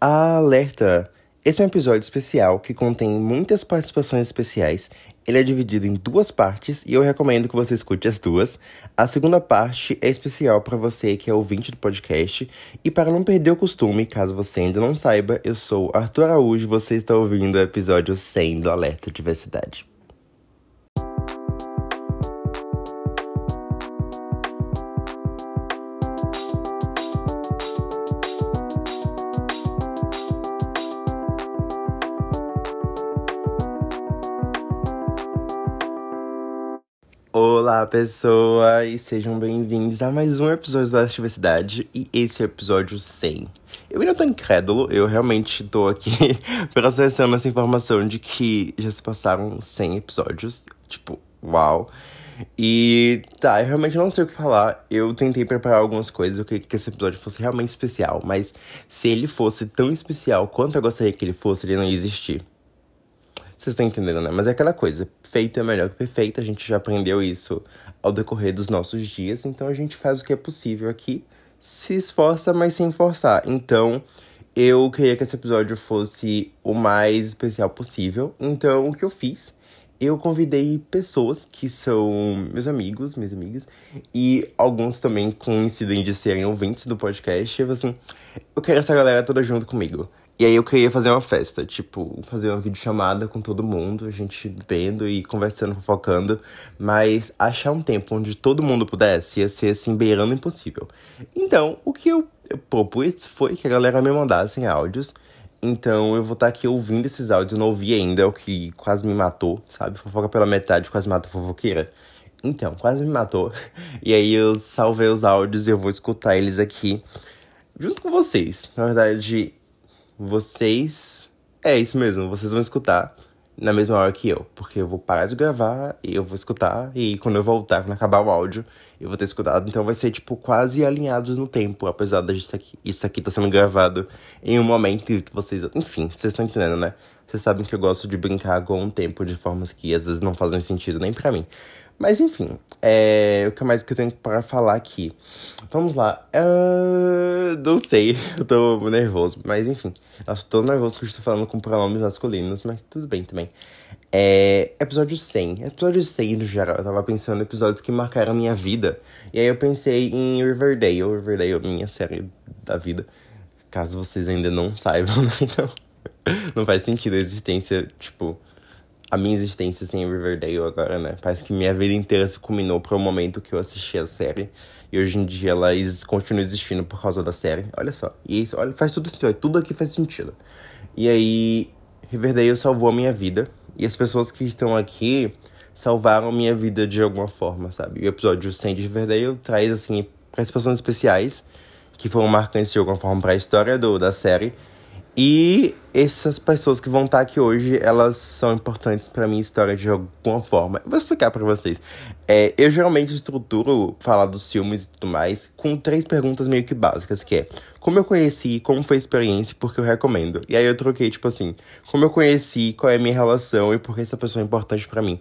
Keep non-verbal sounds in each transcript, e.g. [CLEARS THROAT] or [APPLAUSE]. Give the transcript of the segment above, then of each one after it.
Alerta! Esse é um episódio especial que contém muitas participações especiais. Ele é dividido em duas partes e eu recomendo que você escute as duas. A segunda parte é especial para você que é ouvinte do podcast. E para não perder o costume, caso você ainda não saiba, eu sou Arthur Araújo e você está ouvindo o episódio 100 do Alerta Diversidade. Olá, pessoa, e sejam bem-vindos a mais um episódio da Diversidade, e esse é o episódio 100. Eu ainda tô incrédulo, eu realmente tô aqui [LAUGHS] processando essa informação de que já se passaram 100 episódios, tipo, uau. E tá, eu realmente não sei o que falar. Eu tentei preparar algumas coisas, eu queria que esse episódio fosse realmente especial, mas se ele fosse tão especial quanto eu gostaria que ele fosse, ele não ia existir. Vocês estão entendendo, né? Mas é aquela coisa, feito é melhor que perfeito, a gente já aprendeu isso ao decorrer dos nossos dias, então a gente faz o que é possível aqui, se esforça, mas sem forçar. Então, eu queria que esse episódio fosse o mais especial possível, então o que eu fiz? Eu convidei pessoas que são meus amigos, minhas amigas, e alguns também coincidem de serem ouvintes do podcast. Eu assim, eu quero essa galera toda junto comigo. E aí eu queria fazer uma festa, tipo, fazer uma videochamada com todo mundo, a gente vendo e conversando, fofocando, mas achar um tempo onde todo mundo pudesse ia ser assim, beirando impossível. Então, o que eu, propus foi que a galera me mandasse áudios. Então eu vou estar aqui ouvindo esses áudios, não ouvi ainda, o que quase me matou, sabe? Fofoca pela metade, quase mata fofoqueira. Então, quase me matou. [LAUGHS] E aí eu salvei os áudios e eu vou escutar eles aqui junto com vocês. Na verdade, vocês. É isso mesmo, vocês vão escutar na mesma hora que eu. Porque eu vou parar de gravar e eu vou escutar. E quando eu voltar, quando acabar o áudio, eu vou ter escutado. Então vai ser, tipo, quase alinhados no tempo. Apesar disso aqui, isso aqui tá sendo gravado em um momento que vocês. Enfim, vocês estão entendendo, né? Vocês sabem que eu gosto de brincar com o tempo de formas que às vezes não fazem sentido nem para mim. Mas enfim, é, o que mais que eu tenho para falar aqui? Vamos lá. Uh, não sei, [LAUGHS] eu tô nervoso, mas enfim. Nossa, tô nervoso porque estou falando com pronomes masculinos, mas tudo bem também. É, episódio 100. Episódio 100 no geral, eu tava pensando em episódios que marcaram a minha vida. E aí eu pensei em Riverdale, Riverdale, minha série da vida. Caso vocês ainda não saibam, [LAUGHS] né? Então, [LAUGHS] não faz sentido a existência, tipo a minha existência assim, Riverdale agora, né? Parece que minha vida inteira se culminou para o momento que eu assisti a série. E hoje em dia ela continua existindo por causa da série. Olha só. E isso, olha, faz tudo sentido. Tudo aqui faz sentido. E aí, Riverdale salvou a minha vida. E as pessoas que estão aqui salvaram minha vida de alguma forma, sabe? o episódio 100 de Riverdale traz, assim, participações especiais que foram marcantes de alguma forma para a história do, da série. E essas pessoas que vão estar aqui hoje, elas são importantes para minha história de alguma forma. Eu vou explicar para vocês. É, eu geralmente estruturo falar dos filmes e tudo mais com três perguntas meio que básicas, que é como eu conheci, como foi a experiência e por que eu recomendo. E aí eu troquei, tipo assim, como eu conheci, qual é a minha relação e por que essa pessoa é importante para mim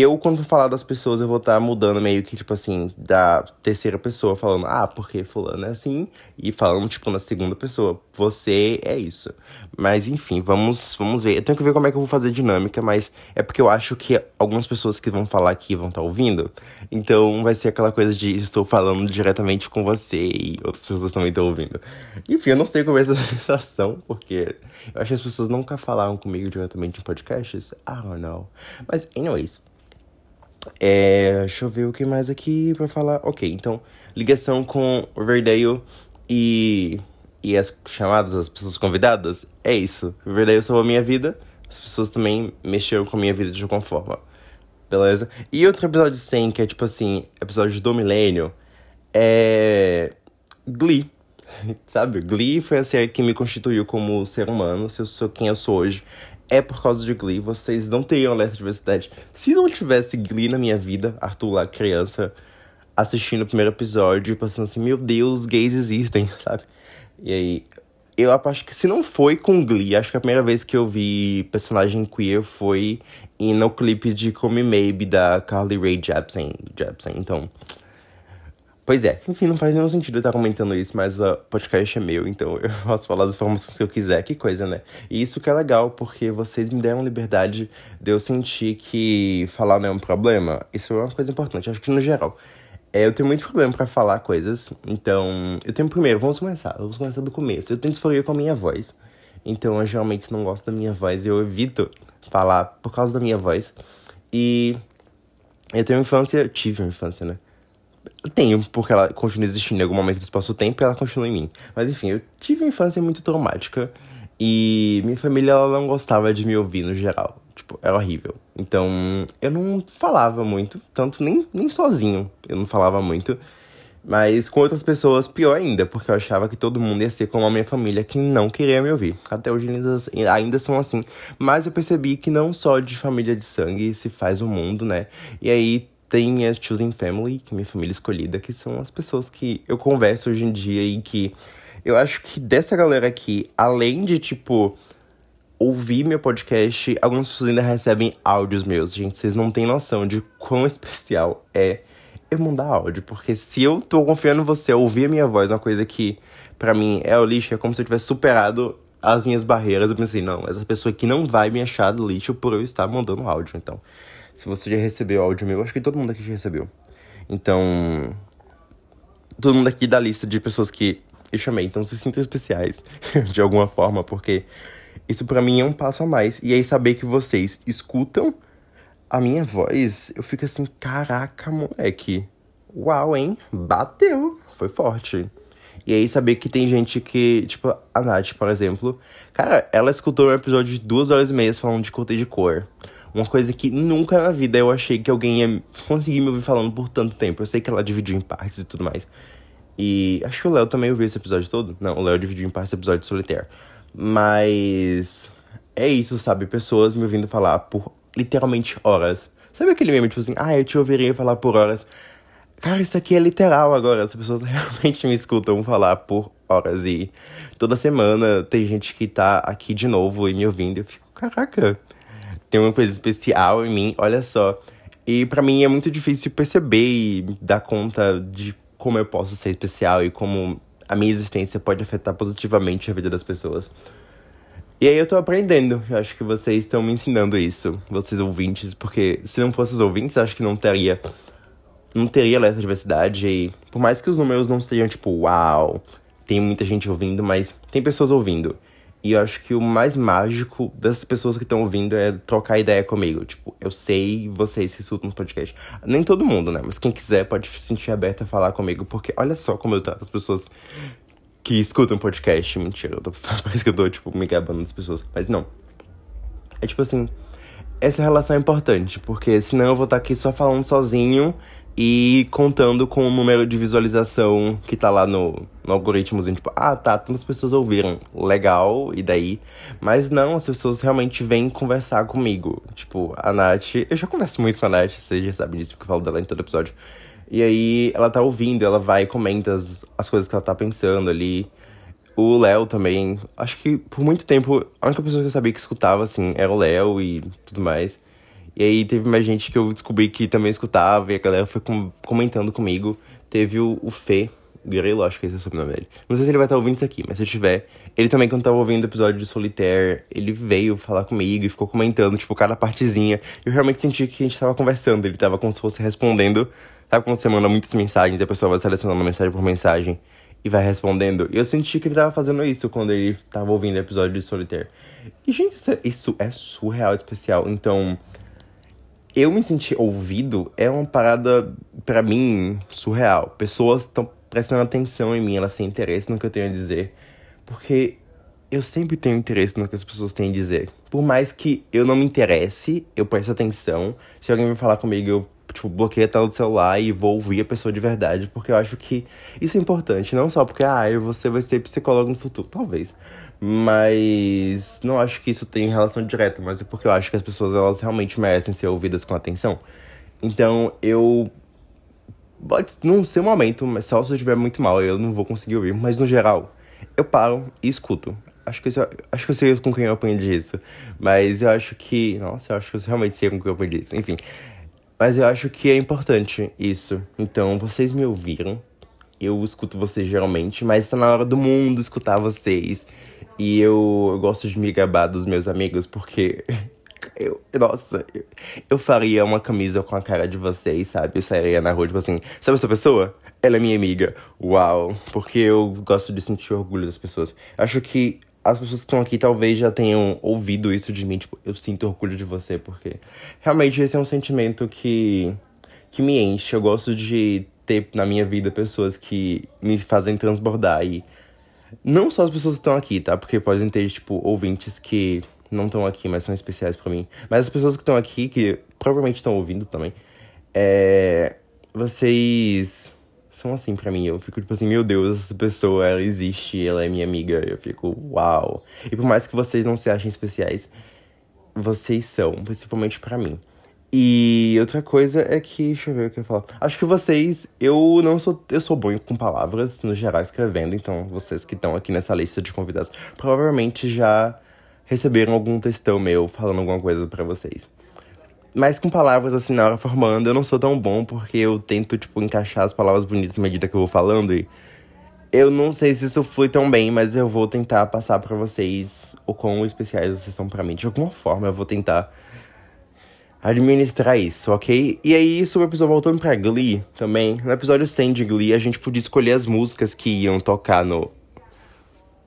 eu, quando for falar das pessoas, eu vou estar tá mudando meio que, tipo assim, da terceira pessoa, falando, ah, porque fulano é assim, e falando, tipo, na segunda pessoa, você é isso. Mas, enfim, vamos, vamos ver. Eu tenho que ver como é que eu vou fazer dinâmica, mas é porque eu acho que algumas pessoas que vão falar aqui vão estar tá ouvindo, então vai ser aquela coisa de estou falando diretamente com você e outras pessoas também estão ouvindo. Enfim, eu não sei como é essa [LAUGHS] sensação, porque eu acho que as pessoas nunca falaram comigo diretamente em podcasts. I don't know. Mas, anyways. É, deixa eu ver o que mais aqui pra falar. Ok, então, ligação com Riverdale e, e as chamadas, as pessoas convidadas. É isso. Riverdale salvou a minha vida. As pessoas também mexeram com a minha vida de alguma forma. Beleza? E outro episódio 100, que é tipo assim, episódio do milênio, é. Glee. [LAUGHS] Sabe? Glee foi a série que me constituiu como ser humano, se eu sou quem eu sou hoje é por causa de Glee. Vocês não teriam de diversidade. Se não tivesse Glee na minha vida, Arthur lá, criança, assistindo o primeiro episódio e pensando assim, meu Deus, gays existem, [LAUGHS] sabe? E aí, eu acho que se não foi com Glee, acho que a primeira vez que eu vi personagem queer foi no clipe de Come Maybe da Carly Rae Jepsen. Jepsen. Então, Pois é, enfim, não faz nenhum sentido eu estar comentando isso, mas o podcast é meu, então [LAUGHS] eu posso falar as informações que eu quiser, que coisa, né? E isso que é legal, porque vocês me deram liberdade de eu sentir que falar não é um problema. Isso é uma coisa importante, acho que no geral. É, eu tenho muito problema para falar coisas, então eu tenho primeiro, vamos começar, vamos começar do começo. Eu tenho disforia com a minha voz, então eu geralmente não gosto da minha voz eu evito falar por causa da minha voz. E eu tenho infância, tive uma infância, né? Tenho, porque ela continua existindo em algum momento do espaço-tempo e ela continua em mim. Mas enfim, eu tive uma infância muito traumática e minha família ela não gostava de me ouvir no geral. Tipo, era horrível. Então, eu não falava muito, tanto nem, nem sozinho eu não falava muito. Mas com outras pessoas, pior ainda, porque eu achava que todo mundo ia ser como a minha família que não queria me ouvir. Até hoje ainda, ainda são assim. Mas eu percebi que não só de família de sangue se faz o mundo, né? E aí tem a Choosing Family, que é minha família escolhida, que são as pessoas que eu converso hoje em dia e que eu acho que dessa galera aqui, além de, tipo, ouvir meu podcast, algumas pessoas ainda recebem áudios meus. Gente, vocês não têm noção de quão [LAUGHS] especial é eu mandar áudio. Porque se eu tô confiando em você ouvir a minha voz, uma coisa que para mim é o lixo, é como se eu tivesse superado as minhas barreiras. Eu pensei, não, essa pessoa aqui não vai me achar do lixo por eu estar mandando áudio. Então, se você já recebeu áudio meu, acho que todo mundo aqui já recebeu. Então, todo mundo aqui da lista de pessoas que eu chamei, então se sintam especiais [LAUGHS] de alguma forma, porque isso para mim é um passo a mais. E aí saber que vocês escutam a minha voz, eu fico assim, caraca, moleque. Uau, hein? Bateu. Foi forte. E aí saber que tem gente que, tipo, a Nath, por exemplo, cara, ela escutou um episódio de duas horas e meia falando de corte de cor. Uma coisa que nunca na vida eu achei que alguém ia conseguir me ouvir falando por tanto tempo. Eu sei que ela dividiu em partes e tudo mais. E acho que o Léo também ouviu esse episódio todo. Não, o Léo dividiu em partes o episódio de Solitaire. Mas é isso, sabe? Pessoas me ouvindo falar por literalmente horas. Sabe aquele meme, tipo assim, ah, eu te ouviria falar por horas. Cara, isso aqui é literal agora. As pessoas [LAUGHS] realmente me escutam falar por horas. E toda semana tem gente que tá aqui de novo e me ouvindo. Eu fico, caraca, tem uma coisa especial em mim, olha só. E para mim é muito difícil perceber e dar conta de como eu posso ser especial e como a minha existência pode afetar positivamente a vida das pessoas. E aí eu tô aprendendo. Eu acho que vocês estão me ensinando isso, vocês ouvintes, porque se não fossem os ouvintes, acho que não teria não teria essa diversidade e por mais que os números não estejam tipo, uau, tem muita gente ouvindo, mas tem pessoas ouvindo. E eu acho que o mais mágico dessas pessoas que estão ouvindo é trocar ideia comigo. Tipo, eu sei vocês que escutam no podcast. Nem todo mundo, né? Mas quem quiser pode se sentir aberto a falar comigo. Porque olha só como eu trato as pessoas que escutam podcast. Mentira, eu tô, parece [LAUGHS] que eu tô, tipo, me gabando das pessoas. Mas não. É tipo assim, essa relação é importante. Porque senão eu vou estar aqui só falando sozinho e contando com o número de visualização que tá lá no, no algoritmozinho, tipo, ah, tá, tantas pessoas ouviram, legal, e daí? Mas não, as pessoas realmente vêm conversar comigo. Tipo, a Nath, eu já converso muito com a Nath, vocês já sabem disso, porque eu falo dela em todo episódio. E aí, ela tá ouvindo, ela vai e comenta as, as coisas que ela tá pensando ali. O Léo também, acho que por muito tempo, a única pessoa que eu sabia que escutava, assim, era o Léo e tudo mais. E aí teve mais gente que eu descobri que também escutava e a galera foi com, comentando comigo. Teve o, o Fê Grelo, acho que esse é o sobrenome dele. Não sei se ele vai estar ouvindo isso aqui, mas se eu tiver. Ele também, quando tava ouvindo o episódio de Solitaire, ele veio falar comigo e ficou comentando, tipo, cada partezinha. Eu realmente senti que a gente tava conversando, ele tava como se fosse respondendo. Sabe quando você manda muitas mensagens e a pessoa vai selecionando mensagem por mensagem e vai respondendo? E eu senti que ele tava fazendo isso quando ele tava ouvindo o episódio de Solitaire. E, gente, isso é, isso é surreal especial. Então, eu me sentir ouvido é uma parada, para mim, surreal. Pessoas estão prestando atenção em mim, elas têm interesse no que eu tenho a dizer. Porque eu sempre tenho interesse no que as pessoas têm a dizer. Por mais que eu não me interesse, eu presto atenção. Se alguém me falar comigo, eu tipo, bloqueio a tela do celular e vou ouvir a pessoa de verdade, porque eu acho que isso é importante. Não só porque, ah, você vai ser psicólogo no futuro, talvez. Mas não acho que isso tem relação direta, mas é porque eu acho que as pessoas elas realmente merecem ser ouvidas com atenção. Então eu. Pode não ser um momento, mas só se eu estiver muito mal, eu não vou conseguir ouvir. Mas no geral, eu paro e escuto. Acho que, eu, acho que eu sei com quem eu aprendi isso. Mas eu acho que. Nossa, eu acho que eu realmente sei com quem eu aprendi isso. Enfim. Mas eu acho que é importante isso. Então, vocês me ouviram. eu escuto vocês geralmente, mas tá na hora do mundo escutar vocês. E eu, eu gosto de me gabar dos meus amigos, porque [LAUGHS] eu, nossa, eu, eu, faria uma camisa com a cara de vocês, sabe? Eu sairia na rua, tipo assim, sabe essa pessoa? Ela é minha amiga. Uau! Porque eu gosto de sentir orgulho das pessoas. Acho que as pessoas que estão aqui talvez já tenham ouvido isso de mim, tipo, eu sinto orgulho de você, porque realmente esse é um sentimento que, que me enche. Eu gosto de ter na minha vida pessoas que me fazem transbordar e não só as pessoas que estão aqui, tá? Porque podem ter, tipo, ouvintes que não estão aqui, mas são especiais para mim. Mas as pessoas que estão aqui, que provavelmente estão ouvindo também, é... vocês são assim para mim. Eu fico tipo assim, meu Deus, essa pessoa, ela existe, ela é minha amiga. Eu fico, uau. E por mais que vocês não se achem especiais, vocês são, principalmente para mim. E outra coisa é que, deixa eu ver o que eu falo. Acho que vocês, eu não sou, eu sou bom com palavras no geral escrevendo, então vocês que estão aqui nessa lista de convidados provavelmente já receberam algum textão meu falando alguma coisa para vocês. Mas com palavras assim na hora formando, eu não sou tão bom porque eu tento tipo encaixar as palavras bonitas à medida que eu vou falando e eu não sei se isso flui tão bem, mas eu vou tentar passar para vocês o quão especiais vocês são para mim. De alguma forma eu vou tentar administrar isso, ok? E aí, sobre o episódio voltando pra Glee também, no episódio 100 de Glee, a gente podia escolher as músicas que iam tocar no,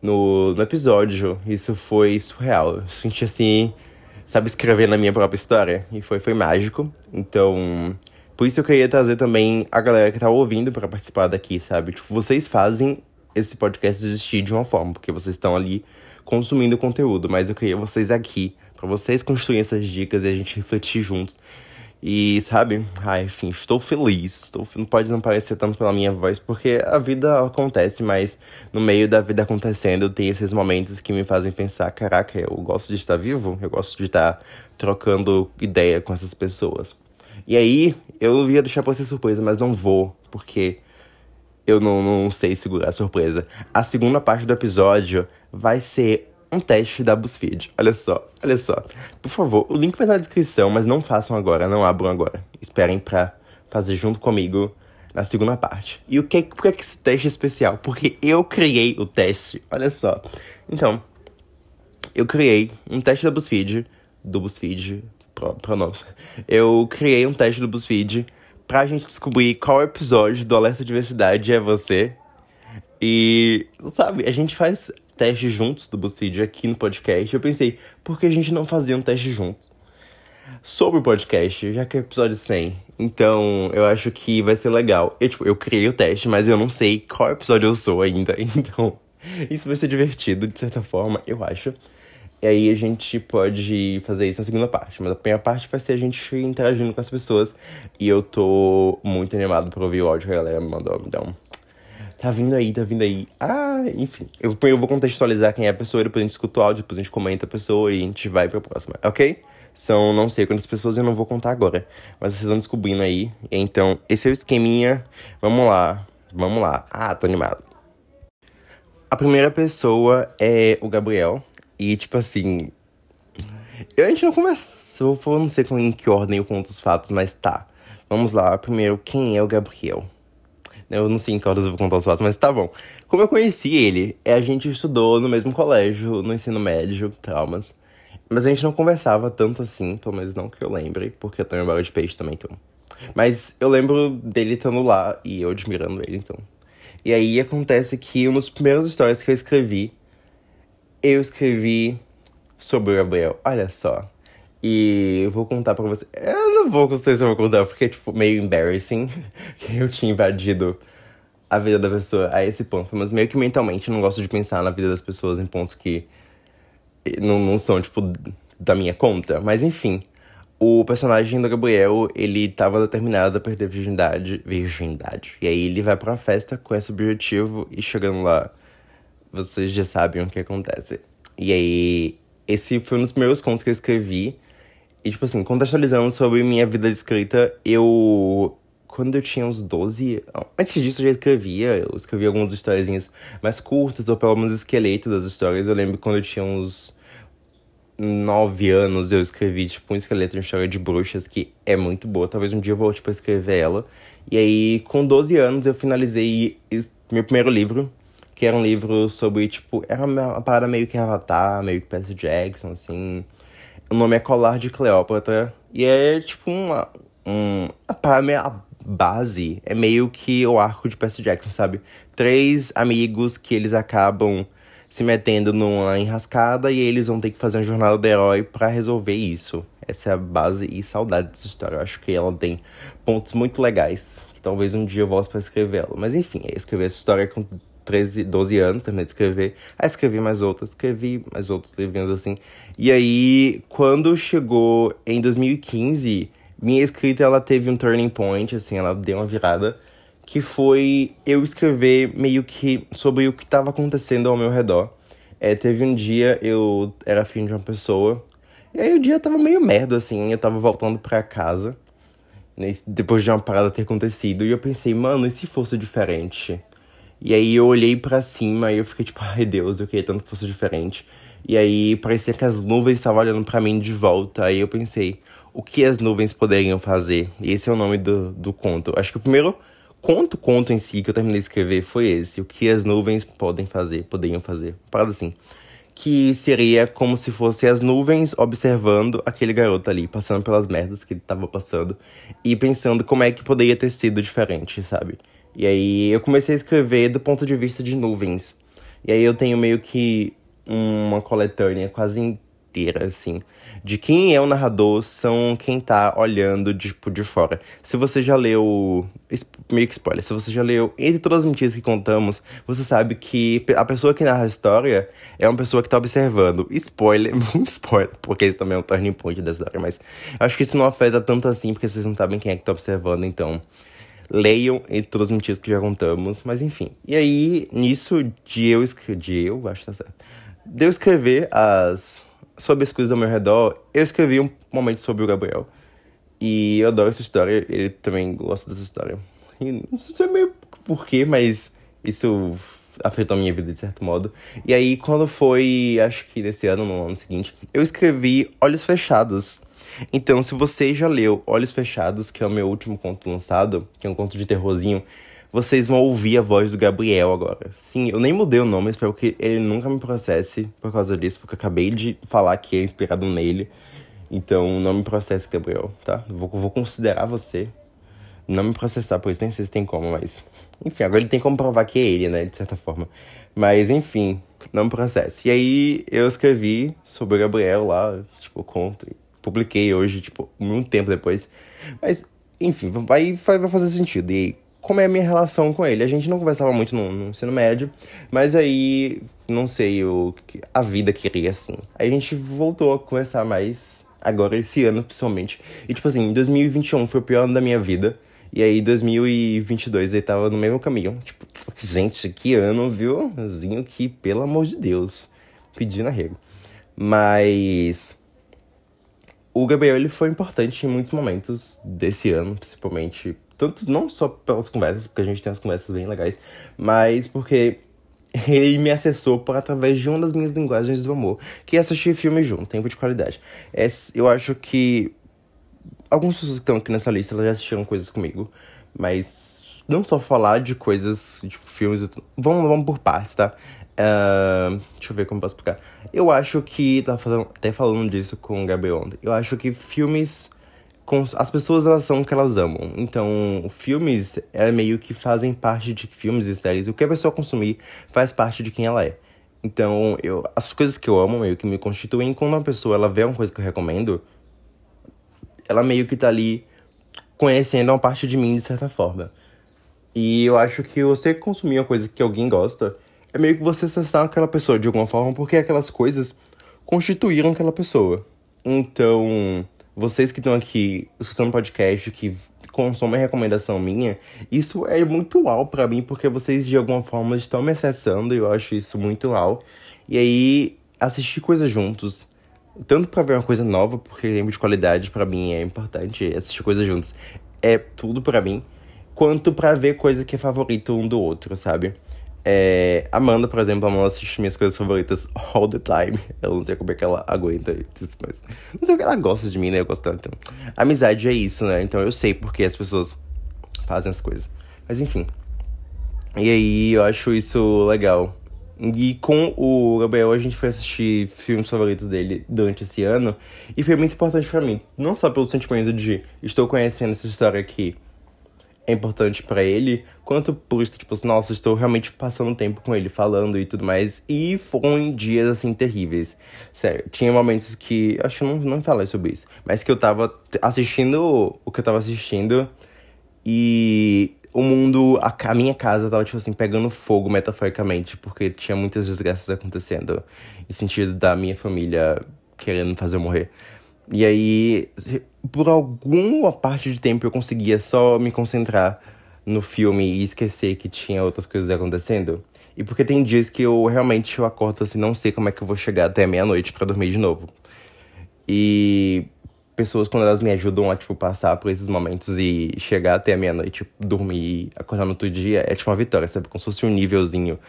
no, no episódio. Isso foi surreal. Eu senti assim, sabe, escrever na minha própria história. E foi, foi mágico. Então, por isso eu queria trazer também a galera que tá ouvindo para participar daqui, sabe? Tipo, vocês fazem esse podcast existir de uma forma, porque vocês estão ali consumindo conteúdo, mas eu queria vocês aqui para vocês construírem essas dicas e a gente refletir juntos. E sabe, ai, enfim, estou feliz. Estou, não pode não parecer tanto pela minha voz, porque a vida acontece, mas no meio da vida acontecendo, tem esses momentos que me fazem pensar: caraca, eu gosto de estar vivo, eu gosto de estar trocando ideia com essas pessoas. E aí, eu ia deixar pra ser surpresa, mas não vou, porque eu não, não sei segurar a surpresa. A segunda parte do episódio vai ser um teste da BuzzFeed. Olha só, olha só. Por favor, o link vai na descrição, mas não façam agora, não abram agora. Esperem pra fazer junto comigo na segunda parte. E o que, por que esse teste é especial? Porque eu criei o teste, olha só. Então, eu criei um teste da BuzzFeed, do BuzzFeed, pronomes. Eu criei um teste do BuzzFeed pra gente descobrir qual episódio do Alerta Diversidade é você. E, sabe, a gente faz testes juntos do BuzzFeed aqui no podcast. Eu pensei, por que a gente não fazia um teste juntos? Sobre o podcast, já que é episódio 100. Então, eu acho que vai ser legal. Eu, tipo, eu criei o teste, mas eu não sei qual episódio eu sou ainda. [LAUGHS] Então, isso vai ser divertido, de certa forma, eu acho. E aí a gente pode fazer isso na segunda parte. Mas a primeira parte vai ser a gente interagindo com as pessoas. E eu tô muito animado pra ouvir o áudio que a galera me mandou. Então, tá vindo aí, tá vindo aí. Ah, enfim. Eu, eu vou contextualizar quem é a pessoa, depois a gente escuta o áudio, depois a gente comenta a pessoa e a gente vai pra próxima, ok? São não sei quantas pessoas, eu não vou contar agora. Mas vocês vão descobrindo aí. Então, esse é o esqueminha. Vamos lá, vamos lá. Ah, tô animado. A primeira pessoa é o Gabriel. E, tipo assim. A gente não conversou, eu não sei em que ordem eu conto os fatos, mas tá. Vamos lá. Primeiro, quem é o Gabriel? Eu não sei em que horas eu vou contar os fatos, mas tá bom. Como eu conheci ele, é, a gente estudou no mesmo colégio, no ensino médio, traumas. Mas a gente não conversava tanto assim, pelo menos não que eu lembre, porque eu tenho memória de peixe também, então. Mas eu lembro dele estando lá e eu admirando ele, então. E aí acontece que uma das primeiras histórias que eu escrevi, eu escrevi sobre o Gabriel. Olha só. E eu vou contar pra você. Eu não vou, não sei se eu vou contar, porque é tipo meio embarrassing [LAUGHS] que eu tinha invadido a vida da pessoa a esse ponto. Mas meio que mentalmente eu não gosto de pensar na vida das pessoas em pontos que não, não são, tipo, da minha conta. Mas enfim, o personagem do Gabriel, ele tava determinado a perder virgindade. Virgindade. E aí ele vai pra festa com esse objetivo e chegando lá, vocês já sabem o que acontece. E aí, esse foi um dos primeiros contos que eu escrevi. E, tipo assim, contextualizando sobre minha vida de escrita, eu. Quando eu tinha uns 12. Antes disso eu já escrevia. Eu escrevia algumas historinhas mais curtas, ou pelo menos esqueleto das histórias. Eu lembro quando eu tinha uns. 9 anos eu escrevi, tipo, um esqueleto de história de bruxas que é muito boa. Talvez um dia eu volte pra escrever ela. E aí, com 12 anos, eu finalizei meu primeiro livro, que era um livro sobre, tipo, era uma parada meio que Avatar, meio que Percy Jackson, assim. O nome é Colar de Cleópatra. E é, tipo, uma, um, a, minha base é meio que o arco de Percy Jackson, sabe? Três amigos que eles acabam se metendo numa enrascada e eles vão ter que fazer uma jornada do herói para resolver isso. Essa é a base e saudade dessa história. Eu acho que ela tem pontos muito legais. Talvez um dia eu volte para escrevê-la. Mas enfim, eu escrevi essa história com 13, 12 anos, terminei de escrever. Aí escrevi mais outras, escrevi mais outros livrinhos assim. E aí, quando chegou em 2015, minha escrita ela teve um turning point, assim, ela deu uma virada. Que foi eu escrever meio que sobre o que estava acontecendo ao meu redor. É, teve um dia, eu era afim de uma pessoa, e aí o dia tava meio merda, assim, eu tava voltando pra casa, né, depois de uma parada ter acontecido, e eu pensei, mano, e se fosse diferente? E aí eu olhei para cima e eu fiquei tipo, [LAUGHS] ai Deus, eu queria tanto que fosse diferente. E aí parecia que as nuvens estavam olhando para mim de volta. Aí eu pensei, o que as nuvens poderiam fazer? E esse é o nome do, do conto. Acho que o primeiro conto, conto em si que eu terminei de escrever foi esse. O que as nuvens podem fazer, poderiam fazer. Parada assim que seria como se fosse as nuvens observando aquele garoto ali, passando pelas merdas que ele tava passando e pensando como é que poderia ter sido diferente, sabe? E aí eu comecei a escrever do ponto de vista de nuvens. E aí eu tenho meio que uma coletânea quase inteira, assim, de quem é o narrador, são quem tá olhando, tipo, de fora. Se você já leu. Meio que spoiler, se você já leu Entre Todas as Mentiras que Contamos, você sabe que a pessoa que narra a história é uma pessoa que tá observando. Spoiler, [LAUGHS] muito spoiler, porque isso também é um turning point da história, mas acho que isso não afeta tanto assim, porque vocês não sabem quem é que tá observando, então. Leiam entre todas as mentiras que já contamos, mas enfim. E aí, nisso de eu. De eu, acho que tá certo. De eu escrever as sobre as coisas ao meu redor, eu escrevi um momento sobre o Gabriel. E eu adoro essa história, ele também gosta dessa história. E não sei meio porquê, mas isso afetou a minha vida de certo modo. E aí, quando foi, acho que nesse ano, no ano seguinte, eu escrevi Olhos Fechados. Então, se você já leu Olhos Fechados, que é o meu último conto lançado, que é um conto de terrorzinho, vocês vão ouvir a voz do Gabriel agora. Sim, eu nem mudei o nome, espero que ele nunca me processe por causa disso, porque eu acabei de falar que é inspirado nele. Então, não me processe, Gabriel, tá? Vou, vou considerar você. Não me processar, pois nem sei se tem como, mas. Enfim, agora ele tem como provar que é ele, né? De certa forma. Mas, enfim, não me processe. E aí, eu escrevi sobre o Gabriel lá, tipo, conto. Publiquei hoje, tipo, muito tempo depois. Mas, enfim, vai, vai fazer sentido. E como é a minha relação com ele. A gente não conversava muito no, no ensino médio, mas aí, não sei, o, a vida queria assim. Aí a gente voltou a conversar mais agora, esse ano, principalmente. E, tipo assim, 2021 foi o pior ano da minha vida. E aí, 2022, ele tava no mesmo caminho. Tipo, gente, que ano, viu? Zinho que, pelo amor de Deus, pedindo arrego. Mas o Gabriel ele foi importante em muitos momentos desse ano, principalmente tanto não só pelas conversas, porque a gente tem as conversas bem legais, mas porque [LAUGHS] ele me acessou por através de uma das minhas linguagens do amor, que é assistir filme junto, tempo de qualidade. É, eu acho que algumas pessoas que estão aqui nessa lista já assistiram coisas comigo, mas não só falar de coisas, tipo, filmes. Vamos, vamos por partes, tá? Uh, deixa eu ver como eu posso explicar. Eu acho que. Tava falando, até falando disso com o Gabriel ontem. Eu acho que filmes as pessoas elas são o que elas amam. Então, filmes é meio que fazem parte de filmes e séries. O que a pessoa consumir faz parte de quem ela é. Então, eu, as coisas que eu amo meio que me constituem quando uma pessoa ela vê uma coisa que eu recomendo, ela meio que tá ali conhecendo uma parte de mim de certa forma. E eu acho que você consumir uma coisa que alguém gosta é meio que você acessar aquela pessoa de alguma forma, porque aquelas coisas constituíram aquela pessoa. Então, vocês que estão aqui escutando podcast, que consomem recomendação minha, isso é muito uau para mim, porque vocês de alguma forma estão me acessando e eu acho isso muito uau. E aí, assistir coisas juntos, tanto para ver uma coisa nova, porque tempo de qualidade para mim é importante, assistir coisas juntos é tudo para mim, quanto para ver coisa que é favorito um do outro, sabe? É, Amanda, por exemplo, Amanda assiste minhas coisas favoritas all the time. Eu não sei como é que ela aguenta isso, mas. Não sei o que ela gosta de mim, né? Eu gosto tanto. Amizade é isso, né? Então eu sei porque as pessoas fazem as coisas. Mas enfim. E aí eu acho isso legal. E com o Gabriel a gente foi assistir filmes favoritos dele durante esse ano. E foi muito importante para mim. Não só pelo sentimento de estou conhecendo essa história aqui é importante para ele, quanto por isso, tipo assim, nossa, estou realmente passando tempo com ele, falando e tudo mais. E foram dias, assim, terríveis. Sério, tinha momentos que. Acho que não, não falei sobre isso. Mas que eu tava assistindo o que eu tava assistindo e o mundo, a, a minha casa tava, tipo assim, pegando fogo metaforicamente, porque tinha muitas desgraças acontecendo. Em sentido da minha família querendo fazer eu morrer. E aí, por alguma parte de tempo eu conseguia só me concentrar no filme e esquecer que tinha outras coisas acontecendo. E porque tem dias que eu realmente eu acordo assim, não sei como é que eu vou chegar até meia-noite para dormir de novo. E pessoas quando elas me ajudam a tipo passar por esses momentos e chegar até meia-noite, dormir, acordar no outro dia, é tipo uma vitória, sabe? Como se fosse um nívelzinho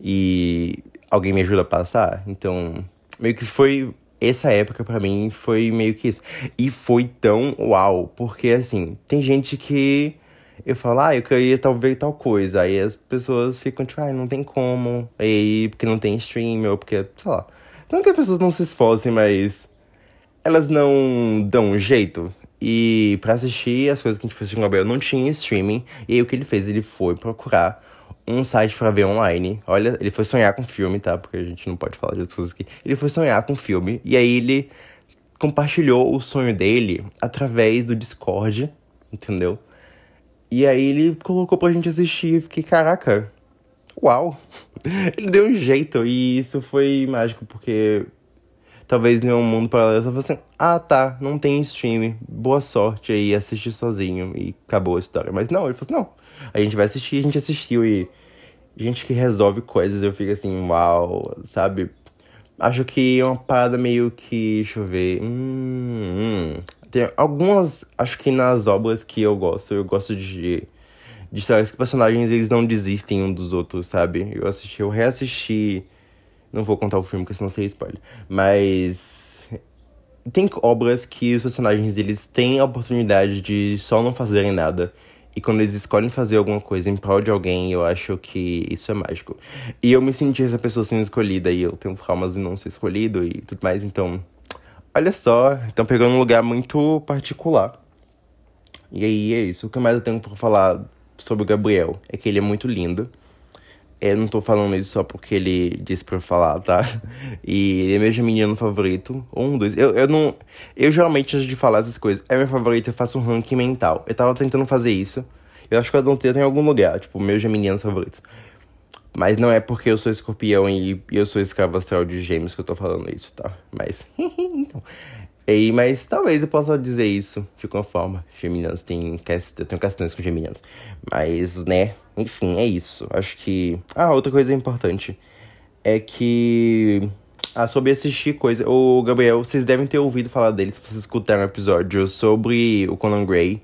e alguém me ajuda a passar. Então, meio que foi essa época para mim foi meio que isso. E foi tão uau, porque assim, tem gente que eu falo, ah, eu queria talvez tal coisa. Aí as pessoas ficam tipo, ah, não tem como. Aí, porque não tem stream, ou porque, sei lá. Não que as pessoas não se esforcem, mas elas não dão um jeito. E para assistir as coisas que a gente fez com o Gabriel não tinha streaming. E aí o que ele fez? Ele foi procurar um site para ver online. Olha, ele foi sonhar com filme, tá? Porque a gente não pode falar de outras coisas aqui. Ele foi sonhar com filme e aí ele compartilhou o sonho dele através do Discord, entendeu? E aí ele colocou pra gente assistir e fiquei, caraca, uau! [LAUGHS] ele deu um jeito e isso foi mágico porque talvez em um mundo paralelo eu assim, ah tá, não tem stream, boa sorte aí, assistir sozinho e acabou a história. Mas não, ele falou assim, não a gente vai assistir, a gente assistiu e gente que resolve coisas, eu fico assim, uau, sabe? Acho que é uma parada meio que, deixa eu ver, hum, hum. Tem algumas, acho que nas obras que eu gosto, eu gosto de, de histórias que personagens eles não desistem um dos outros, sabe? Eu assisti, eu reassisti, não vou contar o filme porque senão seria spoiler, mas tem obras que os personagens eles têm a oportunidade de só não fazerem nada e quando eles escolhem fazer alguma coisa em prol de alguém, eu acho que isso é mágico. E eu me senti essa pessoa sendo escolhida e eu tenho traumas de não ser escolhido e tudo mais, então. Olha só, estão pegando um lugar muito particular. E aí é isso. O que mais eu tenho pra falar sobre o Gabriel é que ele é muito lindo. Eu não tô falando isso só porque ele disse pra eu falar, tá? E ele é meu menino favorito. Um, dois. Eu, eu não. Eu geralmente, antes de falar essas coisas, é meu favorito, eu faço um ranking mental. Eu tava tentando fazer isso. Eu acho que eu não tenho em algum lugar, tipo, meus geminianos favoritos. Mas não é porque eu sou escorpião e, e eu sou escravo astral de gêmeos que eu tô falando isso, tá? Mas. [LAUGHS] então. E, mas talvez eu possa dizer isso de alguma forma. Geminianos tem. Eu tenho castanhas com geminianos. Mas, né? Enfim, é isso. Acho que. Ah, outra coisa importante é que. Ah, sobre assistir coisa. O Gabriel, vocês devem ter ouvido falar dele se vocês escutaram um episódio sobre o Conan Gray.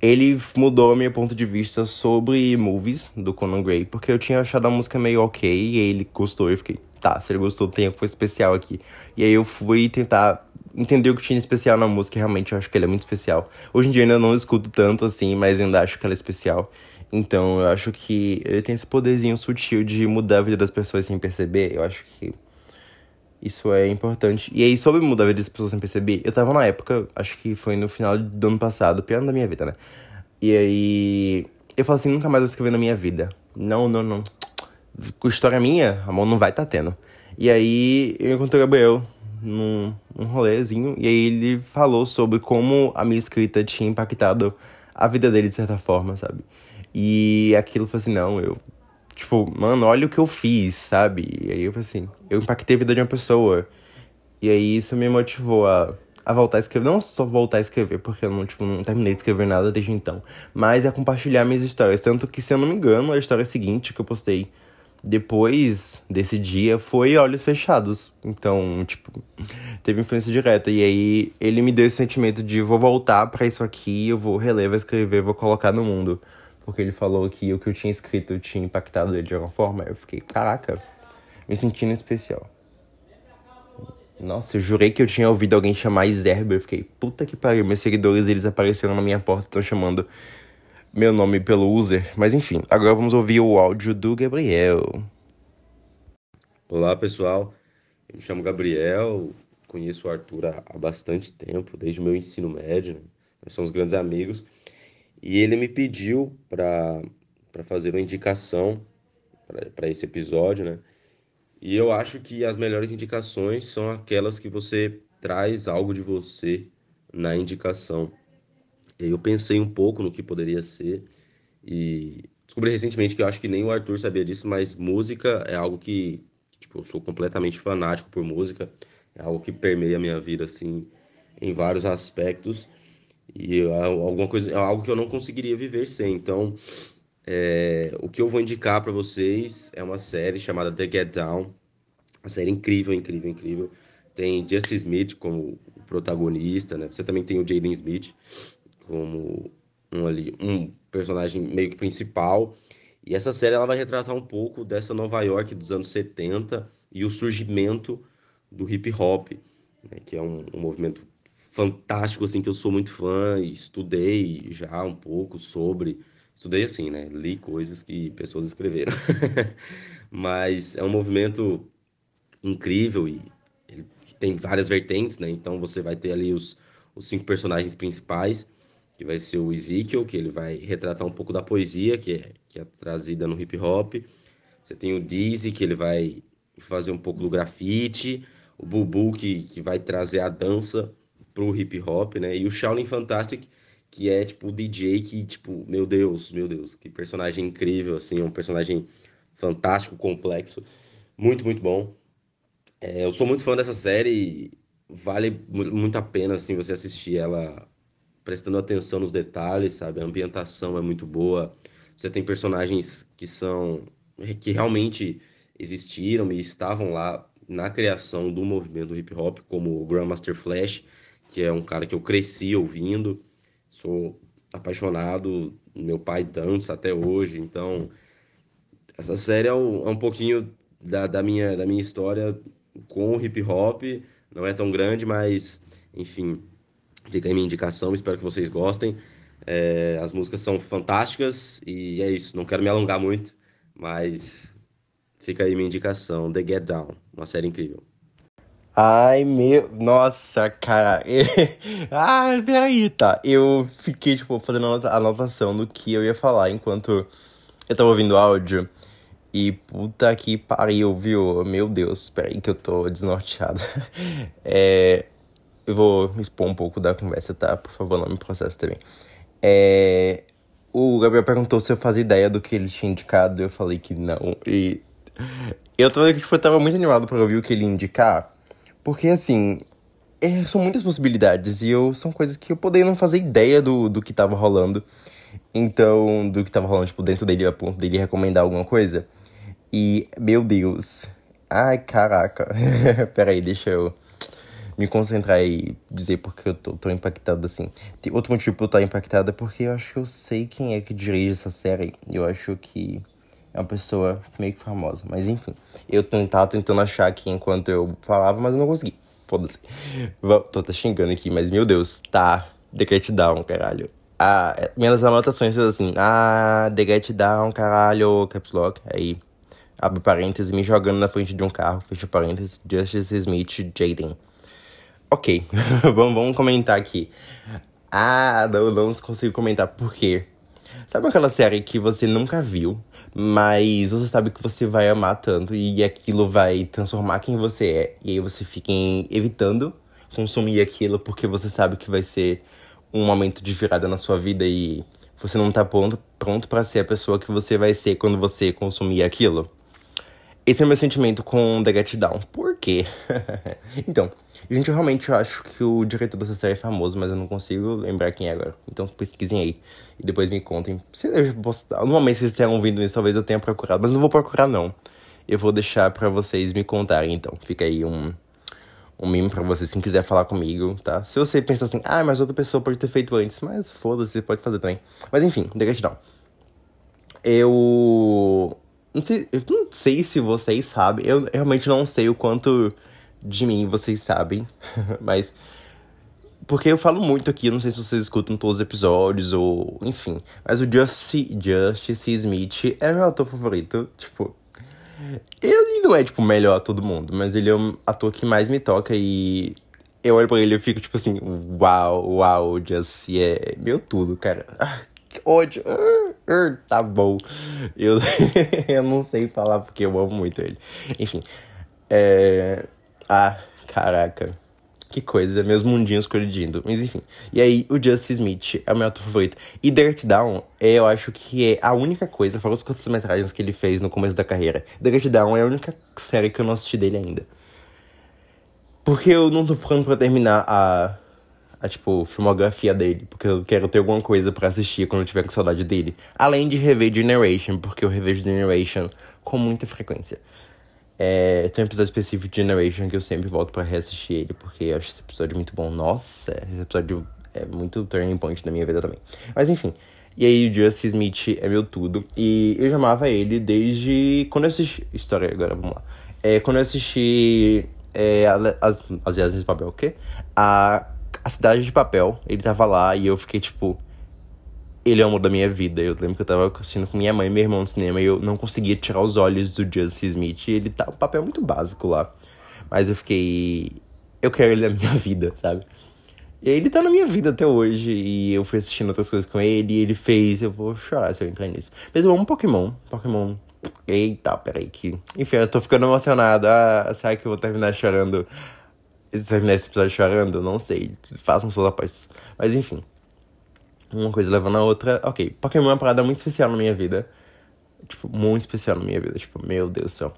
Ele mudou meu ponto de vista sobre movies do Conan Gray, porque eu tinha achado a música meio ok, e ele gostou, e eu fiquei, tá, se ele gostou, tem algo especial aqui. E aí eu fui tentar entender o que tinha especial na música, realmente eu acho que ele é muito especial. Hoje em dia eu ainda não escuto tanto assim, mas ainda acho que ela é especial. Então, eu acho que ele tem esse poderzinho sutil de mudar a vida das pessoas sem perceber. Eu acho que isso é importante. E aí, sobre mudar a vida das pessoas sem perceber, eu tava na época, acho que foi no final do ano passado, pior ano da minha vida, né? E aí, eu falo assim, nunca mais vou escrever na minha vida. Não, não, não. Com história minha, a mão não vai tá tendo. E aí, eu encontrei o Gabriel num um rolezinho, e aí ele falou sobre como a minha escrita tinha impactado a vida dele de certa forma, sabe? E aquilo foi assim, não, eu. Tipo, mano, olha o que eu fiz, sabe? E aí eu falei assim, eu impactei a vida de uma pessoa. E aí isso me motivou a, a voltar a escrever. Não só voltar a escrever, porque eu não, tipo, não terminei de escrever nada desde então. Mas a compartilhar minhas histórias. Tanto que, se eu não me engano, a história seguinte que eu postei depois desse dia foi Olhos Fechados. Então, tipo, teve influência direta. E aí ele me deu esse sentimento de vou voltar para isso aqui, eu vou reler, vou escrever, vou colocar no mundo porque ele falou que o que eu tinha escrito tinha impactado ele de alguma forma. Eu fiquei, caraca, me sentindo especial. Nossa, eu jurei que eu tinha ouvido alguém chamar Iserber. Eu fiquei, puta que pariu, meus seguidores eles apareceram na minha porta, estão chamando meu nome pelo user. Mas enfim, agora vamos ouvir o áudio do Gabriel. Olá, pessoal. Eu me chamo Gabriel, conheço o Arthur há bastante tempo, desde o meu ensino médio. Né? Nós somos grandes amigos. E ele me pediu para fazer uma indicação para esse episódio, né? E eu acho que as melhores indicações são aquelas que você traz algo de você na indicação. Eu pensei um pouco no que poderia ser e descobri recentemente que eu acho que nem o Arthur sabia disso, mas música é algo que, tipo, eu sou completamente fanático por música, é algo que permeia a minha vida assim em vários aspectos e alguma coisa, é algo que eu não conseguiria viver sem. Então, é, o que eu vou indicar para vocês é uma série chamada The Get Down, uma série incrível, incrível, incrível. Tem Justin Smith como protagonista, né? Você também tem o Jaden Smith como um ali, um personagem meio que principal. E essa série ela vai retratar um pouco dessa Nova York dos anos 70 e o surgimento do hip hop, né? que é um, um movimento fantástico assim que eu sou muito fã e estudei já um pouco sobre estudei assim né li coisas que pessoas escreveram. [LAUGHS] Mas é um movimento incrível e ele tem várias vertentes né então você vai ter ali os, os cinco personagens principais que vai ser o Ezekiel que ele vai retratar um pouco da poesia que é que é trazida no hip hop. Você tem o Dizzy que ele vai fazer um pouco do grafite. O Bubu que, que vai trazer a dança pro hip hop, né? E o Shaolin Fantastic, que é tipo o DJ que, tipo, meu Deus, meu Deus, que personagem incrível, assim, um personagem fantástico, complexo, muito, muito bom. É, eu sou muito fã dessa série, vale muito a pena, assim, você assistir ela prestando atenção nos detalhes, sabe? A ambientação é muito boa. Você tem personagens que são que realmente existiram e estavam lá na criação do movimento hip hop, como o Grandmaster Flash, que é um cara que eu cresci ouvindo, sou apaixonado, meu pai dança até hoje, então essa série é um, é um pouquinho da, da, minha, da minha história com o hip hop, não é tão grande, mas enfim, fica aí minha indicação, espero que vocês gostem. É, as músicas são fantásticas e é isso, não quero me alongar muito, mas fica aí minha indicação, The Get Down, uma série incrível. Ai, meu. Nossa, cara. [LAUGHS] ah, peraí, tá. Eu fiquei, tipo, fazendo a anotação do que eu ia falar enquanto eu tava ouvindo áudio. E puta que pariu, viu? Meu Deus, peraí que eu tô desnorteado. [LAUGHS] é. Eu vou expor um pouco da conversa, tá? Por favor, não me processe também. É. O Gabriel perguntou se eu fazia ideia do que ele tinha indicado. Eu falei que não. E. Eu tava, tipo, eu tava muito animado pra ouvir o que ele indicar. Porque, assim, é, são muitas possibilidades e eu são coisas que eu poderia não fazer ideia do, do que tava rolando. Então, do que tava rolando, tipo, dentro dele, a ponto dele recomendar alguma coisa. E, meu Deus. Ai, caraca. [LAUGHS] Pera aí, deixa eu me concentrar e dizer porque eu tô, tô impactado assim. Tem outro motivo pra eu estar impactado é porque eu acho que eu sei quem é que dirige essa série. Eu acho que é uma pessoa meio que famosa. Mas enfim, eu tava tentando achar aqui enquanto eu falava, mas eu não consegui. Foda-se. Tô até xingando aqui, mas meu Deus, tá. The Get Down, caralho. Ah, é, minhas anotações assim. Ah, The Get Down, caralho, caps lock. Aí, abre parênteses, me jogando na frente de um carro, fecha parênteses, Justice Smith, Jaden. Ok, [LAUGHS] vamos, vamos comentar aqui. Ah, não, não consigo comentar por quê. Sabe aquela série que você nunca viu, mas você sabe que você vai amar tanto e aquilo vai transformar quem você é. E aí você fica evitando consumir aquilo porque você sabe que vai ser um momento de virada na sua vida e você não tá pronto, para ser a pessoa que você vai ser quando você consumir aquilo. Esse é o meu sentimento com The Get Down. Por quê? [LAUGHS] então, gente, eu realmente acho que o diretor dessa série é famoso, mas eu não consigo lembrar quem é agora. Então pesquisem aí e depois me contem. Se eu postar, normalmente vocês estão ouvindo isso, talvez eu tenha procurado, mas não vou procurar não. Eu vou deixar para vocês me contarem, então. Fica aí um um meme pra vocês, quem quiser falar comigo, tá? Se você pensa assim, ah, mas outra pessoa pode ter feito antes, mas foda-se, pode fazer também. Mas enfim, The Get Down. Eu não sei, eu não sei se vocês sabem, eu realmente não sei o quanto de mim vocês sabem, [LAUGHS] mas Porque eu falo muito aqui, não sei se vocês escutam todos os episódios ou. Enfim. Mas o Justice, Justice Smith é meu ator favorito. Tipo. Ele não é, tipo, melhor ator do mundo, mas ele é o ator que mais me toca e. Eu olho pra ele e fico, tipo assim, uau, uau, Justice é meu tudo, cara. [LAUGHS] Que ódio. Uh, tá bom. Eu, [LAUGHS] eu não sei falar porque eu amo muito ele. Enfim. É. Ah, caraca. Que coisa, meus mundinhos colidindo. Mas enfim. E aí, o Justice Smith é o meu ator favorito. E Dirt Down, eu acho que é a única coisa, fora os curtas-metragens que ele fez no começo da carreira. Dirt Down é a única série que eu não assisti dele ainda. Porque eu não tô ficando pra terminar a, a, tipo, filmografia dele. Porque eu quero ter alguma coisa para assistir quando eu tiver com saudade dele. Além de rever Generation, porque eu revejo Generation com muita frequência. É, tem um episódio específico de Generation que eu sempre volto para reassistir ele, porque eu acho esse episódio muito bom. Nossa, esse episódio é muito turning point na minha vida também. Mas enfim. E aí, o Justice Smith é meu tudo. E eu já amava ele desde. Quando eu assisti. História agora, vamos lá. É, quando eu assisti. É, as, as Viagens de Papel, o quê? A, a Cidade de Papel. Ele tava lá e eu fiquei tipo ele é o amor da minha vida. Eu lembro que eu tava assistindo com minha mãe e meu irmão no cinema e eu não conseguia tirar os olhos do Justice Smith. Ele tá um papel muito básico lá. Mas eu fiquei. Eu quero ele na minha [LAUGHS] vida, sabe? E ele tá na minha vida até hoje. E eu fui assistindo outras coisas com ele. E ele fez. Eu vou chorar se eu entrar nisso. Mas eu amo Pokémon. Pokémon. Eita, peraí que. Enfim, eu tô ficando emocionado. Ah, será que eu vou terminar chorando? Terminar esse episódio chorando? Não sei. Façam suas apostas. Mas enfim uma coisa levando a outra. Ok, Pokémon é uma parada muito especial na minha vida. Tipo, muito especial na minha vida. Tipo, meu Deus do céu.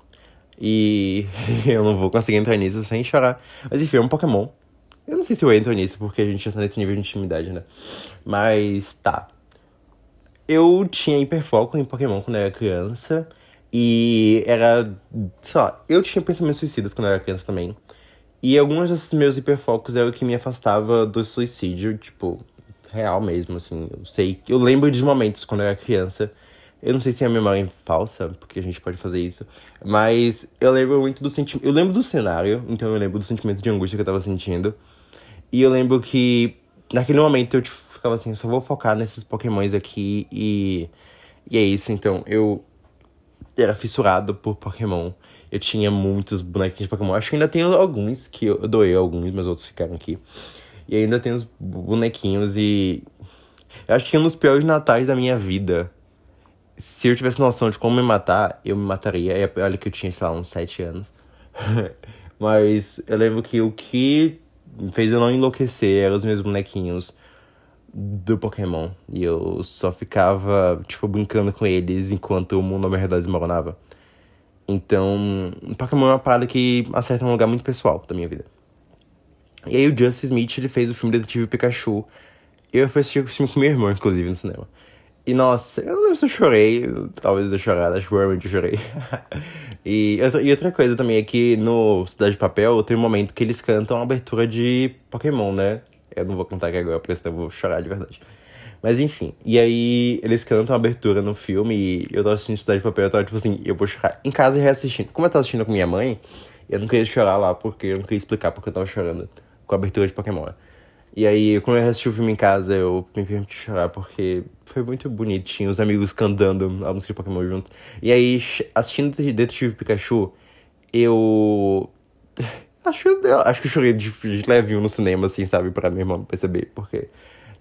E [LAUGHS] eu não vou conseguir entrar nisso sem chorar. Mas enfim, é um Pokémon. Eu não sei se eu entro nisso, porque a gente já tá nesse nível de intimidade, né? Mas tá. Eu tinha hiperfoco em Pokémon quando eu era criança. E era. Sei lá, eu tinha pensamentos suicidas quando eu era criança também. E alguns desses meus hiperfocos eram o que me afastava do suicídio, tipo, real mesmo, assim. Eu sei. Eu lembro de momentos quando eu era criança. Eu não sei se é a memória é falsa, porque a gente pode fazer isso. Mas eu lembro muito do sentimento. Eu lembro do cenário, então eu lembro do sentimento de angústia que eu tava sentindo. E eu lembro que naquele momento eu tipo, ficava assim, só vou focar nesses pokémons aqui e. E é isso, então eu era fissurado por Pokémon. Eu tinha muitos bonequinhos de Pokémon. Acho que ainda tenho alguns, que eu doei alguns, mas outros ficaram aqui. E ainda tem os bonequinhos e. Eu acho que um dos piores natais da minha vida. Se eu tivesse noção de como me matar, eu me mataria. E olha que eu tinha, sei lá, uns 7 anos. [LAUGHS] Mas eu lembro que o que fez eu não enlouquecer eram os meus bonequinhos do Pokémon. E eu só ficava, tipo, brincando com eles enquanto o mundo ao meu redor desmoronava. Então, Pokémon é uma parada que acerta um lugar muito pessoal da minha vida. E aí o Justin Smith, ele fez o filme Detetive Pikachu. Eu fui assistir o filme com meu irmão, inclusive, no cinema. E nossa, eu não lembro se eu chorei, talvez eu chorado, acho que provavelmente eu chorei. [LAUGHS] e, e outra coisa também é que no Cidade de Papel tem um momento que eles cantam a abertura de Pokémon, né? Eu não vou cantar aqui agora, porque senão eu vou chorar de verdade. Mas enfim, e aí eles cantam a abertura no filme e eu tava assistindo Cidade de Papel, eu tava tipo assim, eu vou chorar em casa e reassistindo. Como eu tava assistindo com minha mãe, eu não queria chorar lá porque eu não queria explicar porque eu tava chorando com a abertura de Pokémon. E aí, quando eu assisti o filme em casa, eu me permiti chorar porque foi muito bonitinho, os amigos cantando a música de Pokémon juntos. E aí, assistindo Detetive Pikachu, eu. [LAUGHS] Acho, eu acho que eu chorei de, de levinho no cinema, assim, sabe? Pra minha irmã perceber, porque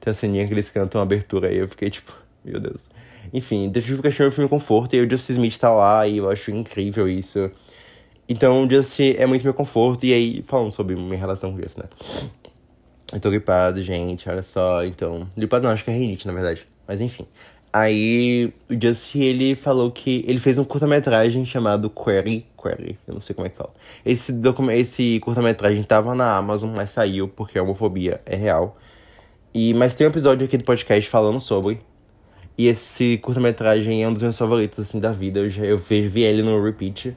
tem a ceninha que eles cantam a abertura aí, eu fiquei tipo, [LAUGHS] meu Deus. Enfim, Detetive Pikachu é um filme conforto e o Justice Smith tá lá e eu acho incrível isso. Então, o Just é muito meu conforto. E aí, falando sobre minha relação com isso, né? Eu tô gripado, gente, olha só. Então, gripado não, acho que é rinite, na verdade. Mas enfim. Aí, o Just, ele falou que ele fez um curta-metragem chamado Query. Query, eu não sei como é que fala. Esse, esse curta-metragem tava na Amazon, mas saiu porque a homofobia é real. E, mas tem um episódio aqui do podcast falando sobre. E esse curta-metragem é um dos meus favoritos, assim, da vida. Eu, já, eu vi ele no repeat.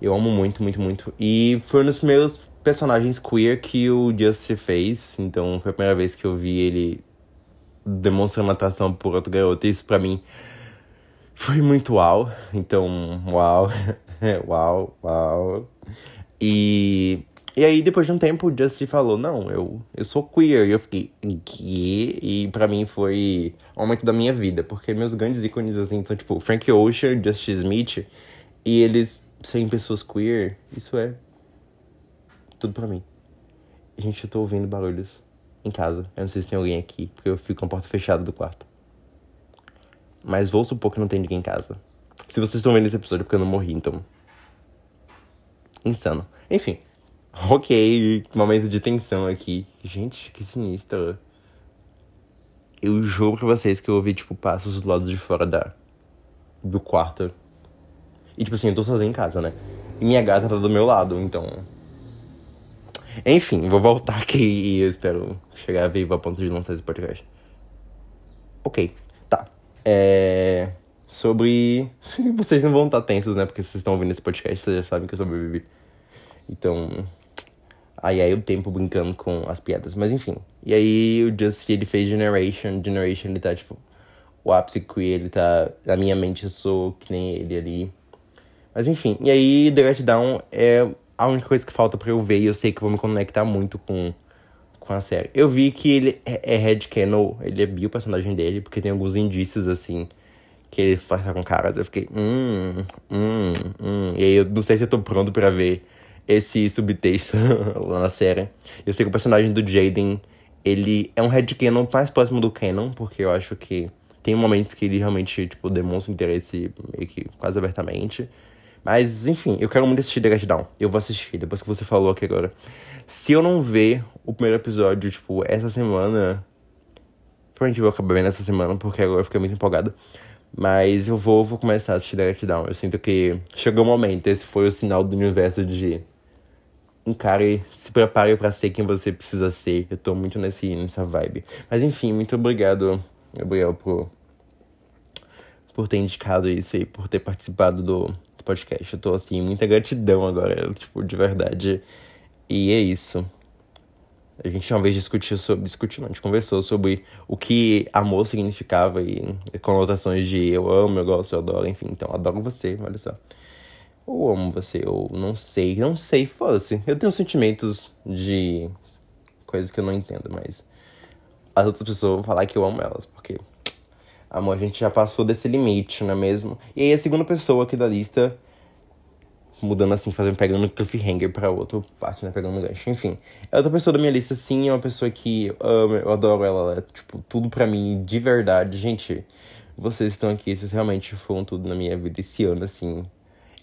Eu amo muito, muito, muito. E foi um dos meus personagens queer que o Justin fez. Então foi a primeira vez que eu vi ele demonstrando atração por outro garoto. E isso pra mim foi muito uau. Então, uau. [LAUGHS] uau, uau. E E aí, depois de um tempo, o Justin falou, não, eu, eu sou queer. E eu fiquei, que? E pra mim foi o momento da minha vida. Porque meus grandes ícones, assim, são tipo Frank Ocean, Justin Smith. E eles serem pessoas queer, isso é tudo pra mim. Gente, eu tô ouvindo barulhos em casa. Eu não sei se tem alguém aqui, porque eu fico com a porta fechada do quarto. Mas vou supor que não tem ninguém em casa. Se vocês estão vendo esse episódio, é porque eu não morri, então. Insano. Enfim. [LAUGHS] Ok, momento de tensão aqui. Gente, que sinistro. Eu juro pra vocês que eu ouvi, tipo, passos do lado de fora da... do quarto. E, tipo assim, eu tô sozinho em casa, né? E minha gata tá do meu lado, então. Enfim, vou voltar aqui e eu espero chegar vivo a ponto de lançar esse podcast. Ok, tá. É. Sobre. [LAUGHS] Vocês não vão estar tensos, né? Porque vocês estão ouvindo esse podcast, vocês já sabem que eu sobrevivi. Então. Aí aí o tempo brincando com as piadas. Mas enfim. E aí o Just ele fez Generation. Generation ele tá tipo. O ápice queer, ele tá. Na minha mente eu sou que nem ele ali. Mas enfim. E aí The Down é a única coisa que falta pra eu ver. E eu sei que vou me conectar muito com, com a série. Eu vi que ele é, é headcanon. Ele é bi o personagem dele. Porque tem alguns indícios assim. Que ele faz com caras. Eu fiquei. Hum, hum, hum. E aí eu não sei se eu tô pronto pra ver esse subtexto [LAUGHS] lá na série. Eu sei que o personagem do Jaden, ele é um headcanon mais próximo do canon, porque eu acho que tem momentos que ele realmente, tipo, demonstra interesse meio que quase abertamente. Mas, enfim, eu quero muito assistir The Get Down. Eu vou assistir, depois que você falou aqui agora. Se eu não ver o primeiro episódio, tipo, essa semana... Provavelmente eu vou acabar vendo essa semana, porque agora eu fiquei muito empolgado. Mas eu vou, vou começar a assistir The Get Down. Eu sinto que chegou o momento. Esse foi o sinal do universo de encare, se prepare para ser quem você precisa ser. Eu tô muito nesse, nessa vibe. Mas enfim, muito obrigado, Gabriel, por, por ter indicado isso e por ter participado do, do podcast. Eu tô assim, muita gratidão agora, tipo, de verdade. E é isso. A gente uma vez discutiu sobre. Discutiu, não, a gente conversou sobre o que amor significava e, conotações de eu amo, eu gosto, eu adoro, enfim. Então, adoro você, olha só ou amo você, ou não sei, não sei, foda-se. Eu tenho sentimentos de coisas que eu não entendo, mas as outras pessoas vão falar que eu amo elas, porque amor, a gente já passou desse limite, não é mesmo? E aí a segunda pessoa aqui da lista, mudando assim, fazendo, pegando cliffhanger pra outra parte, né, pegando gancho, enfim. É outra pessoa da minha lista, sim, é uma pessoa que eu amo, eu adoro ela, ela é, tipo, tudo pra mim, de verdade. Gente, vocês estão aqui, vocês realmente foram tudo na minha vida esse ano, assim,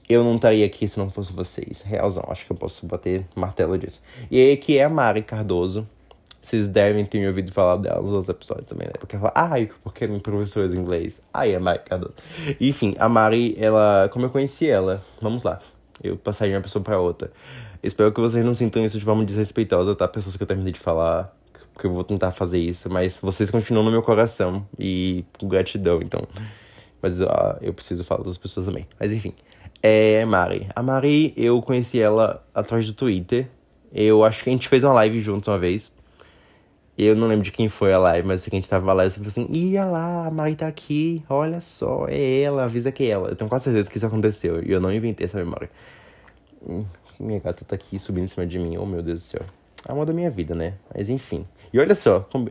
eu não estaria aqui se não fosse vocês. Realzão, acho que eu posso bater martelo disso. E aí, que é a Mari Cardoso. Vocês devem ter me ouvido falar dela nos outros episódios também, né? Porque ela fala, ai, porque é professor de inglês. Ai, a Mari Cardoso. Enfim, a Mari, ela. Como eu conheci ela? Vamos lá. Eu passei de uma pessoa pra outra. Espero que vocês não sintam isso de forma desrespeitosa, tá? Pessoas que eu terminei de falar. Porque eu vou tentar fazer isso. Mas vocês continuam no meu coração. E com gratidão, então. Mas uh, eu preciso falar das pessoas também. Mas enfim é Mari. A Mari, eu conheci ela através do Twitter. Eu acho que a gente fez uma live juntos uma vez. Eu não lembro de quem foi a live, mas que a gente tava lá e você falou assim: Ia lá, a Mari tá aqui, olha só, é ela, avisa que é ela. Eu tenho quase certeza que isso aconteceu e eu não inventei essa memória. Hum, minha gata tá aqui subindo em cima de mim, oh meu Deus do céu. Uma da minha vida, né? Mas enfim. E olha só, como...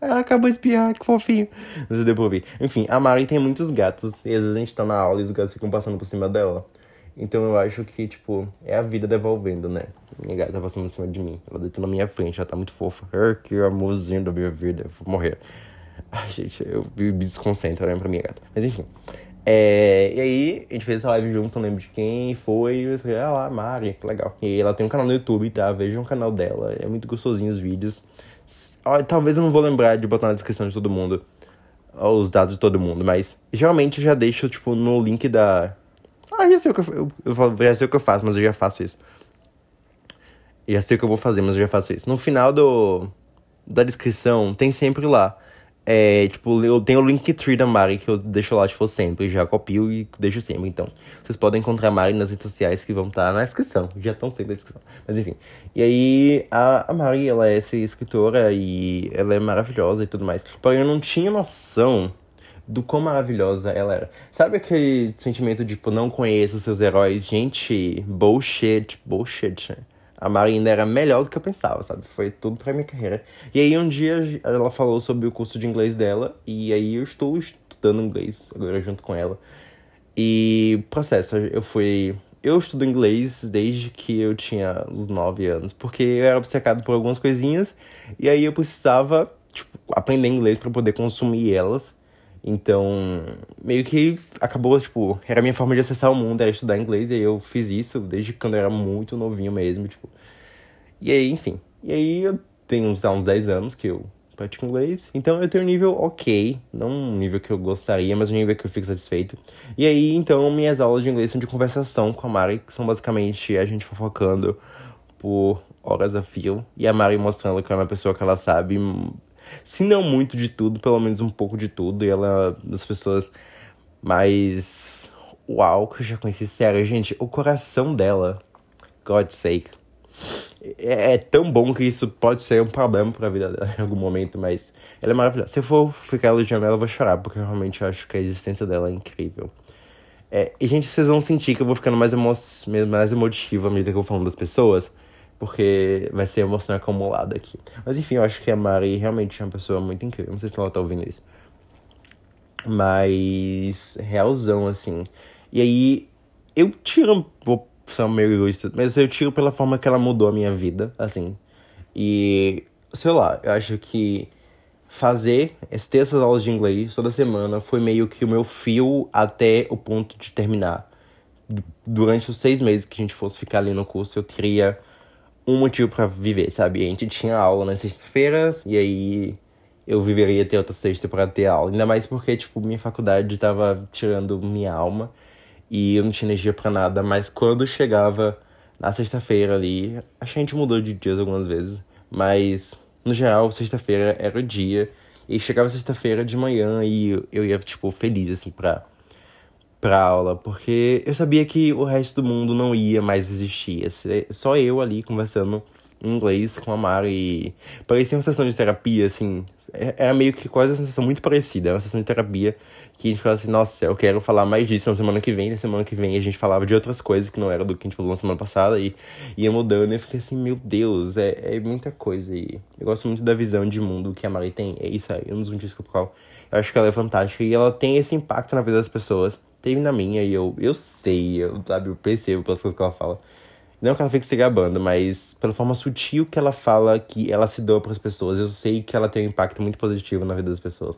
ela [LAUGHS] acabou de espiar, que fofinho. Não se deu pra ouvir. Enfim, a Mari tem muitos gatos, e às vezes a gente tá na aula e os gatos ficam passando por cima dela. Então eu acho que, tipo, é a vida devolvendo, né? Minha gata tá passando por cima de mim. Ela deitou na minha frente, ela tá muito fofa. Que amorzinho da minha vida, eu vou morrer. [LAUGHS] Ai, gente, eu me desconcentro olhando pra minha gata. Mas enfim. É, e aí, a gente fez essa live juntos, não lembro de quem foi. Eu falei, ah lá, Mari, que legal. E ela tem um canal no YouTube, tá? Vejam o canal dela, é muito gostosinho os vídeos. Talvez eu não vou lembrar de botar na descrição de todo mundo os dados de todo mundo, mas geralmente eu já deixo, tipo, no link da. Ah, já sei o que eu, eu, já sei o que eu faço, mas eu já faço isso. já sei o que eu vou fazer, mas eu já faço isso. No final do, da descrição, tem sempre lá é, tipo, eu tenho o Linktree da Mari que eu deixo lá, tipo, sempre. Já copio e deixo sempre. Então, vocês podem encontrar a Mari nas redes sociais que vão estar tá na descrição. Já estão sempre na descrição. Mas enfim. E aí, a, a Mari, ela é essa escritora e ela é maravilhosa e tudo mais. Porém, eu não tinha noção do quão maravilhosa ela era. Sabe aquele sentimento de, tipo, não conheço seus heróis? Gente, bullshit, bullshit. A Mari ainda era melhor do que eu pensava, sabe? Foi tudo pra minha carreira. E aí um dia ela falou sobre o curso de inglês dela, e aí eu estou estudando inglês agora junto com ela. E processo, eu fui. Eu estudo inglês desde que eu tinha uns 9 anos, porque eu era obcecado por algumas coisinhas, e aí eu precisava, tipo, aprender inglês para poder consumir elas. Então, meio que acabou, tipo, era a minha forma de acessar o mundo, era estudar inglês, e aí eu fiz isso desde quando eu era muito novinho mesmo, tipo. E aí, enfim. E aí eu tenho uns, uns 10 anos que eu pratico inglês. Então eu tenho um nível ok, não um nível que eu gostaria, mas um nível que eu fico satisfeito. E aí, então, minhas aulas de inglês são de conversação com a Mari, que são basicamente a gente fofocando por horas a fio. E a Mari mostrando que é uma pessoa que ela sabe se não muito de tudo, pelo menos um pouco de tudo. E ela é das pessoas mais. Uau, que eu já conheci. Sério, gente, o coração dela, God's sake. É, é, tão bom que isso pode ser um problema pra vida dela em algum momento, mas ela é maravilhosa. Se eu for ficar elogiando ela, eu vou chorar, porque eu realmente acho que a existência dela é incrível. É, e, gente, vocês vão sentir que eu vou ficando mais, emo mais emotiva à medida que eu vou falando das pessoas porque vai ser emoção acumulada aqui. Mas enfim, eu acho que a Mari realmente é uma pessoa muito incrível. Não sei se ela tá ouvindo isso. Mas, realzão, assim. E aí, eu tiro, vou ser meio egoísta, mas eu tiro pela forma que ela mudou a minha vida, assim. E, sei lá, eu acho que fazer, ter essas aulas de inglês toda semana foi meio que o meu fio até o ponto de terminar. Durante os seis meses que a gente fosse ficar ali no curso, eu queria um motivo para viver, sabe? A gente tinha aula nas sextas-feiras e aí eu viveria ter outra sexta para ter aula. Ainda mais porque, tipo, minha faculdade tava tirando minha alma e eu não tinha energia para nada. Mas quando chegava na sexta-feira ali, a gente mudou de dias algumas vezes, mas no geral, sexta-feira era o dia. E chegava sexta-feira de manhã e eu ia, tipo, feliz, assim, pra pra aula, porque eu sabia que o resto do mundo não ia mais existir. Só eu ali conversando em inglês com a Mari. Parecia uma sessão de terapia, assim. É, era meio que quase uma sessão muito parecida. Era uma sessão de terapia que a gente falava assim: nossa, eu quero falar mais disso na semana que vem. Na semana que vem a gente falava de outras coisas que não era do que a gente falou na semana passada e ia mudando. E eu fiquei assim: meu Deus, é, é muita coisa. E eu gosto muito da visão de mundo que a Mari tem. É isso aí, um dos motivos que eu Eu acho que ela é fantástica e ela tem esse impacto na vida das pessoas teve na minha e eu, eu sei, eu, sabe, eu percebo pelas coisas que ela fala. Não que ela fique se gabando, mas pela forma sutil que ela fala que ela se doa para as pessoas, eu sei que ela tem um impacto muito positivo na vida das pessoas.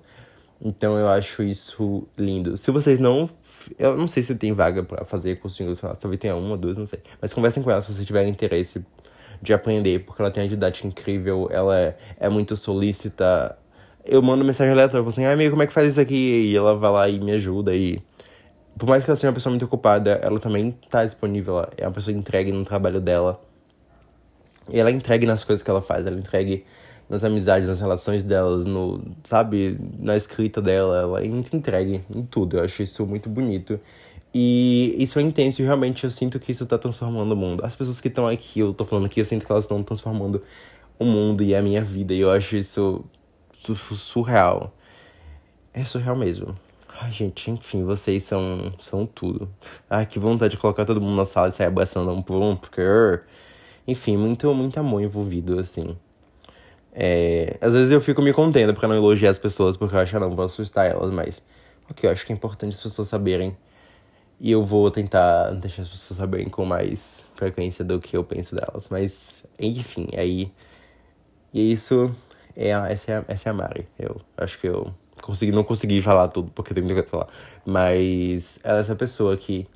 Então eu acho isso lindo. Se vocês não. Eu não sei se tem vaga para fazer curso de inglês, talvez tenha uma, duas, não sei. Mas conversem com ela se vocês tiverem interesse de aprender, porque ela tem uma didática incrível, ela é, é muito solícita. Eu mando mensagem aleatória, assim, ai, amigo, como é que faz isso aqui? E ela vai lá e me ajuda e por mais que ela seja uma pessoa muito ocupada, ela também tá disponível, ela é uma pessoa entregue no trabalho dela. E ela é entregue nas coisas que ela faz, ela é entregue nas amizades, nas relações delas, no, sabe, na escrita dela, ela é muito entregue em tudo. Eu acho isso muito bonito. E isso é intenso e realmente eu sinto que isso tá transformando o mundo. As pessoas que estão aqui, eu tô falando aqui, eu sinto que elas estão transformando o mundo e a minha vida. E eu acho isso surreal. É surreal mesmo. Ai, gente, enfim, vocês são, são tudo. Ai, que vontade de colocar todo mundo na sala e sair abraçando um por um, porque. Enfim, muito, muito amor envolvido, assim. É, às vezes eu fico me contendo pra não elogiar as pessoas, porque eu acho que não vou assustar elas, mas. Ok, eu acho que é importante as pessoas saberem. E eu vou tentar deixar as pessoas saberem com mais frequência do que eu penso delas. Mas, enfim, aí. E isso. É, essa, é, essa é a Mari. Eu acho que eu consegui, não consegui falar tudo, porque tem muita coisa pra falar. Mas ela é essa pessoa que.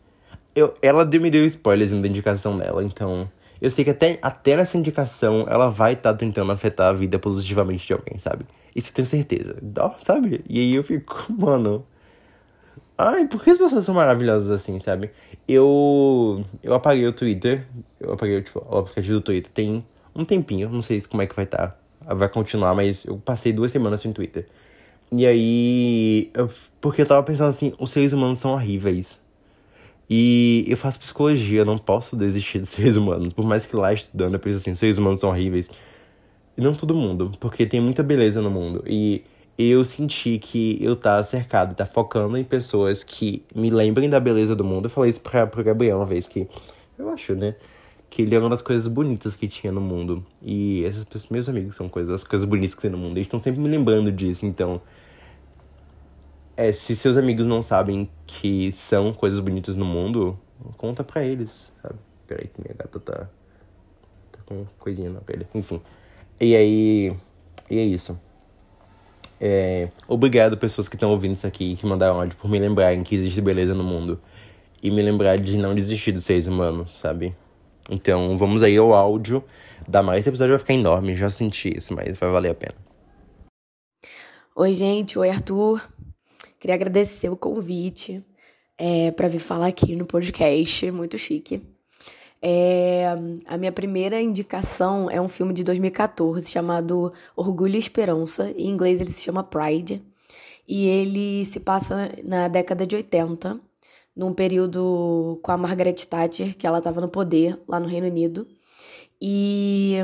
Eu, ela me deu spoilers na indicação dela, então. Eu sei que até, até nessa indicação ela vai estar tá tentando afetar a vida positivamente de alguém, sabe? Isso eu tenho certeza. sabe? E aí eu fico, [LAUGHS] mano. Ai, por que as pessoas são maravilhosas assim, sabe? Eu. Eu apaguei o Twitter. Eu apaguei tipo, o aplicativo do Twitter tem um tempinho. Não sei como é que vai estar. Tá. Vai continuar, mas eu passei duas semanas sem Twitter. E aí. Eu, porque eu tava pensando assim, os seres humanos são horríveis. E eu faço psicologia, eu não posso desistir de [LAUGHS] seres humanos. Por mais que lá estudando eu penso assim, os seres humanos são horríveis. E não todo mundo, porque tem muita beleza no mundo. E eu senti que eu tá cercado, tá focando em pessoas que me lembrem da beleza do mundo. Eu falei isso pra, pro Gabriel uma vez que. Eu acho, né? que ele é uma das coisas bonitas que tinha no mundo. E esses meus amigos são coisas, as coisas bonitas que tem no mundo. Eles estão sempre me lembrando disso, então. É, se seus amigos não sabem que são coisas bonitas no mundo, conta pra eles, sabe? Peraí que minha gata tá. tá com coisinha na pele. Enfim. E aí. E é isso. É, obrigado, pessoas que estão ouvindo isso aqui, que mandaram áudio, por me lembrarem que existe beleza no mundo. E me lembrar de não desistir dos seres humanos, sabe? Então, vamos aí ao áudio da mais. Esse episódio vai ficar enorme, já senti isso, mas vai valer a pena. Oi, gente. Oi, Arthur. Queria agradecer o convite é, para vir falar aqui no podcast, muito chique. É, a minha primeira indicação é um filme de 2014 chamado Orgulho e Esperança. Em inglês ele se chama Pride. E ele se passa na década de 80, num período com a Margaret Thatcher, que ela estava no poder lá no Reino Unido. E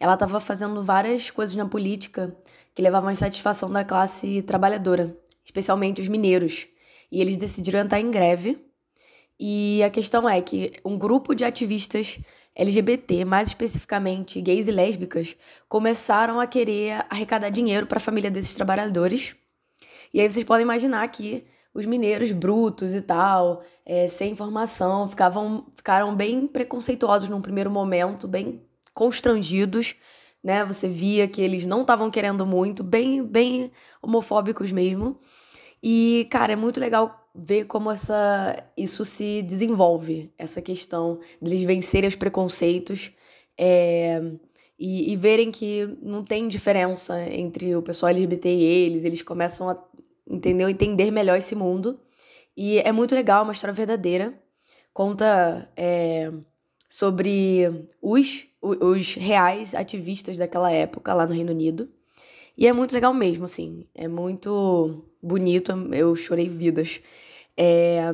ela estava fazendo várias coisas na política que levavam à insatisfação da classe trabalhadora especialmente os mineiros. E eles decidiram entrar em greve. E a questão é que um grupo de ativistas LGBT, mais especificamente gays e lésbicas, começaram a querer arrecadar dinheiro para a família desses trabalhadores. E aí vocês podem imaginar que os mineiros brutos e tal, é, sem informação, ficavam, ficaram bem preconceituosos num primeiro momento, bem constrangidos, né? Você via que eles não estavam querendo muito, bem, bem homofóbicos mesmo. E, cara, é muito legal ver como essa, isso se desenvolve, essa questão deles vencerem os preconceitos é, e, e, verem que não tem diferença entre o pessoal LGBT e eles, eles começam a entender, entender melhor esse mundo. E é muito legal, é uma história verdadeira. Conta é, sobre os, os reais ativistas daquela época lá no Reino Unido. E é muito legal mesmo, assim. É muito bonito. Eu chorei vidas. É...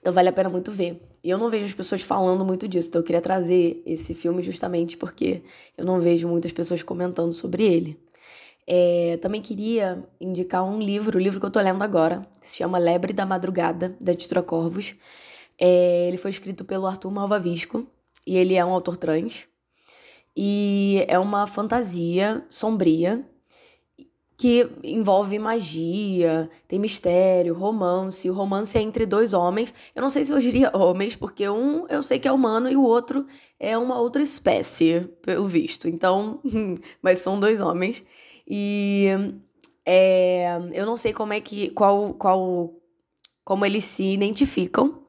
Então vale a pena muito ver. E eu não vejo as pessoas falando muito disso. Então eu queria trazer esse filme justamente porque eu não vejo muitas pessoas comentando sobre ele. É, também queria indicar um livro, o livro que eu tô lendo agora, se chama Lebre da Madrugada, da Editora Corvos. É, ele foi escrito pelo Arthur Malvavisco e ele é um autor trans. E é uma fantasia sombria que envolve magia, tem mistério, romance. O romance é entre dois homens. Eu não sei se eu diria [LAUGHS] homens, porque um eu sei que é humano e o outro é uma outra espécie, pelo visto. Então, [LAUGHS] mas são dois homens. E é, eu não sei como é que. qual, qual como eles se identificam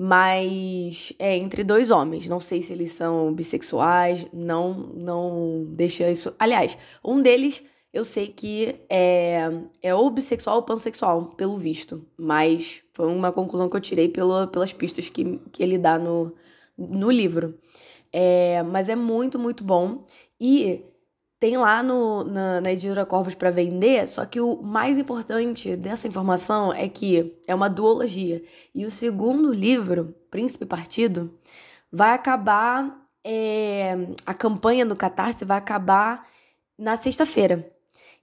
mas é entre dois homens. Não sei se eles são bissexuais, não não deixa isso. Aliás, um deles eu sei que é, é ou bissexual ou pansexual, pelo visto. Mas foi uma conclusão que eu tirei pela, pelas pistas que, que ele dá no, no livro. É, mas é muito, muito bom. E tem lá no, na, na editora Corvos para vender, só que o mais importante dessa informação é que é uma duologia. E o segundo livro, Príncipe Partido, vai acabar. É, a campanha do Catarse vai acabar na sexta-feira.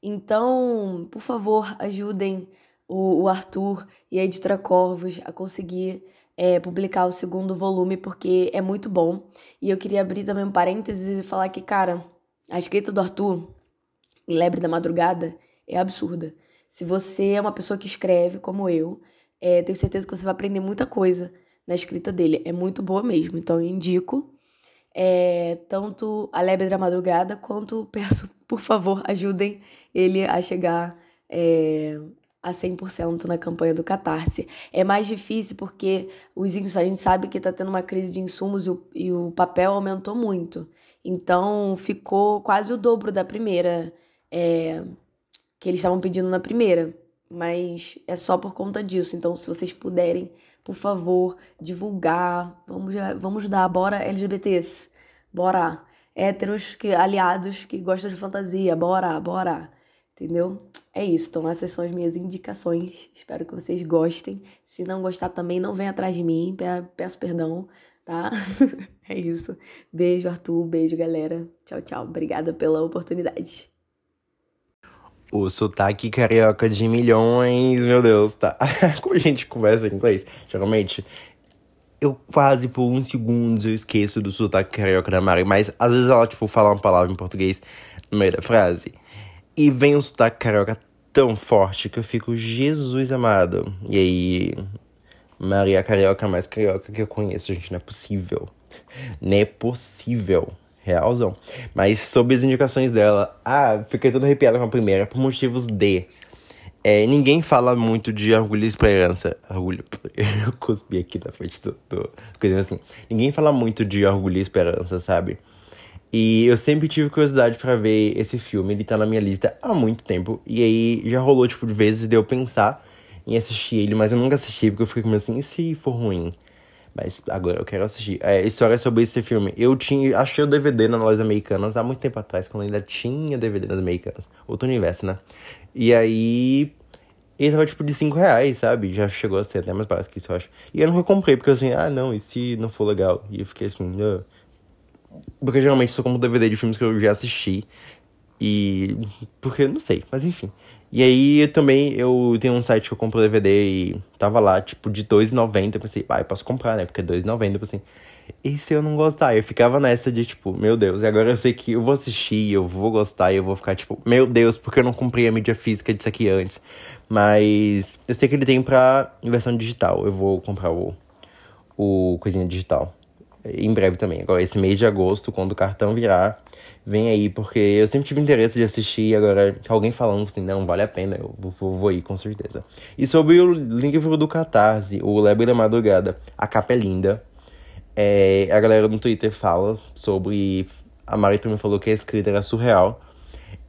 Então, por favor, ajudem o, o, Arthur e a editora Corvos a conseguir é, publicar o segundo volume, porque é muito bom. E eu queria abrir também um parênteses e falar que, cara a escrita do Arthur, em Lebre da Madrugada, é absurda. Se você é uma pessoa que escreve, como eu, é, tenho certeza que você vai aprender muita coisa na escrita dele. É muito boa mesmo. Então, eu indico é, tanto a Lebre da Madrugada, quanto peço, [LAUGHS] por favor, ajudem ele a chegar é, a 100% na campanha do Catarse. É mais difícil porque os a gente sabe que está tendo uma crise de insumos e o, e o papel aumentou muito. Então ficou quase o dobro da primeira, é, que eles estavam pedindo na primeira. Mas é só por conta disso. Então, se vocês puderem, por favor, divulgar. Vamos, vamos dar, bora LGBTs. Bora. Héteros que, aliados que gostam de fantasia. Bora, bora. Entendeu? É isso. Então, essas são as minhas indicações. Espero que vocês gostem. Se não gostar também, não venha atrás de mim. Peço perdão tá? [LAUGHS] é isso. Beijo, Arthur. Beijo, galera. Tchau, tchau. Obrigada pela oportunidade. O sotaque carioca de milhões, meu Deus, tá? [LAUGHS] Como a gente conversa em inglês, geralmente eu quase por um segundo eu esqueço do sotaque carioca da Mari, mas às vezes ela, tipo, fala uma palavra em português no meio da frase e vem um sotaque carioca tão forte que eu fico, Jesus amado. E aí, Maria Carioca mais carioca que eu conheço, gente, não é possível. Não é possível. Realzão. Mas sobre as indicações dela, ah, fiquei todo arrepiado com a primeira por motivos de. É, ninguém fala muito de orgulho e esperança. Orgulho. [LAUGHS] Eu cuspi aqui na frente do, do. Coisa assim. Ninguém fala muito de orgulho e esperança, sabe? E eu sempre tive curiosidade para ver esse filme. Ele tá na minha lista há muito tempo. E aí já rolou, tipo, de vezes de eu pensar em assistir ele, mas eu nunca assisti porque eu fiquei meio assim, e se for ruim? Mas agora eu quero assistir. É, história sobre esse filme. Eu tinha. Achei o DVD na lojas americanas há muito tempo atrás, quando ainda tinha DVD nas americanas. Outro universo, né? E aí. Ele tava tipo de 5 reais, sabe? Já chegou a ser até mais barato que isso, eu acho. E eu não comprei, porque assim, ah não, e se não for legal? E eu fiquei assim, uh. Porque geralmente sou como DVD de filmes que eu já assisti. E. Porque não sei, mas enfim. E aí também eu tenho um site que eu compro DVD e tava lá, tipo, de R$2,90. Eu pensei, ah, eu posso comprar, né? Porque é R$2,90. Eu pensei, e se eu não gostar? Eu ficava nessa de, tipo, meu Deus, e agora eu sei que eu vou assistir, eu vou gostar e eu vou ficar, tipo, meu Deus, porque eu não comprei a mídia física disso aqui antes. Mas eu sei que ele tem pra versão digital. Eu vou comprar o, o coisinha digital. Em breve também. Agora, esse mês de agosto, quando o cartão virar, vem aí, porque eu sempre tive interesse de assistir e agora alguém falando assim, não, vale a pena, eu vou, vou ir com certeza. E sobre o livro do Catarse, o Lebre da Madrugada, a capa é linda. É, a galera no Twitter fala sobre. A Mari também falou que a escrita era surreal.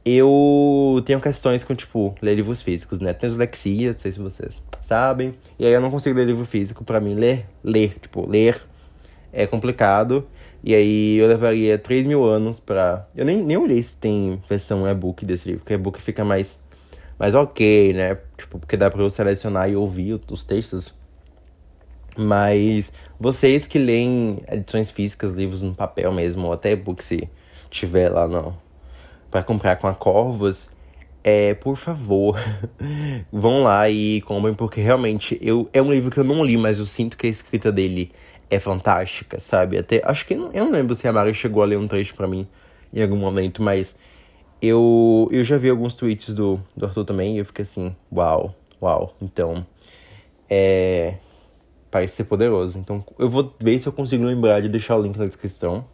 Eu tenho questões com, tipo, ler livros físicos, né? Tenho dislexia, não sei se vocês sabem. E aí eu não consigo ler livro físico. Pra mim, ler, ler, tipo, ler é complicado. E aí eu levaria 3 mil anos pra. Eu nem, nem olhei se tem versão e-book desse livro, porque e-book fica mais, mais ok, né? Tipo, porque dá pra eu selecionar e ouvir os textos. Mas vocês que leem edições físicas, livros no papel mesmo, ou até e-book se tiver lá no, pra comprar com a Corvos, é, por favor, [LAUGHS] vão lá e comprem, porque realmente eu, é um livro que eu não li, mas eu sinto que a escrita dele é fantástica, sabe? Até acho que eu não lembro se a Mari chegou a ler um trecho para mim em algum momento, mas eu eu já vi alguns tweets do, do Arthur também e eu fiquei assim, uau, uau. Então, é parece ser poderoso. Então, eu vou ver se eu consigo lembrar de deixar o link na descrição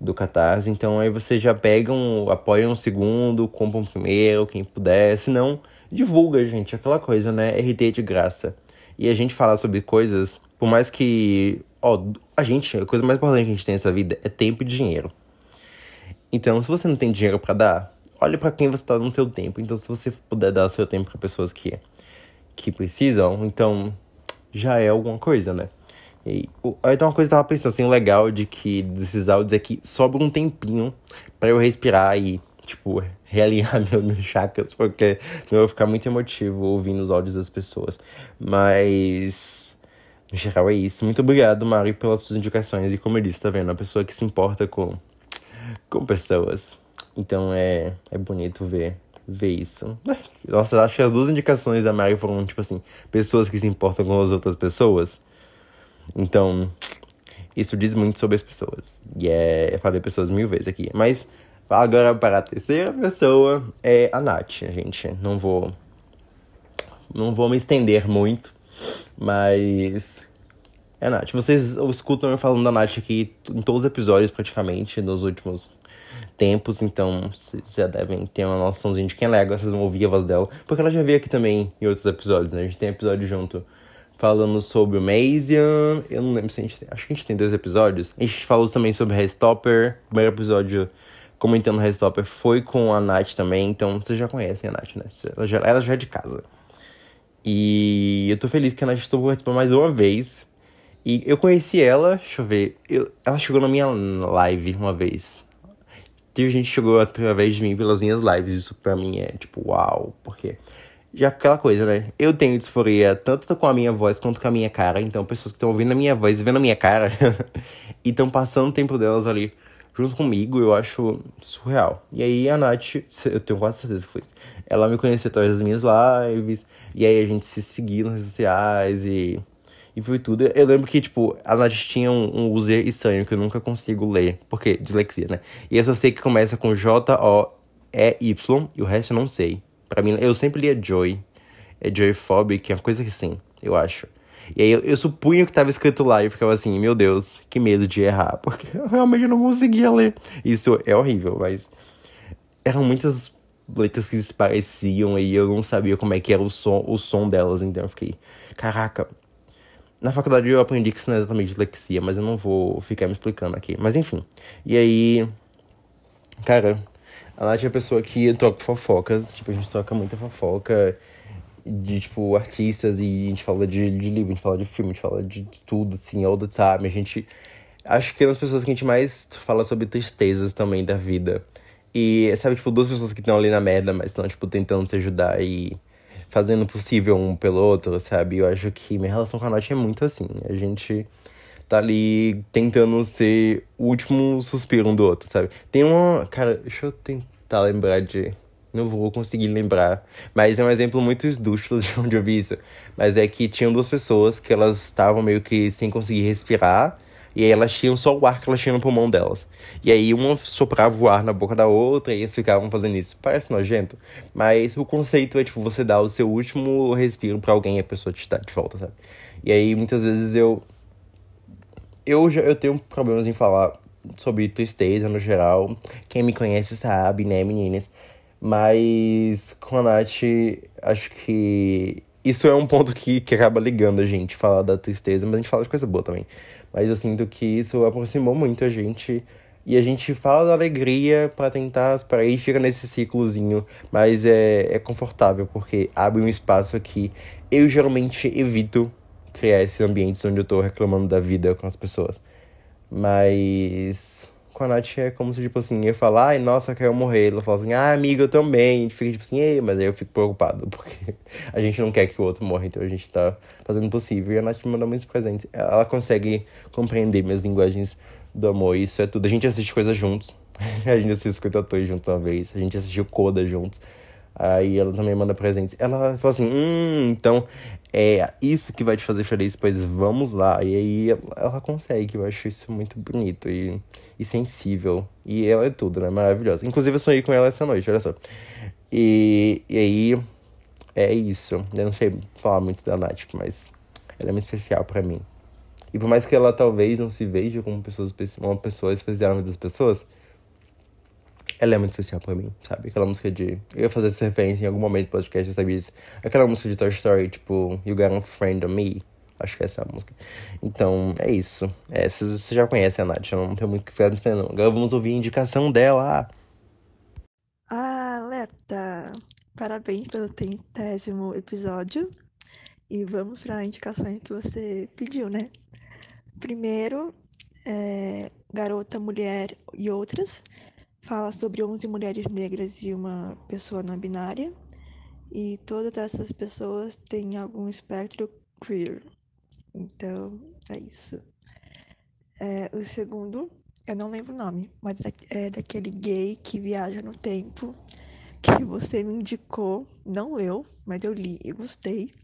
do Catarse. Então, aí você já pega um, apoia um segundo, compra um primeiro, quem puder. Se não, divulga, gente. Aquela coisa, né? RT de graça. E a gente falar sobre coisas, por mais que Ó, a gente, a coisa mais importante que a gente tem nessa vida é tempo e dinheiro. Então, se você não tem dinheiro para dar, olha para quem você tá dando seu tempo. Então, se você puder dar seu tempo para pessoas que, que precisam, então já é alguma coisa, né? E, então, uma coisa que eu tava pensando assim, legal de que desses áudios é que sobra um tempinho para eu respirar e, tipo, [LAUGHS] realinhar meu, meus chakras, porque senão eu vou ficar muito emotivo ouvindo os áudios das pessoas. Mas em geral é isso. Muito obrigado, Mari, pelas suas indicações. E como eu disse, tá vendo? Uma pessoa que se importa com, com pessoas. Então é, é bonito ver, ver isso. [LAUGHS] Nossa, acho que as duas indicações da Mari foram, tipo assim, pessoas que se importam com as outras pessoas. Então, isso diz muito sobre as pessoas. E é. Eu falei pessoas mil vezes aqui. Mas agora para a terceira pessoa é a Nath, gente. Não vou. Não vou me estender muito. Mas. É, Nath. Vocês escutam eu falando da Nath aqui em todos os episódios, praticamente, nos últimos tempos, então vocês já devem ter uma noçãozinha de quem ela é, vocês vão ouvir a voz dela, porque ela já veio aqui também em outros episódios, né? A gente tem episódio junto falando sobre o Mazian. Eu não lembro se a gente tem. Acho que a gente tem dois episódios. A gente falou também sobre Restopper. O primeiro episódio comentando Restopper foi com a Nath também, então vocês já conhecem a Nath, né? Ela já, ela já é de casa. E eu tô feliz que a Nath estou participando mais uma vez. E eu conheci ela, deixa eu ver, eu, ela chegou na minha live uma vez. Teve gente que chegou através de mim pelas minhas lives, isso pra mim é tipo, uau, porque já aquela coisa, né? Eu tenho disforia tanto com a minha voz quanto com a minha cara, então pessoas que estão ouvindo a minha voz e vendo a minha cara [LAUGHS] e estão passando o tempo delas ali junto comigo, eu acho surreal. E aí a Nath, eu tenho quase certeza que foi isso. Ela me conheceu através das minhas lives, e aí a gente se seguiu nas redes sociais e, E foi tudo. Eu lembro que, tipo, a Nath tinha um, um user estranho que eu nunca consigo ler. Porque, dislexia, né? E eu só sei que começa com J-O-E-Y e o resto eu não sei. Pra mim, eu sempre lia Joy. É Joyphobic, é uma coisa assim, eu acho. E aí eu, eu supunho que tava escrito lá e ficava assim, meu Deus, que medo de errar. [LAUGHS] Porque eu realmente não conseguia ler. Isso é horrível, mas. Eram muitas letras que se pareciam e eu não sabia como é que era o som, o som delas, então eu fiquei. Caraca. Na faculdade eu aprendi que isso não é exatamente dislexia, mas eu não vou ficar me explicando aqui. Mas enfim. E aí. Cara, a Nath é a pessoa que toca fofocas. Tipo, a gente toca muita fofoca de, tipo, artistas e a gente fala de, de livro, a gente fala de filme, a gente fala de tudo, assim, all the time. A gente. Acho que é uma das pessoas que a gente mais fala sobre tristezas também da vida. E, sabe, tipo, duas pessoas que estão ali na merda, mas estão, tipo, tentando se ajudar e fazendo o possível um pelo outro, sabe? Eu acho que minha relação com a Nath é muito assim. A gente tá ali tentando ser o último suspiro um do outro, sabe? Tem uma. Cara, deixa eu tentar lembrar de. Não vou conseguir lembrar. Mas é um exemplo muito esdrúxulo de onde eu vi isso. Mas é que tinham duas pessoas que elas estavam meio que sem conseguir respirar. E aí elas tinham só o ar que elas tinham no pulmão delas. E aí uma soprava o ar na boca da outra e eles ficavam fazendo isso. Parece nojento, mas o conceito é tipo você dar o seu último respiro para alguém e a pessoa te dar de volta, sabe? E aí muitas vezes eu eu já eu tenho problemas em falar sobre tristeza no geral. Quem me conhece sabe, né, meninas? Mas com a Nath, acho que isso é um ponto que, que acaba ligando a gente, falar da tristeza, mas a gente fala de coisa boa também. Mas eu sinto que isso aproximou muito a gente. E a gente fala da alegria para tentar para aí fica nesse ciclozinho, mas é, é confortável porque abre um espaço aqui. Eu geralmente evito criar esses ambientes onde eu tô reclamando da vida com as pessoas. Mas com a Nath é como se, tipo assim, eu falar, ai, nossa, quero morrer. Ela fala assim, ah, amiga, eu também. A gente fica tipo assim, ei, mas aí eu fico preocupado, [LAUGHS] porque a gente não quer que o outro morra, então a gente tá fazendo o possível. E a Nath me manda muitos presentes. Ela consegue compreender minhas linguagens do amor, isso é tudo. A gente assiste coisas juntos. [LAUGHS] a gente assistiu 50 Tons juntos uma vez. A gente assistiu Coda juntos. Aí ela também manda presentes. Ela fala assim: hum, então é isso que vai te fazer feliz, pois vamos lá. E aí ela consegue, eu acho isso muito bonito e, e sensível. E ela é tudo, né? Maravilhosa. Inclusive eu sonhei com ela essa noite, olha só. E, e aí é isso. Eu não sei falar muito da Nath, mas ela é muito especial para mim. E por mais que ela talvez não se veja como pessoa, uma pessoa especial na vida das pessoas, ela é muito especial pra mim, sabe? Aquela música de. Eu ia fazer essa referência em algum momento do podcast, disso. Aquela música de Toy Story, tipo, You Got a Friend on Me. Acho que essa é a música. Então, é isso. É, já conhece a Nath, eu não tenho muito o que ficar me não. Agora vamos ouvir a indicação dela. Alerta! Parabéns pelo centésimo episódio. E vamos para indicações que você pediu, né? Primeiro, é, Garota, Mulher e Outras fala sobre 11 mulheres negras e uma pessoa não binária, e todas essas pessoas têm algum espectro queer. Então, é isso. É, o segundo, eu não lembro o nome, mas é daquele gay que viaja no tempo, que [LAUGHS] você me indicou, não leu, mas eu li e gostei.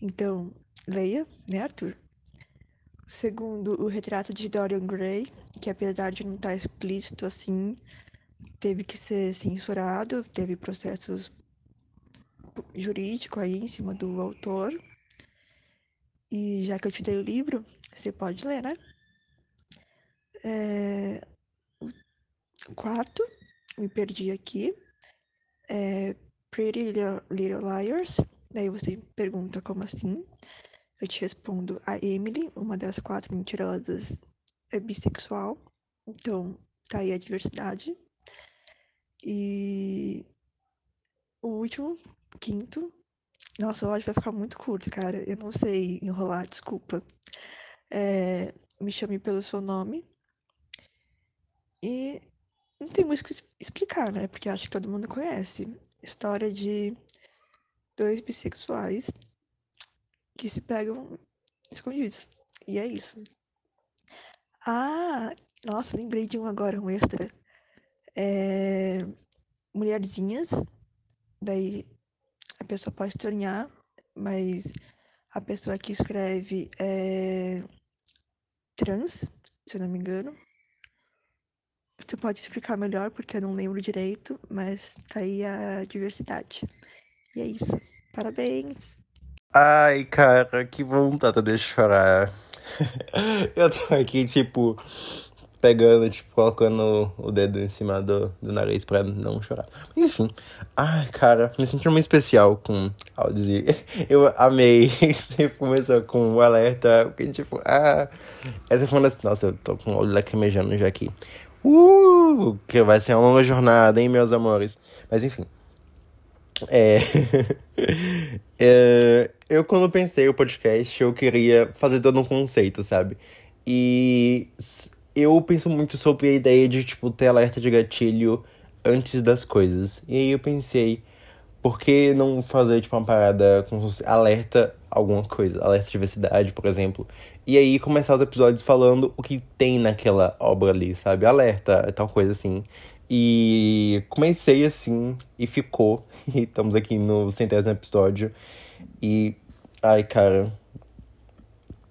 Então, leia, né, Arthur? Segundo, o retrato de Dorian Gray, que apesar de não estar explícito assim, teve que ser censurado, teve processos jurídicos aí em cima do autor. E já que eu te dei o livro, você pode ler, né? É... O quarto, me perdi aqui, é Pretty Little Liars. Daí você pergunta como assim. Eu te respondo, a Emily, uma das quatro mentirosas, é bissexual. Então, tá aí a diversidade. E o último, quinto. Nossa, hoje vai ficar muito curto, cara. Eu não sei enrolar, desculpa. É, me chame pelo seu nome. E não tem muito o que explicar, né? Porque acho que todo mundo conhece. História de dois bissexuais que se pegam escondidos. E é isso. Ah, nossa, lembrei de um agora, um extra. É, mulherzinhas, daí pessoa pode tornear, mas A pessoa que escreve é trans, se eu não me engano. Você pode explicar melhor, porque eu não lembro direito, mas tá aí a diversidade. E é isso. Parabéns! Ai, cara, que vontade de chorar. [LAUGHS] eu tô aqui, tipo, pegando, tipo, colocando o dedo em cima do, do nariz pra não chorar. Enfim. Ai, cara, me senti muito especial com áudios e [LAUGHS] eu amei. [LAUGHS] Você começou com o alerta, porque, tipo, ah, essa foi uma das. Nossa, eu tô com o olho lacrimejando já aqui. Uh, que vai ser uma longa jornada, hein, meus amores. Mas enfim. É... [LAUGHS] é... Eu, quando pensei o podcast, eu queria fazer todo um conceito, sabe? E eu penso muito sobre a ideia de, tipo, ter alerta de gatilho antes das coisas. E aí eu pensei, por que não fazer, tipo, uma parada com alerta alguma coisa? Alerta de diversidade, por exemplo. E aí começar os episódios falando o que tem naquela obra ali, sabe? Alerta, tal coisa assim. E comecei assim, e ficou. [LAUGHS] E estamos aqui no centésimo episódio. E, ai, cara,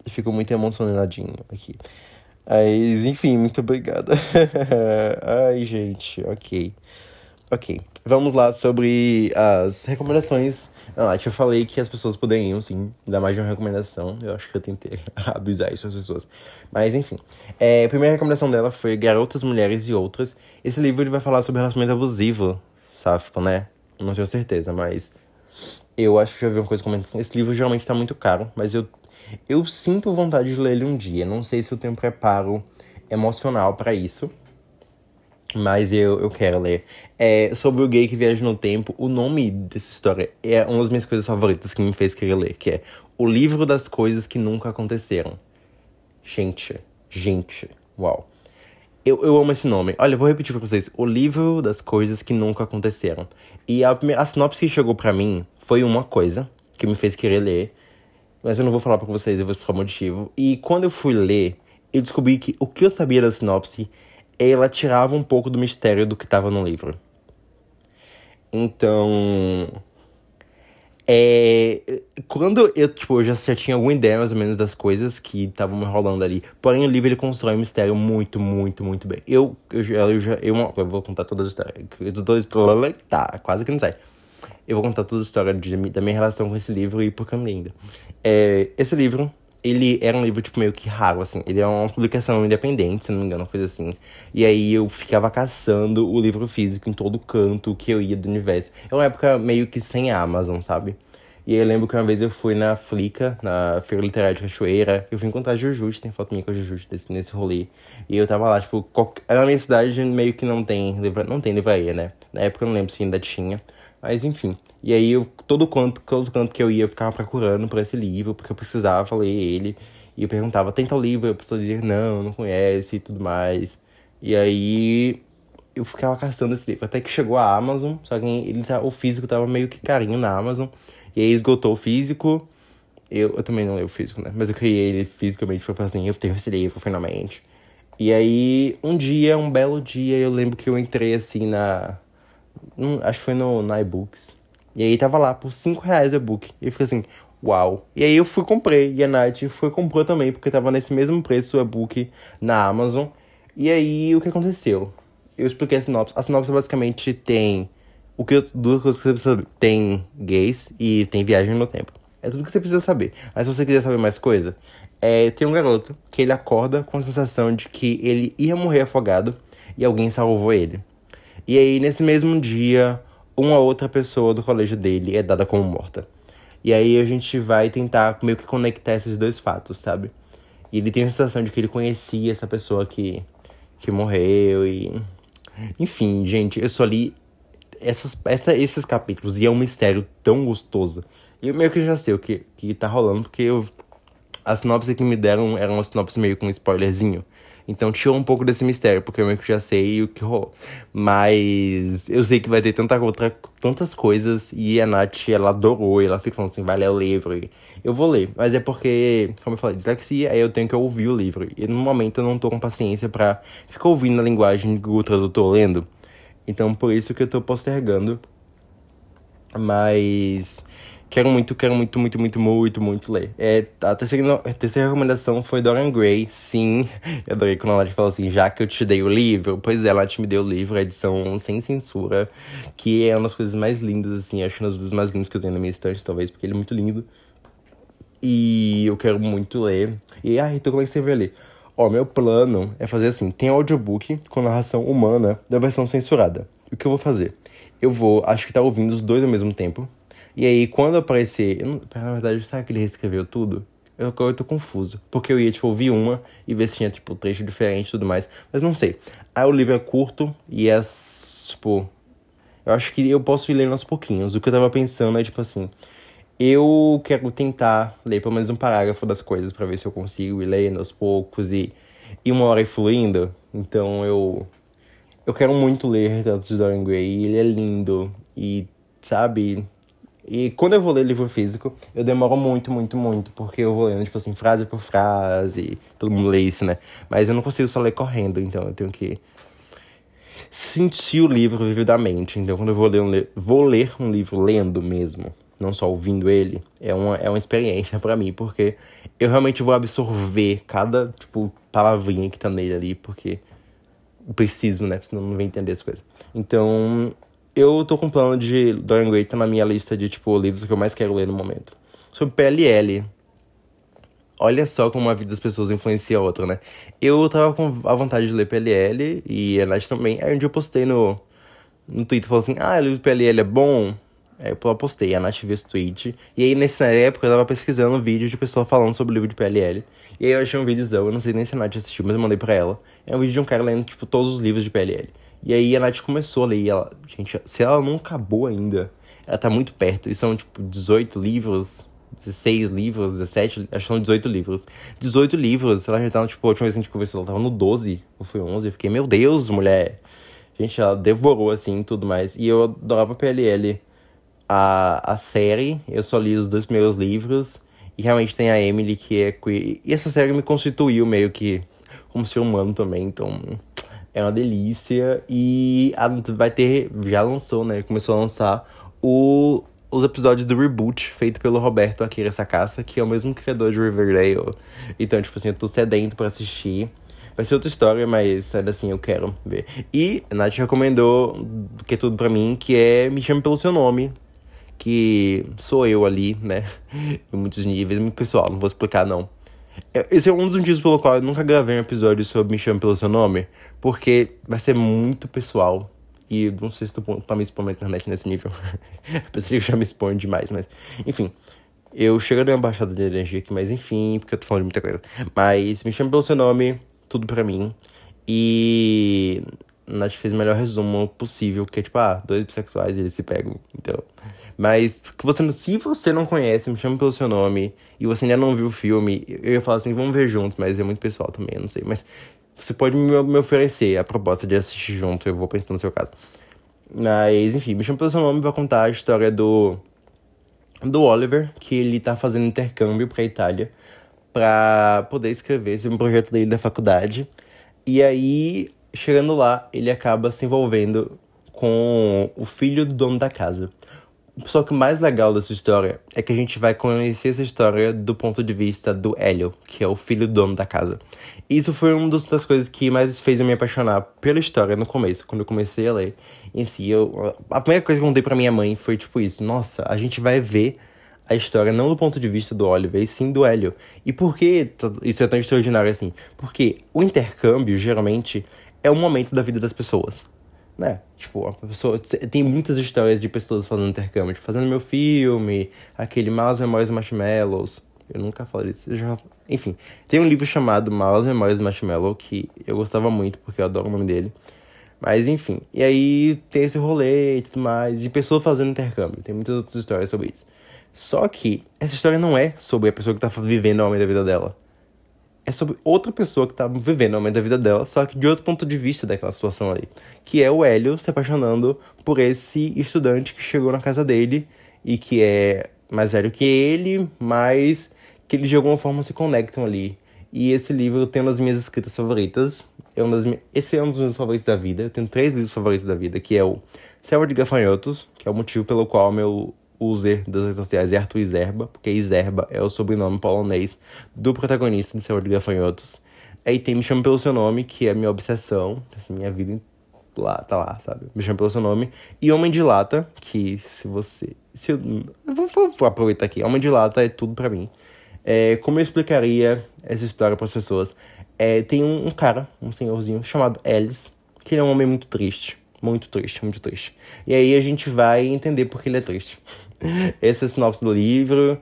fico muito emocionadinho aqui. Mas, enfim, muito obrigada. [LAUGHS] Ai, gente, ok. Ok, vamos lá sobre as recomendações. Ah, eu falei que as pessoas poderiam, sim, dar mais de uma recomendação. Eu acho que eu tentei [LAUGHS] abusar isso as pessoas. Mas, enfim. É, a primeira recomendação dela foi Garotas, Mulheres e Outras. Esse livro ele vai falar sobre relacionamento abusivo, sáfico, né? Não tenho certeza, mas eu acho que já vi uma coisa comentando. Esse livro geralmente tá muito caro, mas eu eu sinto vontade de ler ele um dia. Não sei se eu tenho preparo emocional para isso. Mas eu, eu quero ler. É, sobre o gay que viaja no tempo, o nome dessa história é uma das minhas coisas favoritas que me fez querer ler, que é O Livro das Coisas que Nunca Aconteceram. Gente, gente, uau. Eu, eu amo esse nome. Olha, eu vou repetir pra vocês. O Livro das Coisas que Nunca Aconteceram. E a, a sinopse que chegou para mim foi uma coisa que me fez querer ler. Mas eu não vou falar pra vocês, eu vou explicar o motivo. E quando eu fui ler, eu descobri que o que eu sabia da sinopse, ela tirava um pouco do mistério do que estava no livro. Então. É, quando eu, tipo, eu já, já tinha alguma ideia mais ou menos das coisas que estavam rolando ali. Porém, o livro ele constrói um mistério muito, muito, muito bem. Eu, eu, eu, já, eu, eu vou contar todas as histórias. Tá, quase que não sai. Eu vou contar toda a história de, da minha relação com esse livro e por que ainda. É, esse livro, ele era um livro, tipo, meio que raro, assim. Ele é uma publicação independente, se não me engano, coisa assim. E aí eu ficava caçando o livro físico em todo canto que eu ia do universo. É uma época meio que sem Amazon, sabe? E aí eu lembro que uma vez eu fui na Flica, na Feira Literária de Cachoeira, eu fui encontrar Jujute, tem foto minha com a Jujute nesse, nesse rolê. E eu tava lá, tipo, qualquer... na minha cidade meio que não tem, livra... não tem livraria, né? Na época eu não lembro se ainda tinha. Mas enfim. E aí eu, todo canto, todo canto que eu ia, eu ficava procurando por esse livro, porque eu precisava ler ele. E eu perguntava, tem tal livro? E a pessoa dizia, não, não conhece e tudo mais. E aí eu ficava caçando esse livro. Até que chegou a Amazon, só que ele tá, o físico tava meio que carinho na Amazon. E aí esgotou o físico. Eu, eu também não leio o físico, né? Mas eu criei ele fisicamente, foi assim, eu tenho esse livro, finalmente. E aí, um dia, um belo dia, eu lembro que eu entrei assim na. Acho que foi no, no iBooks. E aí tava lá por 5 reais o e-book. E eu fiquei assim, uau. E aí eu fui comprei. E a Nath foi comprou também, porque tava nesse mesmo preço o e-book na Amazon. E aí o que aconteceu? Eu expliquei a sinopse. A sinopse basicamente tem o que duas coisas que você precisa saber. Tem gays e tem viagem no tempo. É tudo que você precisa saber. Mas se você quiser saber mais coisa, é, tem um garoto que ele acorda com a sensação de que ele ia morrer afogado e alguém salvou ele. E aí, nesse mesmo dia, uma outra pessoa do colégio dele é dada como morta. E aí a gente vai tentar meio que conectar esses dois fatos, sabe? E ele tem a sensação de que ele conhecia essa pessoa que, que morreu e. Enfim, gente, eu só li essas, essa, esses capítulos e é um mistério tão gostoso. E eu meio que já sei o que, que tá rolando, porque eu, a sinopse que me deram era uma sinopse meio com um spoilerzinho. Então tirou um pouco desse mistério, porque eu meio que já sei o que rolou. Mas eu sei que vai ter tanta outra, tantas coisas e a Nath, ela adorou, ela fica falando assim, vai ler o livro. Eu vou ler, mas é porque, como eu falei, dislexia, aí eu tenho que ouvir o livro. E no momento eu não tô com paciência para ficar ouvindo a linguagem que o tradutor lendo. Então por isso que eu tô postergando. Mas Quero muito, quero muito, muito, muito, muito, muito ler. É, a, terceira, a terceira recomendação foi Dorian Gray. Sim, [LAUGHS] eu adorei quando a Nath falou assim, já que eu te dei o livro. Pois é, a Nath me deu o livro, a edição sem censura, que é uma das coisas mais lindas, assim, acho um dos livros mais lindos que eu tenho na minha estante, talvez, porque ele é muito lindo. E eu quero muito ler. E, ah, então como é que você vai ler? Ó, meu plano é fazer assim, tem audiobook com narração humana da versão censurada. O que eu vou fazer? Eu vou, acho que tá ouvindo os dois ao mesmo tempo, e aí, quando aparecer. Não, na verdade, sabe que ele reescreveu tudo? Eu, eu tô confuso. Porque eu ia, tipo, ouvir uma e ver se tinha, tipo, trecho diferente e tudo mais. Mas não sei. Aí o livro é curto e é, tipo. Eu acho que eu posso ir lendo aos pouquinhos. O que eu tava pensando é, tipo assim. Eu quero tentar ler pelo menos um parágrafo das coisas para ver se eu consigo ir lendo aos poucos e, e uma hora ir fluindo. Então eu. Eu quero muito ler Retratos de Dorian Gray. Ele é lindo e, sabe, e quando eu vou ler livro físico, eu demoro muito, muito, muito, porque eu vou lendo, tipo assim, frase por frase, todo mundo lê isso, né? Mas eu não consigo só ler correndo, então eu tenho que sentir o livro vividamente. Então, quando eu vou ler um, vou ler um livro lendo mesmo, não só ouvindo ele, é uma, é uma experiência para mim, porque eu realmente vou absorver cada, tipo, palavrinha que tá nele ali, porque eu preciso, né? Senão não vou entender as coisas. Então, eu tô com um plano de Dorian Gray tá na minha lista de, tipo, livros que eu mais quero ler no momento. Sobre PLL. Olha só como a vida das pessoas influencia a outra, né? Eu tava com a vontade de ler PLL e a Nath também. Aí um dia eu postei no, no Twitter, falou assim, ah, livro PLL é bom? Aí eu postei, a Nath viu esse tweet. E aí, nessa época, eu tava pesquisando um vídeo de pessoa falando sobre o livro de PLL. E aí eu achei um vídeozão, eu não sei nem se a Nath assistiu, mas eu mandei pra ela. É um vídeo de um cara lendo, tipo, todos os livros de PLL. E aí a Nath começou a ler ela, gente, se ela não acabou ainda, ela tá muito perto. E são, tipo, 18 livros, 16 livros, 17, acho que são 18 livros. 18 livros, ela já tá, tipo, a última vez que a gente conversou, ela tava no 12, ou foi 11. Eu fiquei, meu Deus, mulher. Gente, ela devorou, assim, tudo mais. E eu adorava PLL. A, a série, eu só li os dois primeiros livros. E realmente tem a Emily, que é queer. E essa série me constituiu meio que como ser humano também, então é uma delícia. E vai ter. Já lançou, né? Começou a lançar o, os episódios do reboot feito pelo Roberto Akira Sakaça, que é o mesmo criador de Riverdale. Então, tipo assim, eu tô sedento pra assistir. Vai ser outra história, mas ainda assim eu quero ver. E a Nath recomendou, que é tudo pra mim, que é Me Chame Pelo Seu Nome. Que sou eu ali, né? [LAUGHS] em muitos níveis. Muito pessoal, não vou explicar não. Esse é um dos motivos pelo qual eu nunca gravei um episódio sobre Me Chame Pelo Seu Nome. Porque vai ser muito pessoal. E não sei se tu tá me expondo na internet nesse nível. [LAUGHS] Pensei que eu já me exponho demais, mas... Enfim. Eu chego de uma baixada de energia aqui, mas enfim, porque eu tô falando de muita coisa. Mas Me Chame Pelo Seu Nome, tudo pra mim. E... Nath fez o melhor resumo possível, que é tipo, ah, dois bissexuais eles se pegam. Então... Mas que você, se você não conhece, me chama pelo seu nome e você ainda não viu o filme, eu ia falar assim, vamos ver juntos, mas é muito pessoal também, eu não sei. Mas você pode me, oferecer a proposta de assistir junto, eu vou pensar no seu caso. Mas, enfim, me chama pelo seu nome pra contar a história do, do Oliver, que ele tá fazendo intercâmbio pra Itália pra poder escrever esse projeto dele da faculdade. E aí, chegando lá, ele acaba se envolvendo com o filho do dono da casa. Só que o mais legal dessa história é que a gente vai conhecer essa história do ponto de vista do Hélio, que é o filho do dono da casa. Isso foi uma das coisas que mais fez eu me apaixonar pela história no começo, quando eu comecei a ler em si. Eu, a primeira coisa que eu contei pra minha mãe foi tipo isso: nossa, a gente vai ver a história não do ponto de vista do Oliver, e sim do Hélio. E por que isso é tão extraordinário assim? Porque o intercâmbio, geralmente, é um momento da vida das pessoas né? Tipo, a pessoa. Tem muitas histórias de pessoas fazendo intercâmbio, tipo, fazendo meu filme, aquele Malas Memórias Marshmallows. Eu nunca falei isso, já. Enfim, tem um livro chamado Malas Memórias Marshmallow que eu gostava muito, porque eu adoro o nome dele. Mas enfim, e aí tem esse rolê e tudo mais, de pessoa fazendo intercâmbio. Tem muitas outras histórias sobre isso. Só que essa história não é sobre a pessoa que tá vivendo o momento da vida dela é sobre outra pessoa que tá vivendo o momento da vida dela, só que de outro ponto de vista daquela situação ali. Que é o Hélio se apaixonando por esse estudante que chegou na casa dele e que é mais velho que ele, mas que eles de alguma forma se conectam ali. E esse livro tem uma das minhas escritas favoritas. É uma das minhas... Esse é um dos meus favoritos da vida. Eu tenho três livros favoritos da vida, que é o Selva de Gafanhotos, que é o motivo pelo qual meu user das redes sociais é Arthur Iserba, porque Iserba é o sobrenome polonês do protagonista de Senhor de Gafanhotos. Aí tem Me Chama Pelo Seu Nome, que é minha obsessão, essa minha vida lá, tá lá, sabe? Me Chama Pelo Seu Nome. E Homem de Lata, que se você... Se eu, vou, vou, vou aproveitar aqui. Homem de Lata é tudo para mim. É, como eu explicaria essa história para as pessoas? É, tem um, um, cara, um senhorzinho chamado Ellis, que ele é um homem muito triste. Muito triste, muito triste. E aí a gente vai entender por que ele é triste. Esse é a sinopse do livro.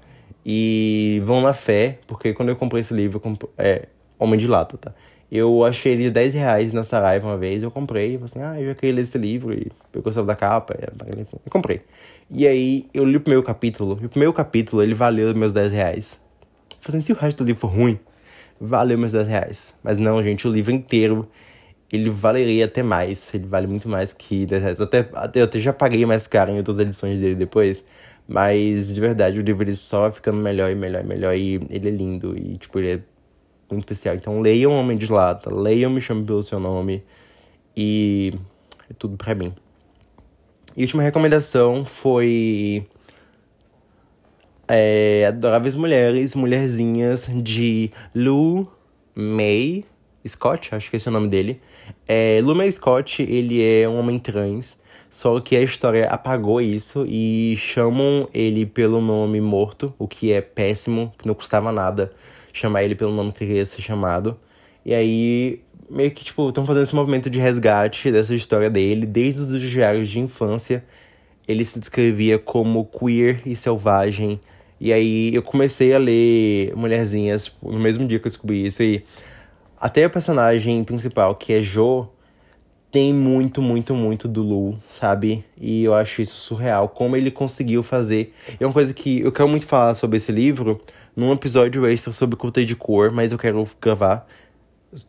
E vão na fé, porque quando eu comprei esse livro, é Homem de Lata, tá? Eu achei ele 10 reais na Saraiva uma vez, eu comprei, falei assim, ah, eu já queria ler esse livro, e eu gostava da capa, enfim, eu comprei. E aí, eu li o primeiro capítulo, e o primeiro capítulo, ele valeu meus 10 reais. Falei assim, se o resto do livro for ruim, valeu meus 10 reais. Mas não, gente, o livro inteiro, ele valeria até mais, ele vale muito mais que 10 reais. Até, até, eu até já paguei mais caro em outras edições dele depois, mas de verdade, o livro ele só ficando melhor e melhor e melhor, e ele é lindo, e tipo, ele é muito especial. Então leiam Homem de Lata, leiam Me Chame Pelo Seu Nome e é tudo pra mim. E a última recomendação foi é, Adoráveis Mulheres, Mulherzinhas, de Lou May Scott, acho que esse é o nome dele. É, Lou May Scott, ele é um homem trans, só que a história apagou isso e chamam ele pelo nome morto, o que é péssimo, que não custava nada chamar ele pelo nome que queria ser chamado. E aí, meio que, tipo, estão fazendo esse movimento de resgate dessa história dele. Desde os diários de infância, ele se descrevia como queer e selvagem. E aí, eu comecei a ler Mulherzinhas tipo, no mesmo dia que eu descobri isso. E até o personagem principal, que é Jo, tem muito, muito, muito do Lu, sabe? E eu acho isso surreal. Como ele conseguiu fazer. É uma coisa que eu quero muito falar sobre esse livro num episódio extra sobre cultura de cor, mas eu quero gravar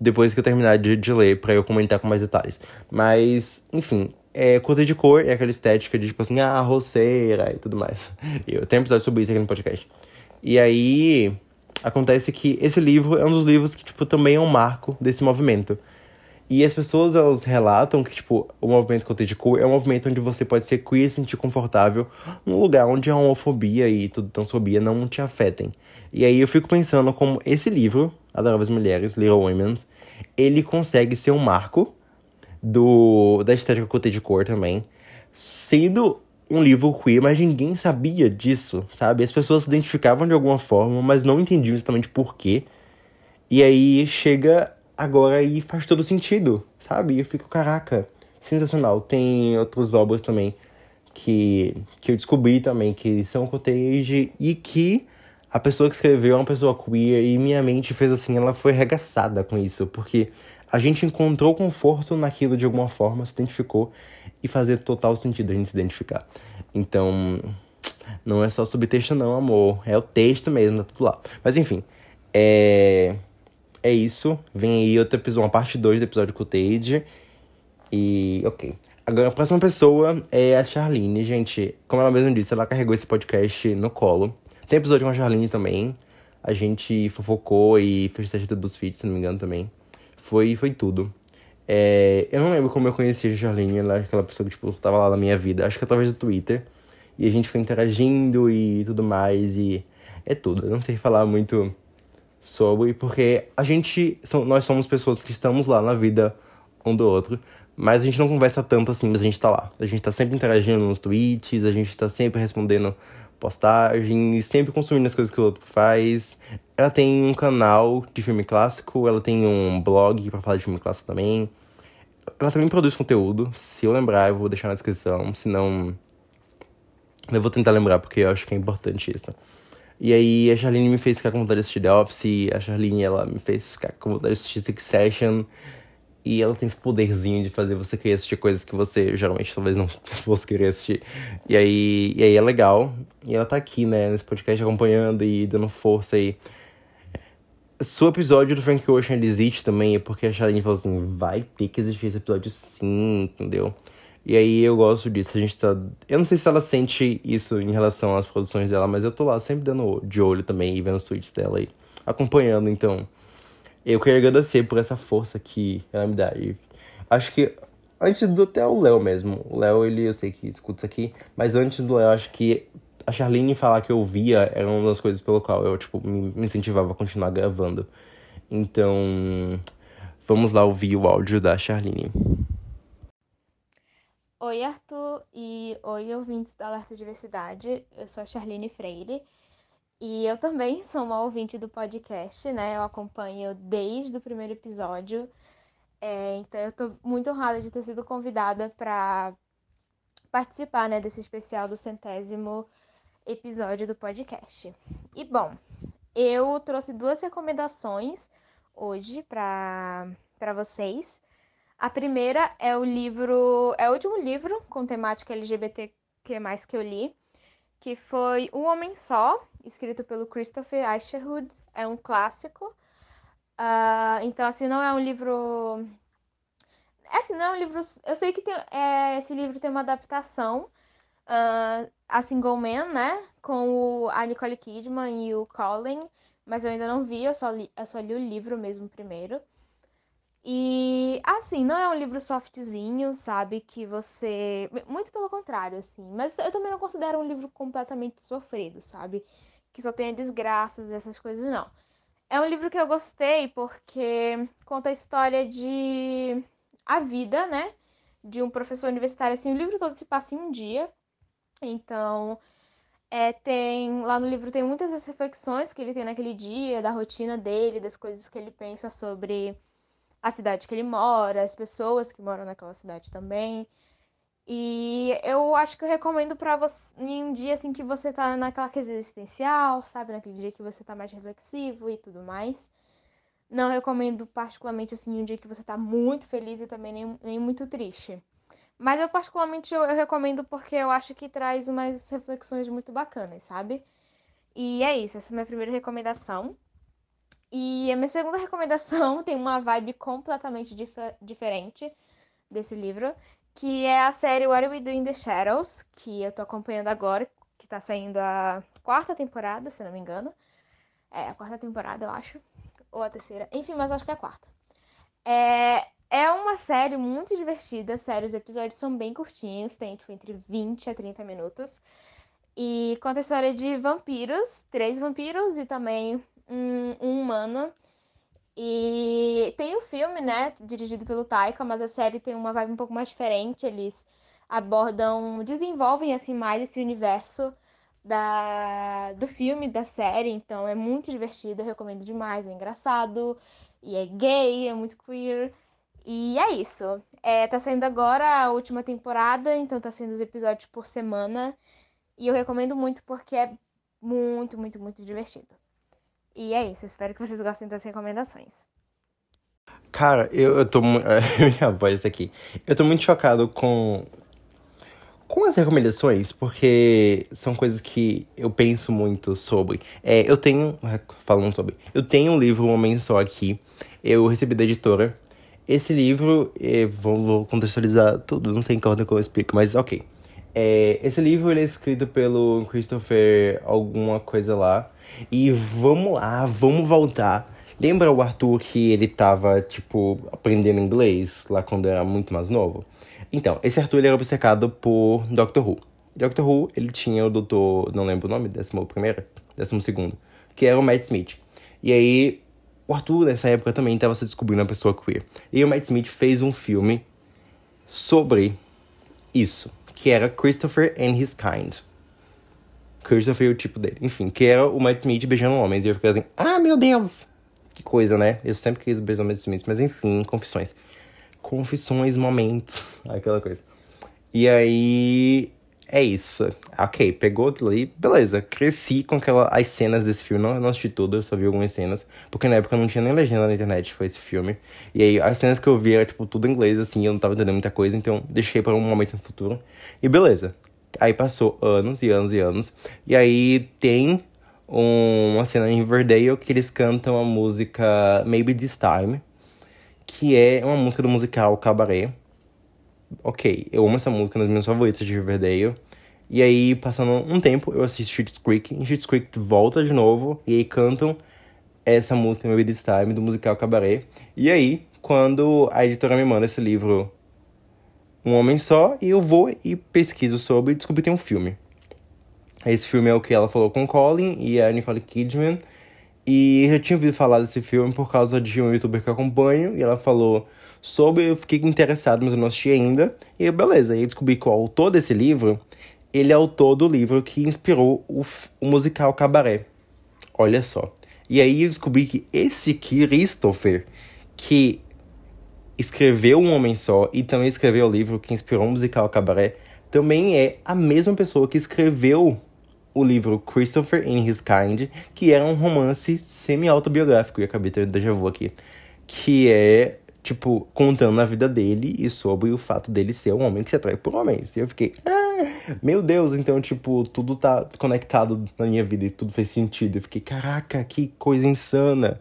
depois que eu terminar de, de ler, para eu comentar com mais detalhes. Mas, enfim, é, cultura de cor é aquela estética de tipo assim, ah, roceira e tudo mais. [LAUGHS] Eu tenho episódio sobre isso aqui no podcast. E aí, acontece que esse livro é um dos livros que, tipo, também é um marco desse movimento. E as pessoas, elas relatam que, tipo, o movimento Cote de Cor é um movimento onde você pode ser queer e se sentir confortável num lugar onde a homofobia e tudo transfobia não te afetem. E aí eu fico pensando como esse livro, Adoráveis Mulheres, Little Women's, ele consegue ser um marco do da estética Cote de Cor também, sendo um livro queer, mas ninguém sabia disso, sabe? As pessoas se identificavam de alguma forma, mas não entendiam exatamente por quê. E aí chega agora e faz todo sentido, sabe? Eu fico, caraca, sensacional. Tem outras obras também que, que eu descobri também que são cottage e que a pessoa que escreveu é uma pessoa queer e minha mente fez assim, ela foi arregaçada com isso, porque a gente encontrou conforto naquilo de alguma forma, se identificou e fazia total sentido a gente se identificar. Então, não é só subtexto não, amor, é o texto mesmo, tá tudo lá. Mas enfim, é é isso. Vem aí outro episódio, uma parte 2 do episódio com o Tade. E ok. Agora a próxima pessoa é a Charlene, gente. Como ela mesma disse, ela carregou esse podcast no colo. Tem episódio com a Charlene também. A gente fofocou e fez teste do BuzzFeed, se não me engano, também. Foi, foi tudo. É, eu não lembro como eu conheci a Charlene, ela é aquela pessoa que, tipo, tava lá na minha vida. Acho que através do Twitter. E a gente foi interagindo e tudo mais. E é tudo. Eu não sei falar muito sobre, porque a gente, nós somos pessoas que estamos lá na vida um do outro, mas a gente não conversa tanto assim, mas a gente tá lá. A gente tá sempre interagindo nos tweets, a gente tá sempre respondendo postagens, sempre consumindo as coisas que o outro faz. Ela tem um canal de filme clássico, ela tem um blog para falar de filme clássico também. Ela também produz conteúdo, se eu lembrar, eu vou deixar na descrição, se não. Eu vou tentar lembrar, porque eu acho que é importante isso. E aí a Charlene me fez ficar com vontade de assistir The Office, a Charlene ela me fez ficar com vontade de assistir Succession. E ela tem esse poderzinho de fazer você querer assistir coisas que você geralmente talvez não [LAUGHS] fosse querer assistir. E aí, e aí é legal. E ela tá aqui, né, nesse podcast acompanhando e dando força aí. O episódio do Frank Ocean ele existe também, é porque a Charlene falou assim: vai ter que existir esse episódio sim, entendeu? E aí eu gosto disso, a gente tá. Eu não sei se ela sente isso em relação às produções dela, mas eu tô lá sempre dando de olho também e vendo os tweets dela e acompanhando, então. Eu quero agradecer por essa força que ela me dá. E acho que antes do até o Léo mesmo. O Léo, ele eu sei que escuta isso aqui, mas antes do Léo, acho que a Charlene falar que eu via era uma das coisas pelo qual eu, tipo, me, incentivava a continuar gravando. Então, vamos lá ouvir o áudio da Charlene. Oi, Arthur, e oi, ouvintes da Alerta Diversidade. Eu sou a Charlene Freire. E eu também sou uma ouvinte do podcast, né? Eu acompanho desde o primeiro episódio. É, então eu tô muito honrada de ter sido convidada para participar, né, desse especial do centésimo episódio do podcast. E bom, eu trouxe duas recomendações hoje para vocês. A primeira é o livro, é o último livro com temática LGBT que mais que eu li, que foi Um Homem Só, escrito pelo Christopher Isherwood. É um clássico. Uh, então, assim, não é um livro. É assim, não é um livro. Eu sei que tem, é, esse livro tem uma adaptação. Uh, a Single Man, né? Com o, a Nicole Kidman e o Colin. Mas eu ainda não vi, eu só li, eu só li o livro mesmo primeiro. E assim, não é um livro softzinho, sabe? Que você. Muito pelo contrário, assim. Mas eu também não considero um livro completamente sofrido, sabe? Que só tenha desgraças, essas coisas, não. É um livro que eu gostei porque conta a história de. a vida, né? De um professor universitário. Assim, o livro todo se passa em um dia. Então. É, tem lá no livro tem muitas das reflexões que ele tem naquele dia, da rotina dele, das coisas que ele pensa sobre a cidade que ele mora, as pessoas que moram naquela cidade também. E eu acho que eu recomendo para você em um dia assim que você tá naquela crise existencial, sabe, naquele dia que você tá mais reflexivo e tudo mais. Não recomendo particularmente assim em um dia que você tá muito feliz e também nem, nem muito triste. Mas eu particularmente eu, eu recomendo porque eu acho que traz umas reflexões muito bacanas, sabe? E é isso, essa é a minha primeira recomendação. E a minha segunda recomendação [LAUGHS] tem uma vibe completamente dif diferente desse livro, que é a série What We Do in the Shadows, que eu tô acompanhando agora, que tá saindo a quarta temporada, se não me engano. É, a quarta temporada, eu acho. Ou a terceira. Enfim, mas acho que é a quarta. É, é uma série muito divertida, sério, os episódios são bem curtinhos, tem tipo entre 20 a 30 minutos. E conta a história de vampiros, três vampiros e também um, um humano. E tem o filme, né, dirigido pelo Taika, mas a série tem uma vibe um pouco mais diferente. Eles abordam, desenvolvem assim mais esse universo da do filme, da série, então é muito divertido, eu recomendo demais, é engraçado, e é gay, é muito queer. E é isso. É, tá saindo agora a última temporada, então tá sendo os episódios por semana. E eu recomendo muito porque é muito, muito, muito divertido. E é isso, espero que vocês gostem das recomendações. Cara, eu, eu tô. Minha [LAUGHS] voz tá aqui. Eu tô muito chocado com. Com as recomendações, porque são coisas que eu penso muito sobre. É, eu tenho. Falando sobre. Eu tenho um livro, Um Homem Só aqui. Eu recebi da editora. Esse livro, vou, vou contextualizar tudo, não sei em qual que eu explico, mas ok. É, esse livro ele é escrito pelo Christopher alguma coisa lá. E vamos lá, vamos voltar. Lembra o Arthur que ele tava, tipo, aprendendo inglês lá quando era muito mais novo? Então, esse Arthur ele era obcecado por Doctor Who. Doctor Who, ele tinha o doutor, não lembro o nome, décimo primeiro, décimo segundo, que era o Matt Smith. E aí, o Arthur, nessa época, também estava se descobrindo uma pessoa queer. E o Matt Smith fez um filme sobre isso, que era Christopher and His Kind. Christopher e o tipo dele. Enfim, que era o Matt Smith beijando homens. E eu fiquei assim, ah, meu Deus! Que coisa, né? Eu sempre quis beijar o Matt Smith. Mas enfim, confissões. Confissões, momentos. [LAUGHS] Aquela coisa. E aí. É isso. Ok, pegou aquilo ali. Beleza, cresci com aquela, as cenas desse filme. Não, não assisti tudo, eu só vi algumas cenas. Porque na época não tinha nem legenda na internet foi esse filme. E aí as cenas que eu vi era, tipo, tudo em inglês, assim. Eu não tava entendendo muita coisa. Então deixei para um momento no futuro. E beleza. Aí passou anos e anos e anos. E aí tem um, uma cena em Riverdale que eles cantam a música Maybe This Time, que é uma música do musical Cabaret. Ok, eu amo essa música, uma das minhas favoritas de Riverdale. E aí, passando um tempo, eu assisto Schitt's Creek. Em Schitt's Creek volta de novo e aí cantam essa música Maybe This Time do musical Cabaret. E aí, quando a editora me manda esse livro um homem só, e eu vou e pesquiso sobre e descobri que tem um filme. Esse filme é o que ela falou com Colin e a Nicole Kidman. E eu já tinha ouvido falar desse filme por causa de um youtuber que eu acompanho. E ela falou sobre, eu fiquei interessado, mas eu não assisti ainda. E eu, beleza, aí eu descobri que o autor desse livro, ele é autor do livro que inspirou o, o musical Cabaré. Olha só. E aí eu descobri que esse Christopher, que escreveu Um Homem Só e também escreveu o livro que inspirou o musical Cabaré, também é a mesma pessoa que escreveu o livro Christopher in His Kind, que era um romance semi-autobiográfico, e acabei tendo déjà vu aqui, que é, tipo, contando a vida dele e sobre o fato dele ser um homem que se atrai por homens. E eu fiquei, ah, meu Deus, então, tipo, tudo tá conectado na minha vida e tudo fez sentido. Eu fiquei, caraca, que coisa insana.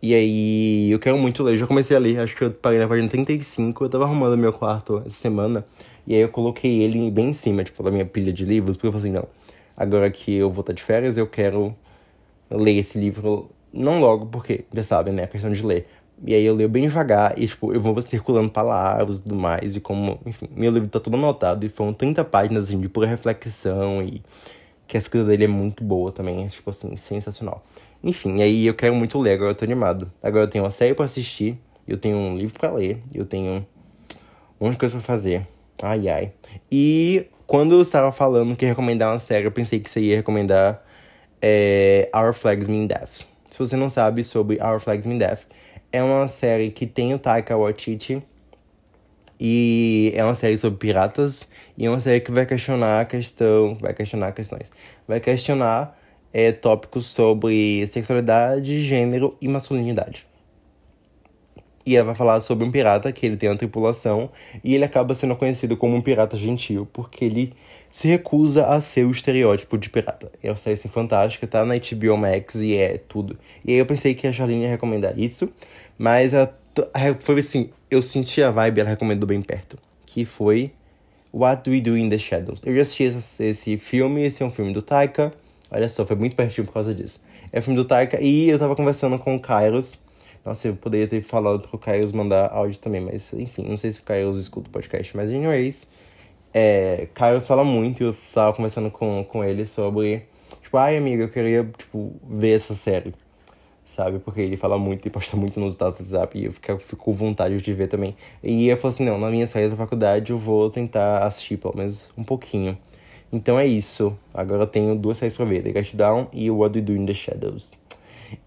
E aí, eu quero muito ler. Já comecei a ler, acho que eu parei na página 35. Eu tava arrumando meu quarto essa semana. E aí eu coloquei ele bem em cima, tipo, da minha pilha de livros, porque eu falei assim, não, agora que eu vou estar de férias, eu quero ler esse livro, não logo, porque, já sabem, né, a questão de ler. E aí eu leio bem devagar e, tipo, eu vou circulando palavras e tudo mais, e como, enfim, meu livro tá todo anotado, e foram 30 páginas, assim, de pura reflexão, e que a escrita dele é muito boa também, é, tipo assim, sensacional. Enfim, aí eu quero muito ler, agora eu tô animado. Agora eu tenho uma série pra assistir, eu tenho um livro pra ler, eu tenho um monte de coisa pra fazer. Ai, ai. E quando eu estava falando que ia recomendar uma série, eu pensei que você ia recomendar é, Our Flags Mean Death. Se você não sabe sobre Our Flags Mean Death, é uma série que tem o Taika Waititi. E é uma série sobre piratas. E é uma série que vai questionar a questão. Vai questionar questões. Vai questionar é, tópicos sobre sexualidade, gênero e masculinidade. E ela vai falar sobre um pirata que ele tem uma tripulação e ele acaba sendo conhecido como um pirata gentil porque ele se recusa a ser o estereótipo de pirata. É uma série assim, fantástica, tá na HBO Max e é tudo. E aí eu pensei que a Charlene ia recomendar isso, mas ela foi assim, eu senti a vibe, ela recomendou bem perto, que foi What Do We Do in the Shadows. Eu já assisti esse, esse filme, esse é um filme do Taika. Olha só, foi muito pertinho por causa disso. É um filme do Taika e eu tava conversando com o Kairos nossa, eu poderia ter falado pro Kairos mandar áudio também, mas enfim, não sei se o Kairos escuta o podcast, mas anyways, é, Kairos fala muito e eu tava conversando com, com ele sobre, tipo, ai amigo, eu queria, tipo, ver essa série, sabe? Porque ele fala muito e posta muito nos status do WhatsApp e eu fico, fico com vontade de ver também. E eu falei assim, não, na minha saída da faculdade eu vou tentar assistir pelo menos um pouquinho. Então é isso. Agora eu tenho duas séries pra ver, The Get Down e What We Do in the Shadows.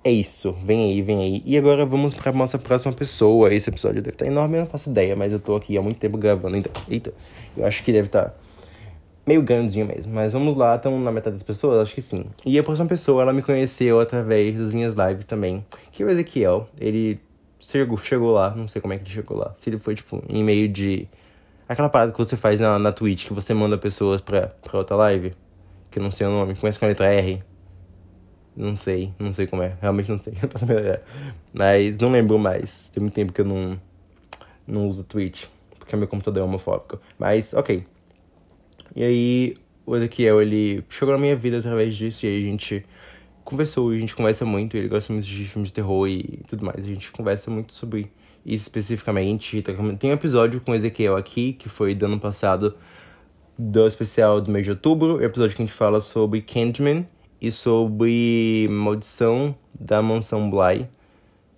É isso, vem aí, vem aí. E agora vamos pra nossa próxima pessoa. Esse episódio deve estar enorme, eu não faço ideia, mas eu tô aqui há muito tempo gravando, então. Eita, eu acho que deve estar meio grandinho mesmo. Mas vamos lá, estamos na metade das pessoas? Acho que sim. E a próxima pessoa, ela me conheceu através das minhas lives também. Que é o Ezequiel. Ele chegou, chegou lá, não sei como é que ele chegou lá. Se ele foi, tipo, em meio de. Aquela parada que você faz na, na Twitch, que você manda pessoas pra, pra outra live. Que eu não sei o nome, começa com a letra R. Não sei, não sei como é. Realmente não sei. [LAUGHS] Mas não lembro mais. Tem muito tempo que eu não, não uso Twitch. Porque meu computador é homofóbico. Mas, ok. E aí, o Ezequiel, ele chegou na minha vida através disso. E aí a gente conversou. A gente conversa muito. Ele gosta muito de filmes de terror e tudo mais. A gente conversa muito sobre especificamente. Tem um episódio com Ezequiel aqui, que foi do ano passado, do especial do mês de outubro. Episódio que a gente fala sobre Candyman e sobre Maldição da Mansão Bly,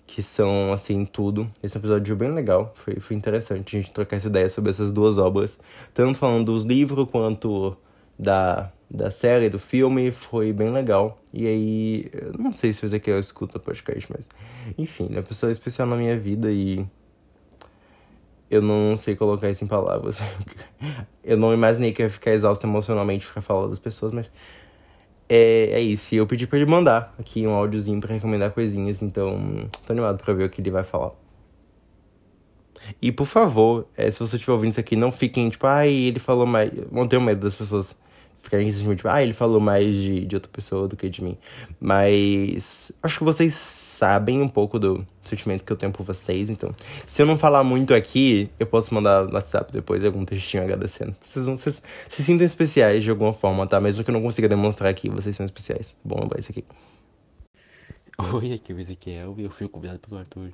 que são, assim, tudo. Esse episódio foi bem legal, foi, foi interessante a gente trocar essa ideia sobre essas duas obras, tanto falando dos livros quanto da, da série, do filme, foi bem legal. E aí, eu não sei se aqui eu escuto o podcast, mas enfim, é uma pessoa especial na minha vida e eu não sei colocar isso em palavras. [LAUGHS] eu não imaginei que ia ficar exausto emocionalmente ficar falando das pessoas, mas é, é isso. E eu pedi pra ele mandar aqui um áudiozinho pra recomendar coisinhas, então tô animado pra ver o que ele vai falar. E por favor, é, se você estiver ouvindo isso aqui, não fiquem tipo, ai, ele falou mais. Não tenho medo das pessoas ficarem insistindo, tipo, ah, ele falou mais de, de outra pessoa do que de mim. Mas acho que vocês sabem um pouco do sentimento que eu tenho por vocês, então. Se eu não falar muito aqui, eu posso mandar no WhatsApp depois algum textinho agradecendo. Vocês, vão, vocês se sintam especiais de alguma forma, tá? Mesmo que eu não consiga demonstrar aqui, vocês são especiais. Bom lembrar isso aqui. Oi, aqui é o Ezequiel e eu fui convidado pelo Arthur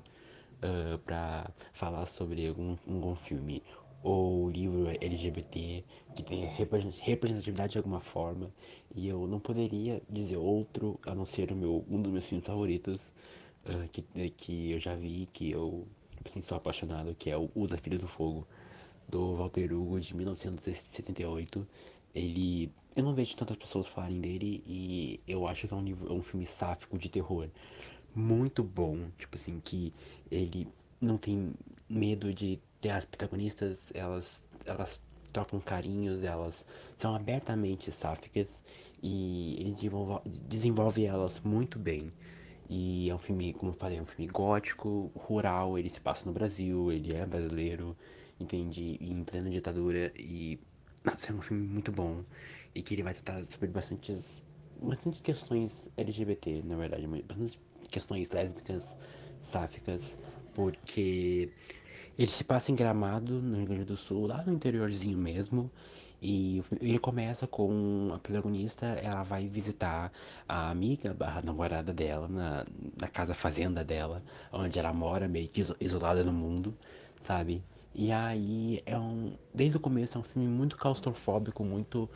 uh, pra falar sobre algum, algum filme o livro LGBT, que tem representatividade de alguma forma, e eu não poderia dizer outro a não ser o meu, um dos meus filmes favoritos, uh, que, que eu já vi, que eu assim, sou apaixonado, que é o Os Filhos do Fogo, do Walter Hugo, de 1978. Ele. Eu não vejo tantas pessoas falarem dele e eu acho que é um, livro, um filme sáfico de terror. Muito bom, tipo assim, que ele não tem medo de ter as protagonistas, elas, elas trocam carinhos, elas são abertamente sáficas e ele desenvolve, desenvolve elas muito bem. E é um filme, como eu falei, é um filme gótico, rural, ele se passa no Brasil, ele é brasileiro, entende? Em plena ditadura e nossa, é um filme muito bom e que ele vai tratar sobre bastantes, bastantes questões LGBT, na verdade, bastantes questões lésbicas, sáficas, porque ele se passa em Gramado, no Rio Grande do Sul, lá no interiorzinho mesmo. E ele começa com a protagonista, ela vai visitar a amiga, a namorada dela, na, na casa fazenda dela, onde ela mora, meio que isolada no mundo, sabe? E aí é um. Desde o começo é um filme muito claustrofóbico, muito,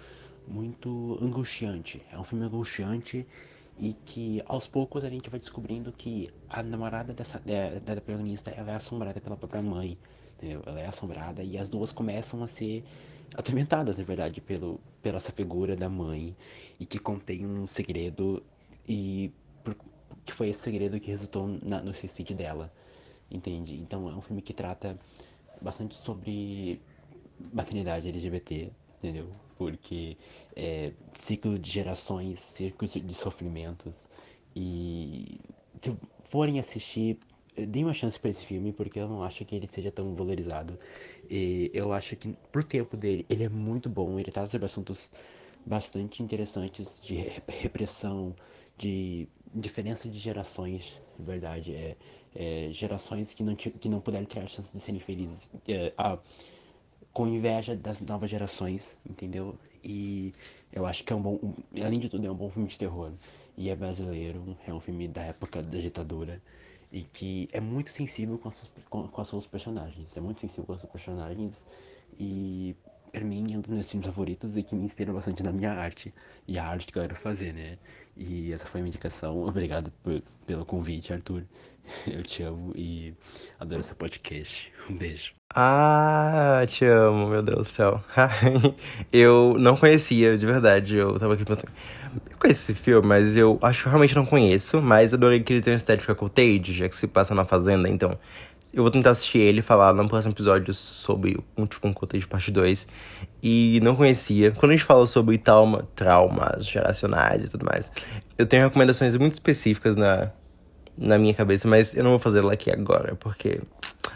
muito angustiante. É um filme angustiante e que aos poucos a gente vai descobrindo que a namorada dessa da, da protagonista ela é assombrada pela própria mãe, entendeu? Ela é assombrada e as duas começam a ser atormentadas, na verdade, pelo, pela essa figura da mãe e que contém um segredo e por, que foi esse segredo que resultou na, no suicídio dela, entende? Então é um filme que trata bastante sobre maternidade LGBT, entendeu? Porque é ciclo de gerações, ciclos de sofrimentos e se forem assistir dei uma chance para esse filme porque eu não acho que ele seja tão valorizado. E eu acho que pro tempo dele, ele é muito bom, ele trata sobre assuntos bastante interessantes de repressão, de diferença de gerações, de verdade, é, é gerações que não que não puderam ter a chance de serem felizes, é, com inveja das novas gerações, entendeu? E eu acho que é um bom, além de tudo, é um bom filme de terror. E é brasileiro, é um filme da época da ditadura e que é muito sensível com, as, com, com as suas personagens. É muito sensível com as suas personagens e para mim é um dos meus filmes favoritos e que me inspira bastante na minha arte e a arte que eu quero fazer, né? E essa foi a minha indicação. Obrigado por, pelo convite, Arthur. [LAUGHS] Eu te amo e adoro seu podcast. Um beijo. Ah, te amo, meu Deus do céu. [LAUGHS] eu não conhecia, de verdade. Eu tava aqui pensando. Eu conheço esse filme, mas eu acho que realmente não conheço. Mas eu adorei que ele tem uma estética cottage, já que se passa na fazenda. Então, eu vou tentar assistir ele e falar no próximo episódio sobre um tipo um cottage parte 2. E não conhecia. Quando a gente fala sobre trauma, traumas geracionais e tudo mais, eu tenho recomendações muito específicas na, na minha cabeça, mas eu não vou fazer ela aqui agora, porque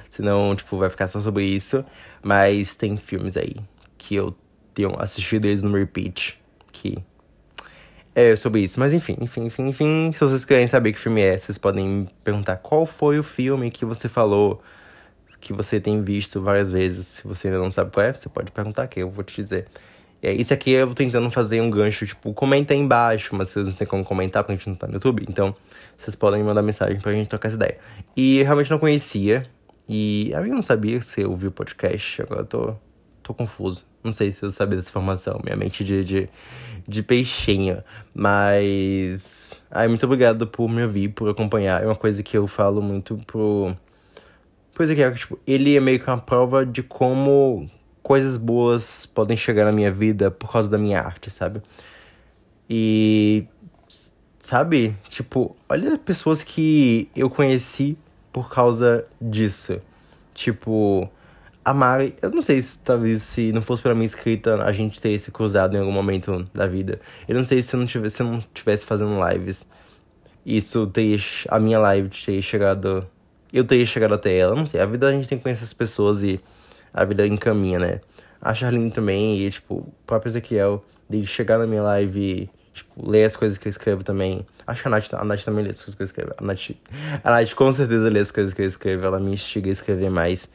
senão, tipo, vai ficar só sobre isso. Mas tem filmes aí que eu tenho assistido eles no repeat, que é sobre isso. Mas enfim, enfim, enfim, enfim. Se vocês querem saber que filme é, vocês podem perguntar qual foi o filme que você falou que você tem visto várias vezes. Se você ainda não sabe qual é, você pode perguntar que eu vou te dizer. É, isso aqui eu vou tentando fazer um gancho, tipo, comenta aí embaixo, mas vocês não tem como comentar porque a gente não tá no YouTube. Então, vocês podem mandar mensagem pra gente trocar essa ideia. E eu realmente não conhecia. E eu não sabia se eu ouvi o podcast, agora eu tô, tô confuso. Não sei se eu sabia dessa informação. Minha mente de, de, de peixinho. Mas. Ai, muito obrigado por me ouvir, por acompanhar. É uma coisa que eu falo muito pro. Pois é que é, tipo, ele é meio que uma prova de como coisas boas podem chegar na minha vida por causa da minha arte, sabe? E. Sabe? Tipo, olha pessoas que eu conheci por causa disso. Tipo, a Mari, eu não sei se talvez se não fosse pra mim escrita, a gente teria se cruzado em algum momento da vida. Eu não sei se eu não tivesse, se eu não tivesse fazendo lives. Isso teria. A minha live teria chegado. Eu teria chegado até ela. Não sei, a vida a gente tem que conhecer as pessoas e a vida encaminha, né? A Charlene também, e tipo, o próprio Ezequiel, dele chegar na minha live tipo, ler as coisas que eu escrevo também. Acho que a Nath, a Nath também lê as coisas que eu escrevo. A Nath, a Nath com certeza lê as coisas que eu escrevo, ela me instiga a escrever mais.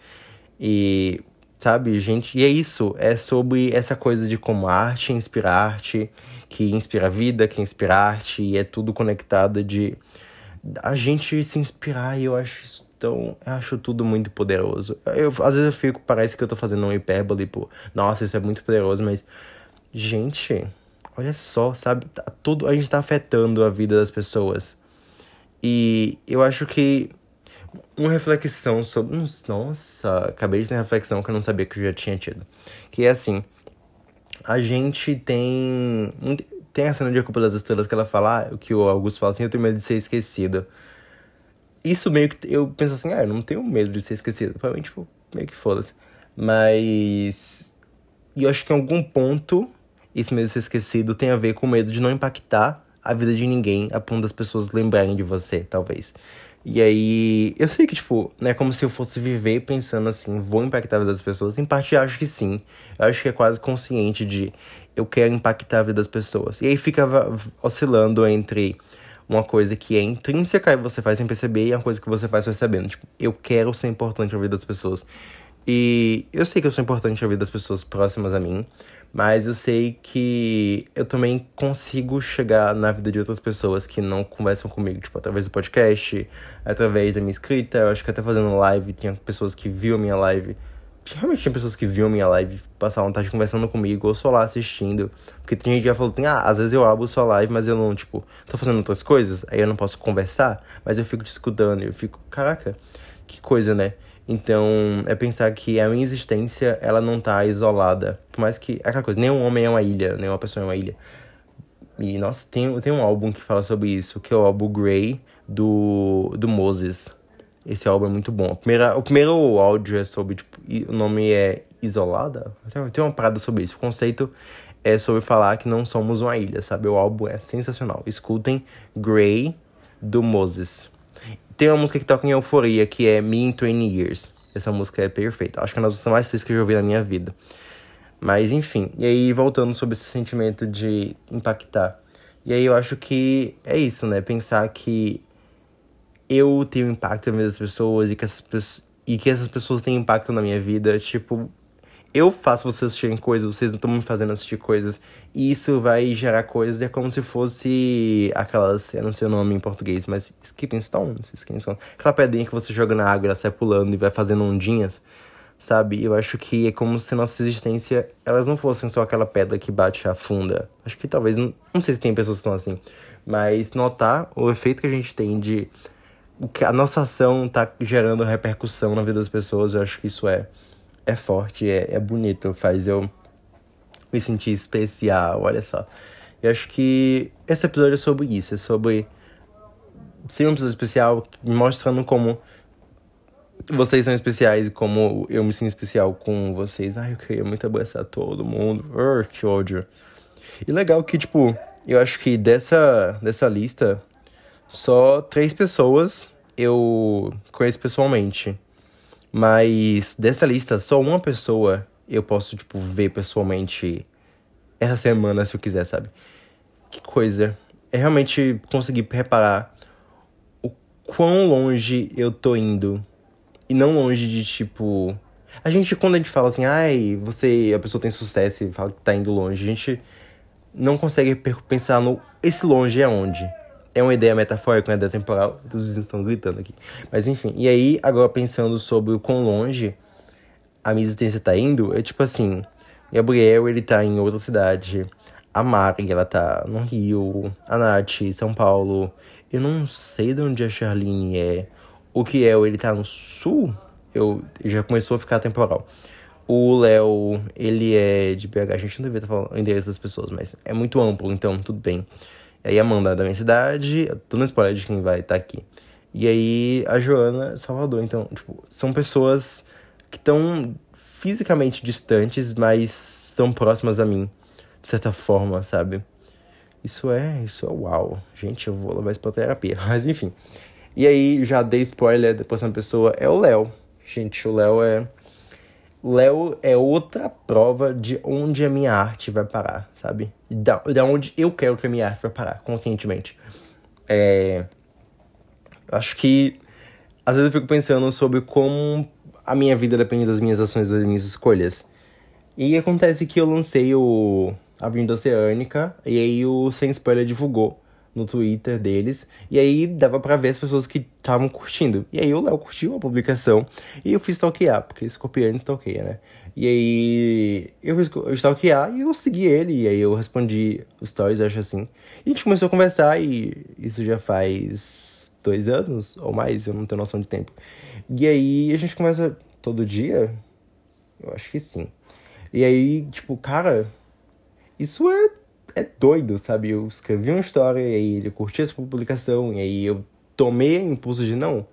E, sabe, gente, e é isso. É sobre essa coisa de como arte inspira arte, que inspira a vida, que inspira arte, e é tudo conectado de a gente se inspirar, e eu acho isso Então, eu acho tudo muito poderoso. Eu, às vezes eu fico, parece que eu tô fazendo um hipérbole, pô, nossa, isso é muito poderoso, mas, gente, olha só, sabe? Tá, tudo, a gente tá afetando a vida das pessoas. E eu acho que uma reflexão sobre. Nossa, acabei de ter uma reflexão que eu não sabia que eu já tinha tido. Que é assim: a gente tem. Tem a cena de A Culpa das Estrelas que ela fala, ah, que o Augusto fala assim: eu tenho medo de ser esquecido. Isso meio que. Eu penso assim, ah, eu não tenho medo de ser esquecido. Provavelmente, tipo, meio que foda-se. Mas. E eu acho que em algum ponto, esse medo de ser esquecido tem a ver com o medo de não impactar a vida de ninguém a ponto das pessoas lembrarem de você, talvez. E aí, eu sei que, tipo, não é como se eu fosse viver pensando assim, vou impactar a vida das pessoas. Em parte, acho que sim. Eu acho que é quase consciente de eu quero impactar a vida das pessoas. E aí fica oscilando entre uma coisa que é intrínseca e você faz sem perceber e uma coisa que você faz percebendo. Tipo, eu quero ser importante na vida das pessoas. E eu sei que eu sou importante na vida das pessoas próximas a mim, mas eu sei que eu também consigo chegar na vida de outras pessoas que não conversam comigo, tipo, através do podcast, através da minha escrita. Eu acho que até fazendo live, tinha pessoas que viam minha live. Realmente tinha pessoas que viam minha live, passavam tarde conversando comigo, ou só lá assistindo. Porque tem gente que já falou assim, ah, às vezes eu abro sua live, mas eu não, tipo, tô fazendo outras coisas, aí eu não posso conversar, mas eu fico te escutando, eu fico, caraca, que coisa, né? Então, é pensar que a minha existência, ela não tá isolada. Por mais que, é aquela coisa, nenhum homem é uma ilha, nenhuma pessoa é uma ilha. E, nossa, tem, tem um álbum que fala sobre isso, que é o álbum Grey, do, do Moses. Esse álbum é muito bom. primeira, o primeiro áudio é sobre, tipo, o nome é Isolada? Tem uma parada sobre isso. O conceito é sobre falar que não somos uma ilha, sabe? O álbum é sensacional. Escutem Grey, do Moses. Tem uma música que toca em euforia, que é Me in 20 Years. Essa música é perfeita. Acho que é uma das músicas mais tristes que eu já ouvi na minha vida. Mas enfim, e aí voltando sobre esse sentimento de impactar. E aí eu acho que é isso, né? Pensar que eu tenho impacto na vida das pessoas e que essas, e que essas pessoas têm impacto na minha vida, tipo, eu faço vocês assistirem coisas, vocês estão me fazendo assistir coisas, e isso vai gerar coisas, é como se fosse aquelas, eu não sei o nome em português, mas skipping stones, skipping stones, aquela pedrinha que você joga na água, ela sai pulando e vai fazendo ondinhas, sabe? Eu acho que é como se nossa existência, elas não fossem só aquela pedra que bate a funda. Acho que talvez, não, não sei se tem pessoas que estão assim, mas notar o efeito que a gente tem de a nossa ação tá gerando repercussão na vida das pessoas, eu acho que isso é é forte, é, é bonito, faz eu me sentir especial, olha só. Eu acho que esse episódio é sobre isso, é sobre ser um episódio especial, mostrando como vocês são especiais e como eu me sinto especial com vocês. Ai, eu queria muito abraçar todo mundo. Que ódio. E legal que, tipo, eu acho que dessa, dessa lista, só três pessoas eu conheço pessoalmente. Mas dessa lista, só uma pessoa eu posso, tipo, ver pessoalmente essa semana, se eu quiser, sabe? Que coisa. É realmente conseguir reparar o quão longe eu tô indo. E não longe de, tipo. A gente, quando a gente fala assim, ai, você, a pessoa tem sucesso e fala que tá indo longe, a gente não consegue pensar no. Esse longe é onde? É uma ideia metafórica, uma ideia temporal. Os vizinhos estão gritando aqui. Mas enfim. E aí, agora pensando sobre o quão longe a minha existência tá indo, é tipo assim: Gabriel, ele tá em outra cidade. A Mari, ela tá no Rio. A Nath, São Paulo. Eu não sei de onde a Charlene é. O Kiel, ele tá no sul. Eu já começou a ficar temporal. O Léo, ele é de BH. A gente não devia estar falando o endereço das pessoas, mas é muito amplo, então tudo bem. Aí a Amanda da minha cidade, tô no spoiler de quem vai estar tá aqui. E aí a Joana, Salvador. Então, tipo, são pessoas que estão fisicamente distantes, mas estão próximas a mim, de certa forma, sabe? Isso é, isso é uau. Gente, eu vou levar isso pra terapia. [LAUGHS] Mas enfim. E aí, já dei spoiler da próxima pessoa, é o Léo. Gente, o Léo é Léo é outra prova de onde a minha arte vai parar, sabe? Da, da onde eu quero que a minha arte vai parar, conscientemente. É. Acho que. Às vezes eu fico pensando sobre como a minha vida depende das minhas ações, das minhas escolhas. E acontece que eu lancei o Avenida Oceânica, e aí o Sem Spoiler divulgou no Twitter deles. E aí dava pra ver as pessoas que estavam curtindo. E aí o Léo curtiu a publicação e eu fiz stalkear, porque escorpião stalkeia, né? E aí eu fiz stalkear e eu segui ele. E aí eu respondi os stories, acho assim. E a gente começou a conversar e isso já faz dois anos ou mais, eu não tenho noção de tempo. E aí a gente conversa todo dia? Eu acho que sim. E aí, tipo, cara, isso é, é doido, sabe? Eu escrevi uma história e aí ele curtiu essa publicação e aí eu tomei o impulso de não.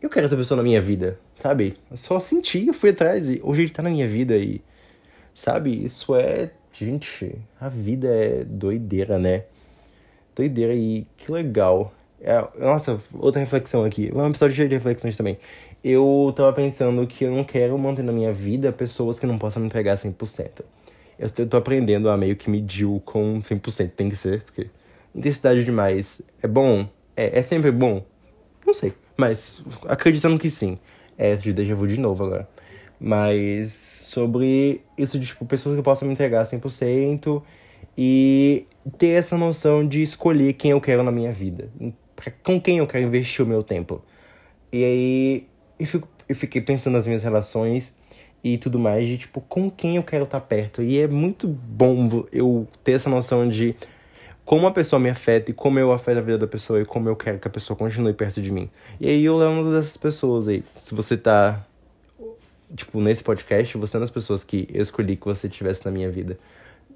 Eu quero essa pessoa na minha vida, sabe? Eu só senti, eu fui atrás e hoje ele tá na minha vida e. Sabe? Isso é. Gente, a vida é doideira, né? Doideira e que legal. É, nossa, outra reflexão aqui. Um episódio de reflexões também. Eu tava pensando que eu não quero manter na minha vida pessoas que não possam me entregar 100%. Eu tô aprendendo a meio que medir com 100%, tem que ser, porque intensidade demais é bom? É, é sempre bom? Não sei, mas acreditando que sim. É, de déjà vu de novo agora. Mas sobre isso de, tipo, pessoas que possam me entregar 100% e ter essa noção de escolher quem eu quero na minha vida. Com quem eu quero investir o meu tempo. E aí eu, fico, eu fiquei pensando nas minhas relações e tudo mais, de tipo, com quem eu quero estar perto. E é muito bom eu ter essa noção de como a pessoa me afeta e como eu afeto a vida da pessoa e como eu quero que a pessoa continue perto de mim. E aí eu levo uma dessas pessoas aí. Se você tá, tipo, nesse podcast, você é uma das pessoas que eu escolhi que você tivesse na minha vida.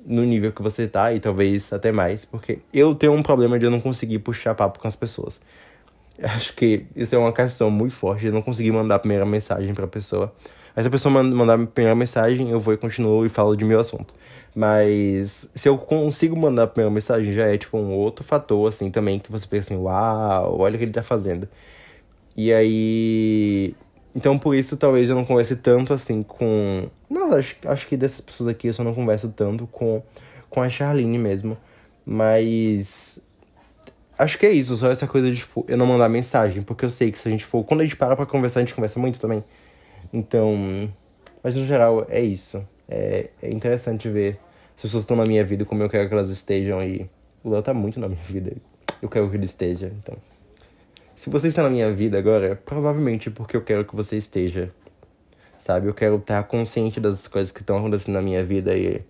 No nível que você tá e talvez até mais, porque eu tenho um problema de eu não conseguir puxar papo com as pessoas. [LAUGHS] Acho que isso é uma questão muito forte. Eu não consegui mandar a primeira mensagem pra pessoa. Mas se a pessoa mandar a primeira mensagem, eu vou e continuo e falo de meu assunto. Mas se eu consigo mandar a primeira mensagem, já é tipo um outro fator, assim, também, que você pensa assim, uau, olha o que ele tá fazendo. E aí. Então por isso talvez eu não converse tanto assim com. Não, acho, acho que dessas pessoas aqui eu só não converso tanto com, com a Charlene mesmo. Mas Acho que é isso, só essa coisa de, tipo, eu não mandar mensagem, porque eu sei que se a gente for. Quando a gente para pra conversar, a gente conversa muito também. Então. Mas no geral, é isso. É, é interessante ver as pessoas estão na minha vida como eu quero que elas estejam e. O Léo tá muito na minha vida. Eu quero que ele esteja, então. Se você está na minha vida agora, provavelmente porque eu quero que você esteja. Sabe? Eu quero estar consciente das coisas que estão acontecendo na minha vida e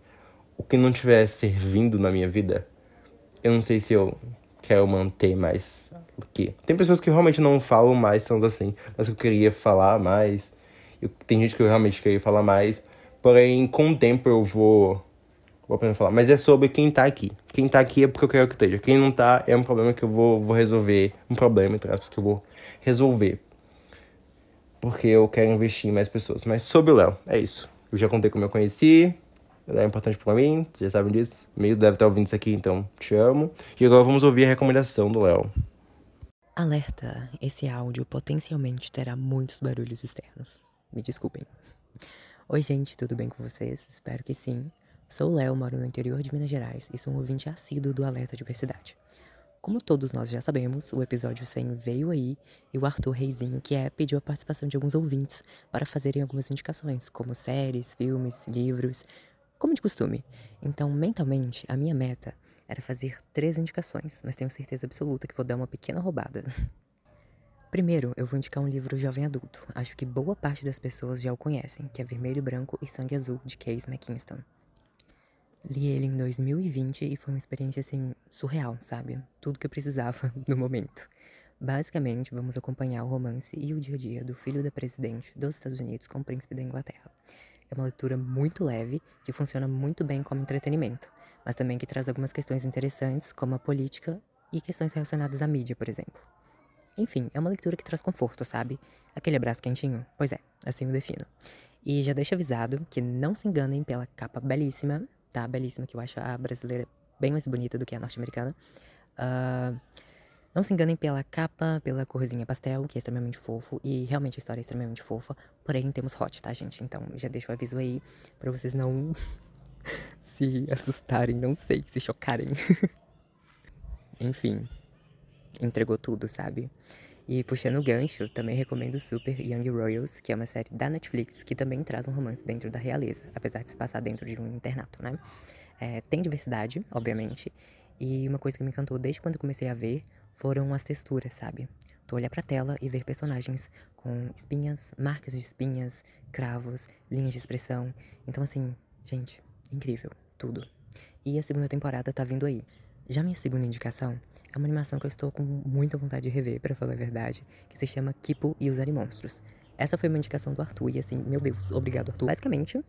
o que não estiver servindo na minha vida, eu não sei se eu quero manter mais aqui. Tem pessoas que realmente não falam mais tanto assim, mas eu queria falar mais. Eu, tem gente que eu realmente queria falar mais. Porém, com o tempo eu vou. Vou aprender a falar. Mas é sobre quem tá aqui. Quem tá aqui é porque eu quero que esteja. Quem não tá é um problema que eu vou, vou resolver. Um problema, entre aspas, que eu vou resolver. Porque eu quero investir em mais pessoas. Mas sobre o Léo, é isso. Eu já contei como eu conheci é importante para mim, vocês já sabem disso. Meio deve estar ouvindo isso aqui, então te amo. E agora vamos ouvir a recomendação do Léo. Alerta: esse áudio potencialmente terá muitos barulhos externos. Me desculpem. Oi, gente, tudo bem com vocês? Espero que sim. Sou Léo, moro no interior de Minas Gerais e sou um ouvinte assíduo do Alerta Diversidade. Como todos nós já sabemos, o episódio 100 veio aí e o Arthur Reizinho, que é, pediu a participação de alguns ouvintes para fazerem algumas indicações, como séries, filmes, livros, como de costume. Então, mentalmente, a minha meta era fazer três indicações, mas tenho certeza absoluta que vou dar uma pequena roubada. [LAUGHS] Primeiro, eu vou indicar um livro jovem adulto. Acho que boa parte das pessoas já o conhecem, que é Vermelho, Branco e Sangue Azul, de Case McKinston. Li ele em 2020 e foi uma experiência, assim, surreal, sabe? Tudo que eu precisava [LAUGHS] no momento. Basicamente, vamos acompanhar o romance e o dia a dia do filho da presidente dos Estados Unidos com o príncipe da Inglaterra. É uma leitura muito leve, que funciona muito bem como entretenimento, mas também que traz algumas questões interessantes, como a política e questões relacionadas à mídia, por exemplo. Enfim, é uma leitura que traz conforto, sabe? Aquele abraço quentinho? Pois é, assim o defino. E já deixo avisado que não se enganem pela capa belíssima, tá? Belíssima, que eu acho a brasileira bem mais bonita do que a norte-americana. Uh, não se enganem pela capa, pela corzinha pastel, que é extremamente fofo, e realmente a história é extremamente fofa, porém temos hot, tá, gente? Então já deixo o aviso aí pra vocês não [LAUGHS] se assustarem, não sei, se chocarem. [LAUGHS] Enfim, entregou tudo, sabe? E puxando o gancho, também recomendo super Young Royals, que é uma série da Netflix que também traz um romance dentro da realeza, apesar de se passar dentro de um internato, né? É, tem diversidade, obviamente, E uma coisa que me encantou desde quando comecei a ver foram as texturas, sabe? Tu olhar pra tela e ver personagens com espinhas, marcas de espinhas, cravos, linhas de expressão. Então, assim, gente, incrível, tudo. E a segunda temporada tá vindo aí. Já minha segunda indicação é uma animação que eu estou com muita vontade de rever, para falar a verdade, que se chama Kipo e os Animonstros. Essa foi uma indicação do Arthur, e assim, meu Deus, obrigado, Arthur. Basicamente,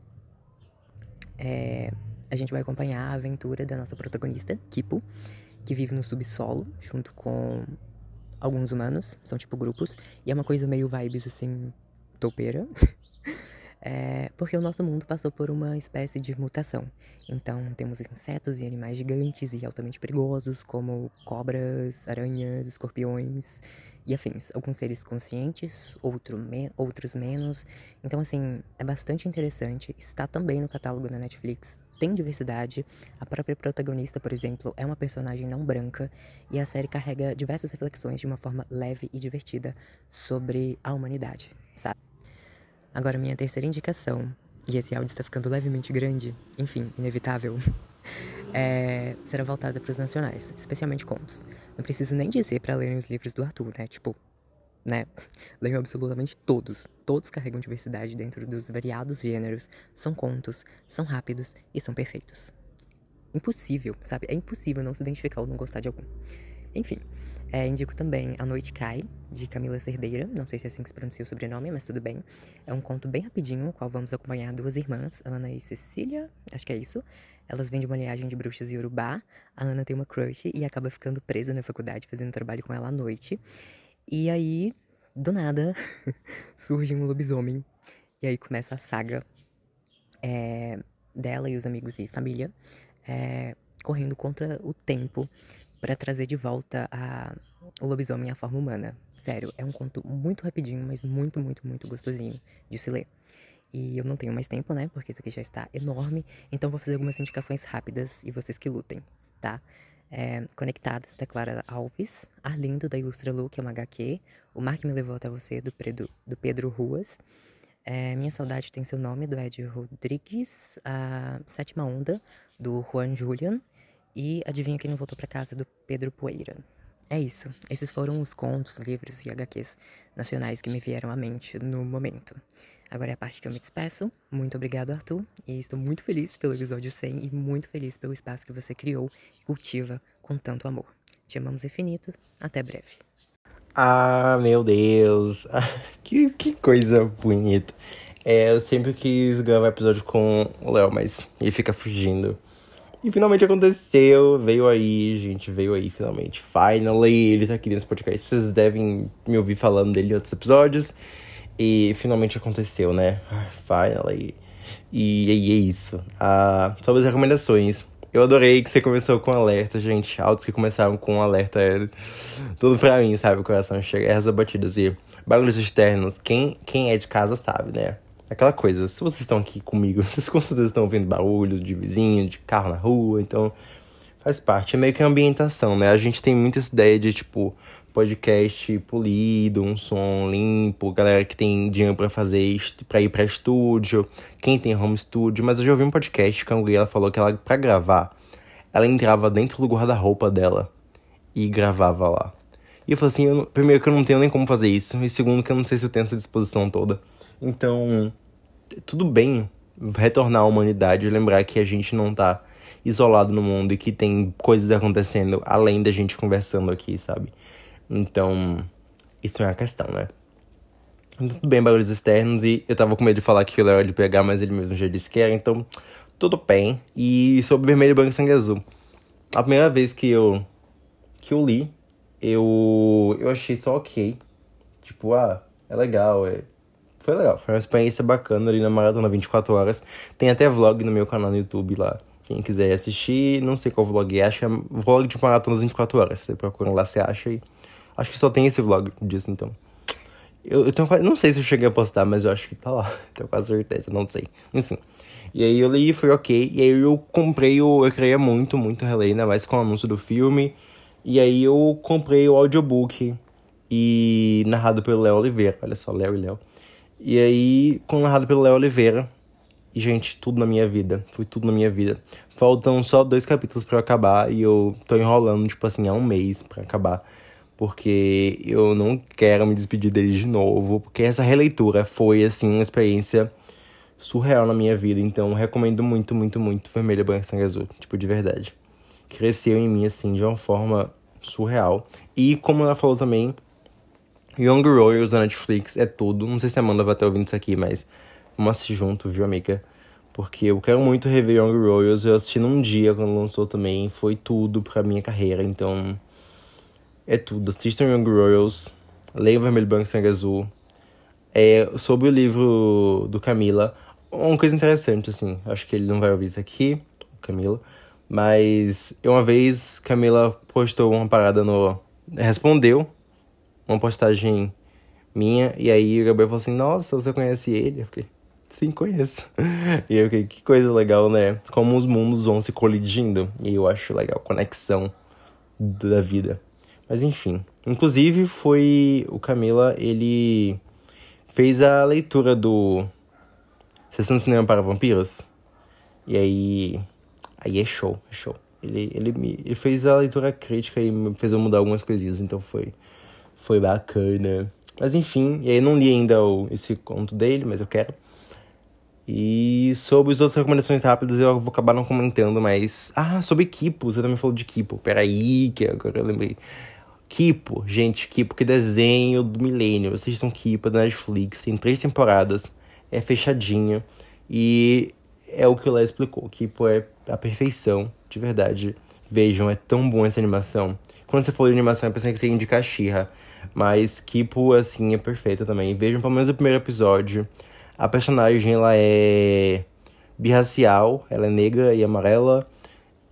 é, a gente vai acompanhar a aventura da nossa protagonista, Kipo, que vive no subsolo, junto com alguns humanos, são tipo grupos, e é uma coisa meio vibes assim, topeira. [LAUGHS] É, porque o nosso mundo passou por uma espécie de mutação. Então, temos insetos e animais gigantes e altamente perigosos, como cobras, aranhas, escorpiões e afins. Alguns seres conscientes, outro me outros menos. Então, assim, é bastante interessante. Está também no catálogo da Netflix. Tem diversidade. A própria protagonista, por exemplo, é uma personagem não branca. E a série carrega diversas reflexões de uma forma leve e divertida sobre a humanidade, sabe? Agora, minha terceira indicação, e esse áudio está ficando levemente grande, enfim, inevitável, [LAUGHS] é, será voltada para os nacionais, especialmente contos. Não preciso nem dizer para lerem os livros do Arthur, né? Tipo, né? [LAUGHS] Leiam absolutamente todos. Todos carregam diversidade dentro dos variados gêneros, são contos, são rápidos e são perfeitos. Impossível, sabe? É impossível não se identificar ou não gostar de algum. Enfim, é, indico também A Noite Cai, de Camila Cerdeira. Não sei se é assim que se pronuncia o sobrenome, mas tudo bem. É um conto bem rapidinho, no qual vamos acompanhar duas irmãs, Ana e Cecília, acho que é isso. Elas vêm de uma linhagem de bruxas Yorubá. A Ana tem uma crush e acaba ficando presa na faculdade, fazendo trabalho com ela à noite. E aí, do nada, [LAUGHS] surge um lobisomem. E aí começa a saga é, dela e os amigos e família é, correndo contra o tempo para trazer de volta a, o lobisomem à forma humana. Sério, é um conto muito rapidinho, mas muito, muito, muito gostosinho de se ler. E eu não tenho mais tempo, né? Porque isso aqui já está enorme. Então vou fazer algumas indicações rápidas e vocês que lutem, tá? É, Conectadas, da Clara Alves. Arlindo, da Ilustra Lu, que é uma HQ. O Mar que Me Levou Até Você, do Pedro, do Pedro Ruas. É, Minha Saudade Tem Seu Nome, do Ed Rodrigues. A Sétima Onda, do Juan Julian. E Adivinha Quem Não Voltou para Casa, do Pedro Poeira. É isso. Esses foram os contos, livros e HQs nacionais que me vieram à mente no momento. Agora é a parte que eu me despeço. Muito obrigado, Arthur. E estou muito feliz pelo episódio 100 e muito feliz pelo espaço que você criou e cultiva com tanto amor. Te amamos infinito. Até breve. Ah, meu Deus. [LAUGHS] que, que coisa bonita. É, eu sempre quis gravar episódio com o Léo, mas ele fica fugindo. E finalmente aconteceu, veio aí, gente, veio aí finalmente. Finally, ele tá aqui nesse podcast. Vocês devem me ouvir falando dele em outros episódios. E finalmente aconteceu, né? Finally. E, e é isso. Ah, sobre as recomendações. Eu adorei que você começou com alerta, gente. Autos que começaram com alerta é tudo pra mim, sabe? O coração chega, essas batidas. E barulhos externos, quem, quem é de casa sabe, né? Aquela coisa, se vocês estão aqui comigo, [LAUGHS] vocês com certeza estão ouvindo barulho de vizinho, de carro na rua, então faz parte. É meio que ambientação, né? A gente tem muita essa ideia de, tipo, podcast polido, um som limpo, galera que tem dinheiro para fazer, para ir para estúdio, quem tem home studio, mas eu já ouvi um podcast que a Gabriela falou que ela para gravar, ela entrava dentro do guarda-roupa dela e gravava lá. E eu falei assim, eu, primeiro que eu não tenho nem como fazer isso, e segundo que eu não sei se eu tenho essa disposição toda. Então, tudo bem retornar à humanidade e lembrar que a gente não tá isolado no mundo e que tem coisas acontecendo além da gente conversando aqui, sabe? Então, isso é uma questão, né? Tudo bem, barulhos externos, e eu tava com medo de falar que ele era de pegar, mas ele mesmo já disse que era, então tudo bem. E sobre vermelho, branco e sangue azul. A primeira vez que eu que eu li, eu eu achei só ok. Tipo, ah, é legal, é foi legal. Foi uma experiência bacana ali na Maratona 24 Horas. Tem até vlog no meu canal no YouTube lá. Quem quiser assistir, não sei qual vlog é, acho que é vlog de Maratona 24 Horas. Você procura lá, você acha e... Acho que só tem esse vlog disso, então. Eu, eu tenho Não sei se eu cheguei a postar, mas eu acho que tá lá. [LAUGHS] Tenho quase certeza, não sei. Enfim. E aí eu li, foi ok. E aí eu comprei o... Eu queria muito, muito relay, né? Mais com o anúncio do filme. E aí eu comprei o audiobook. E narrado pelo Léo Oliveira. Olha só, Léo e Léo. E aí, com narrado pelo Léo Oliveira, E, gente, tudo na minha vida. Foi tudo na minha vida. Faltam só dois capítulos para acabar e eu tô enrolando, tipo assim, há um mês para acabar. Porque eu não quero me despedir dele de novo. Porque essa releitura foi, assim, uma experiência surreal na minha vida. Então, recomendo muito, muito, muito Vermelha, Branca, Sangue Azul. Tipo, de verdade. Cresceu em mim, assim, de uma forma surreal. E, como ela falou também, Young Royals na Netflix é tudo. Não sei se a Amanda vai estar ouvindo isso aqui, mas vamos assistir junto, viu, amiga? Porque eu quero muito rever Young Royals. Eu assisti num dia quando lançou também. Foi tudo pra minha carreira. Então, é tudo. Assistam Young Royals. Leiam Vermelho, Branco Sangue Azul. É, sobre o livro do Camila, uma coisa interessante, assim. Acho que ele não vai ouvir isso aqui, Camila. Mas uma vez Camila postou uma parada no. Respondeu uma postagem minha. E aí o Gabriel falou assim: Nossa, você conhece ele? Eu fiquei, sim, conheço. [LAUGHS] E eu fiquei, que coisa legal, né? Como os mundos vão se colidindo. E eu acho legal, conexão da vida. Mas enfim. Inclusive, foi o Camila, ele fez a leitura do Sessão de Cinema para Vampiros. E aí. Aí é show, é show. Ele, ele, me, ele fez a leitura crítica e fez eu mudar algumas coisinhas, então foi foi bacana. Mas enfim, e aí não li ainda o, esse conto dele, mas eu quero. E sobre as outras recomendações rápidas eu vou acabar não comentando, mas. Ah, sobre Kipo, você também falou de Kipo. Peraí, que agora eu lembrei. Kipo, gente, Kipo, que desenho do milênio. Assistam Kipo da Netflix, tem três temporadas, é fechadinha. E é o que o Léo explicou. Kipo é a perfeição, de verdade. Vejam, é tão bom essa animação. Quando você falou de animação, eu pensei que você ia indicar. Mas Kipo, assim, é perfeita também. Vejam pelo menos o primeiro episódio. A personagem, ela é birracial. Ela é negra e amarela.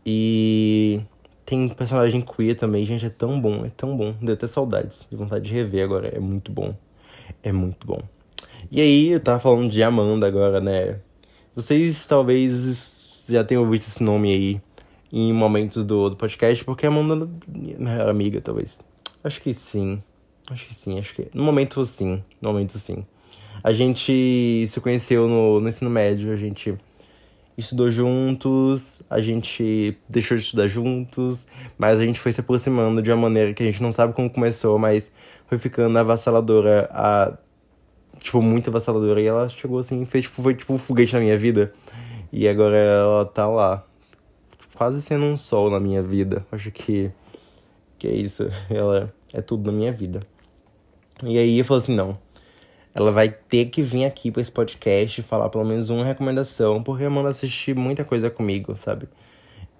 E tem personagem queer também. Gente, é tão bom, é tão bom. Deu até saudades. De vontade de rever agora. É muito bom. É muito bom. E aí, eu tava falando de Amanda agora, né? Vocês talvez já tenham ouvido esse nome aí em momentos do, do podcast, porque Amanda é minha amiga, talvez. Acho que sim. Acho que sim, acho que. No momento sim. No momento sim. A gente se conheceu no, no ensino médio, a gente estudou juntos, a gente deixou de estudar juntos, mas a gente foi se aproximando de uma maneira que a gente não sabe como começou, mas foi ficando avassaladora, a, tipo, muito avassaladora. E ela chegou assim, fez, tipo, foi tipo um foguete na minha vida. E agora ela tá lá, quase sendo um sol na minha vida. Acho que, que é isso. [LAUGHS] Ela é tudo na minha vida. E aí eu falei assim, não. Ela vai ter que vir aqui para esse podcast e falar pelo menos uma recomendação, porque a Amanda assiste muita coisa comigo, sabe?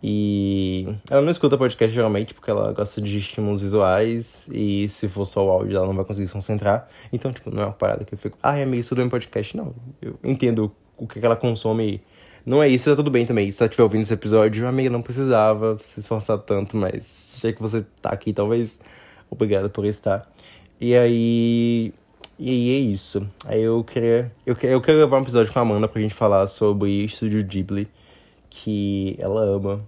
E ela não escuta podcast geralmente, porque ela gosta de estímulos visuais, e se for só o áudio, ela não vai conseguir se concentrar. Então, tipo, não é uma parada que eu fico, ah, é meio tudo em podcast. Não, eu entendo o que ela consome. Não é isso, tá tudo bem também. Se ela estiver ouvindo esse episódio, amiga, não precisava se esforçar tanto, mas já que você tá aqui, talvez, obrigado por estar. E aí. E aí é isso. Aí eu queria. Eu, eu quero levar um episódio com a Amanda pra gente falar sobre Estúdio Ghibli, que ela ama.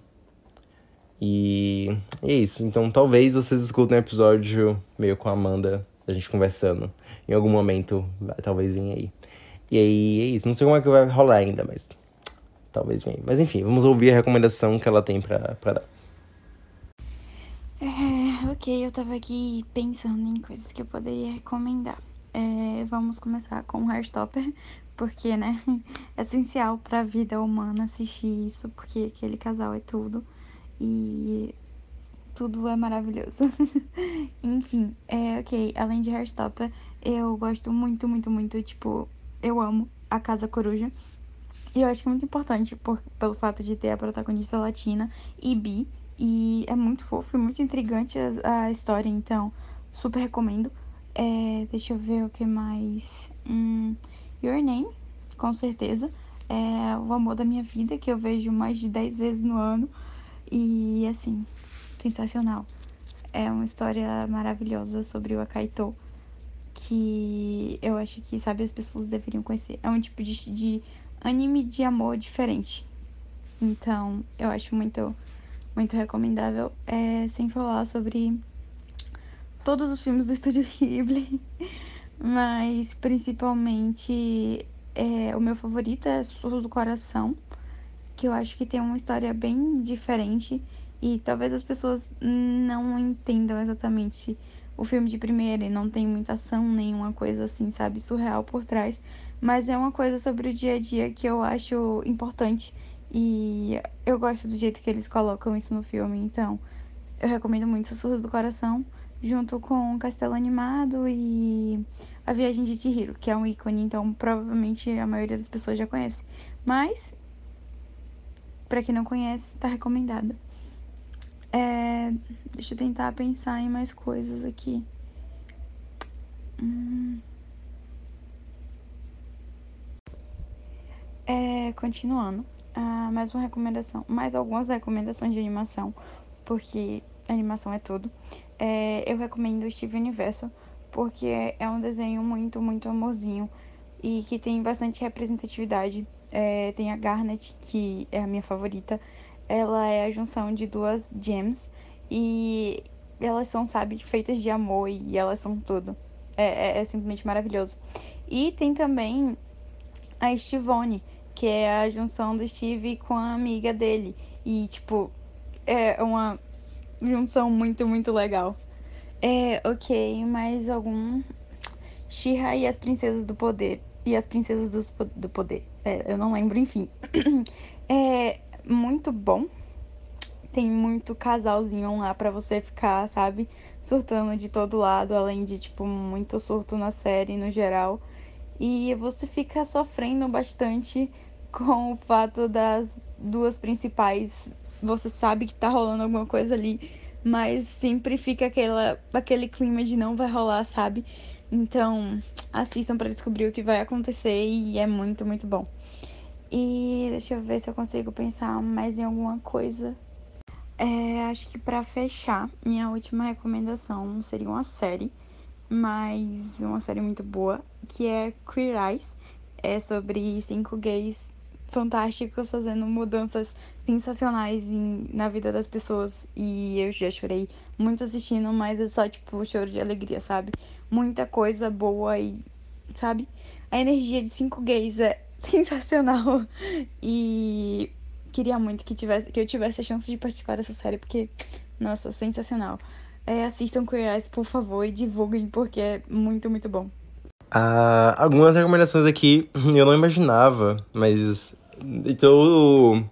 E, e é isso. Então talvez vocês escutem um episódio meio com a Amanda, a gente conversando. Em algum momento, talvez venha aí. E aí é isso. Não sei como é que vai rolar ainda, mas talvez venha. Mas enfim, vamos ouvir a recomendação que ela tem pra, pra dar. É, ok, eu tava aqui pensando em coisas que eu poderia recomendar. É, vamos começar com Heartstopper, [LAUGHS] porque, né, [LAUGHS] é essencial pra vida humana assistir isso, porque aquele casal é tudo e tudo é maravilhoso. [LAUGHS] Enfim, é, ok, além de Heartstopper, eu gosto muito, muito, muito, tipo, eu amo a Casa Coruja. E eu acho que é muito importante por, pelo fato de ter a protagonista latina e bi. E é muito fofo e muito intrigante a, a história, então super recomendo. É, deixa eu ver o que mais. Hum, Your Name, com certeza. É o amor da minha vida, que eu vejo mais de 10 vezes no ano. E assim, sensacional. É uma história maravilhosa sobre o Akaito. Que eu acho que, sabe, as pessoas deveriam conhecer. É um tipo de, de anime de amor diferente. Então, eu acho muito muito recomendável. É, sem falar sobre todos os filmes do Estúdio [LAUGHS] Ghibli, mas principalmente É, o meu favorito é Sussurro do Coração, que eu acho que tem uma história bem diferente e talvez as pessoas não entendam exatamente o filme de primeira e não tem muita ação, nenhuma coisa assim, sabe, surreal por trás, mas é uma coisa sobre o dia a dia que eu acho importante e eu gosto do jeito que eles colocam isso no filme, então eu recomendo muito Sussurros do Coração, junto com Castelo Animado e A Viagem de Chihiro, que é um ícone, então provavelmente a maioria das pessoas já conhece. Mas para quem não conhece, tá recomendado. É, deixa eu tentar pensar em mais coisas aqui. Hum. É, continuando, ah, mais uma recomendação, mais algumas recomendações de animação, porque animação é tudo. É, eu recomendo o Steve Universo, porque é um desenho muito, muito amorzinho e que tem bastante representatividade é, tem a Garnet, que é a minha favorita. Ela é a junção de duas gems e elas são, sabe, feitas de amor e elas são tudo. É, é, é simplesmente maravilhoso. E tem também a Estivone, que é a junção do Steve com a amiga dele. E, tipo, é uma junção muito, muito legal. É, ok, mais algum. Shira e as Princesas do Poder e as Princesas do, do Poder. É, eu não lembro, enfim. [CLEARS THROAT] é muito bom. Tem muito casalzinho lá para você ficar, sabe, surtando de todo lado, além de, tipo, muito surto na série no geral. E você fica sofrendo bastante com o fato das duas principais. Você sabe que tá rolando alguma coisa ali, mas sempre fica aquela, aquele clima de não vai rolar, sabe? Então, assistam para descobrir o que vai acontecer e é muito, muito bom. E deixa eu ver se eu consigo pensar mais em alguma coisa. É, acho que para fechar, minha última recomendação seria uma série, mas uma série muito boa, que é Queer Eyes. É sobre cinco gays fantásticos fazendo mudanças sensacionais em, na vida das pessoas. E eu já chorei muito assistindo, mas é só tipo choro de alegria, sabe? muita coisa boa e, sabe? A energia de cinco gays é [LAUGHS] sensacional. E queria muito que, tivesse, que eu tivesse a chance de participar dessa série, porque, nossa, sensacional. É, assistam Queer Eyes, por favor, e divulguem, porque é muito, muito bom. Ah, algumas recomendações aqui [LAUGHS] eu não imaginava, mas. Então.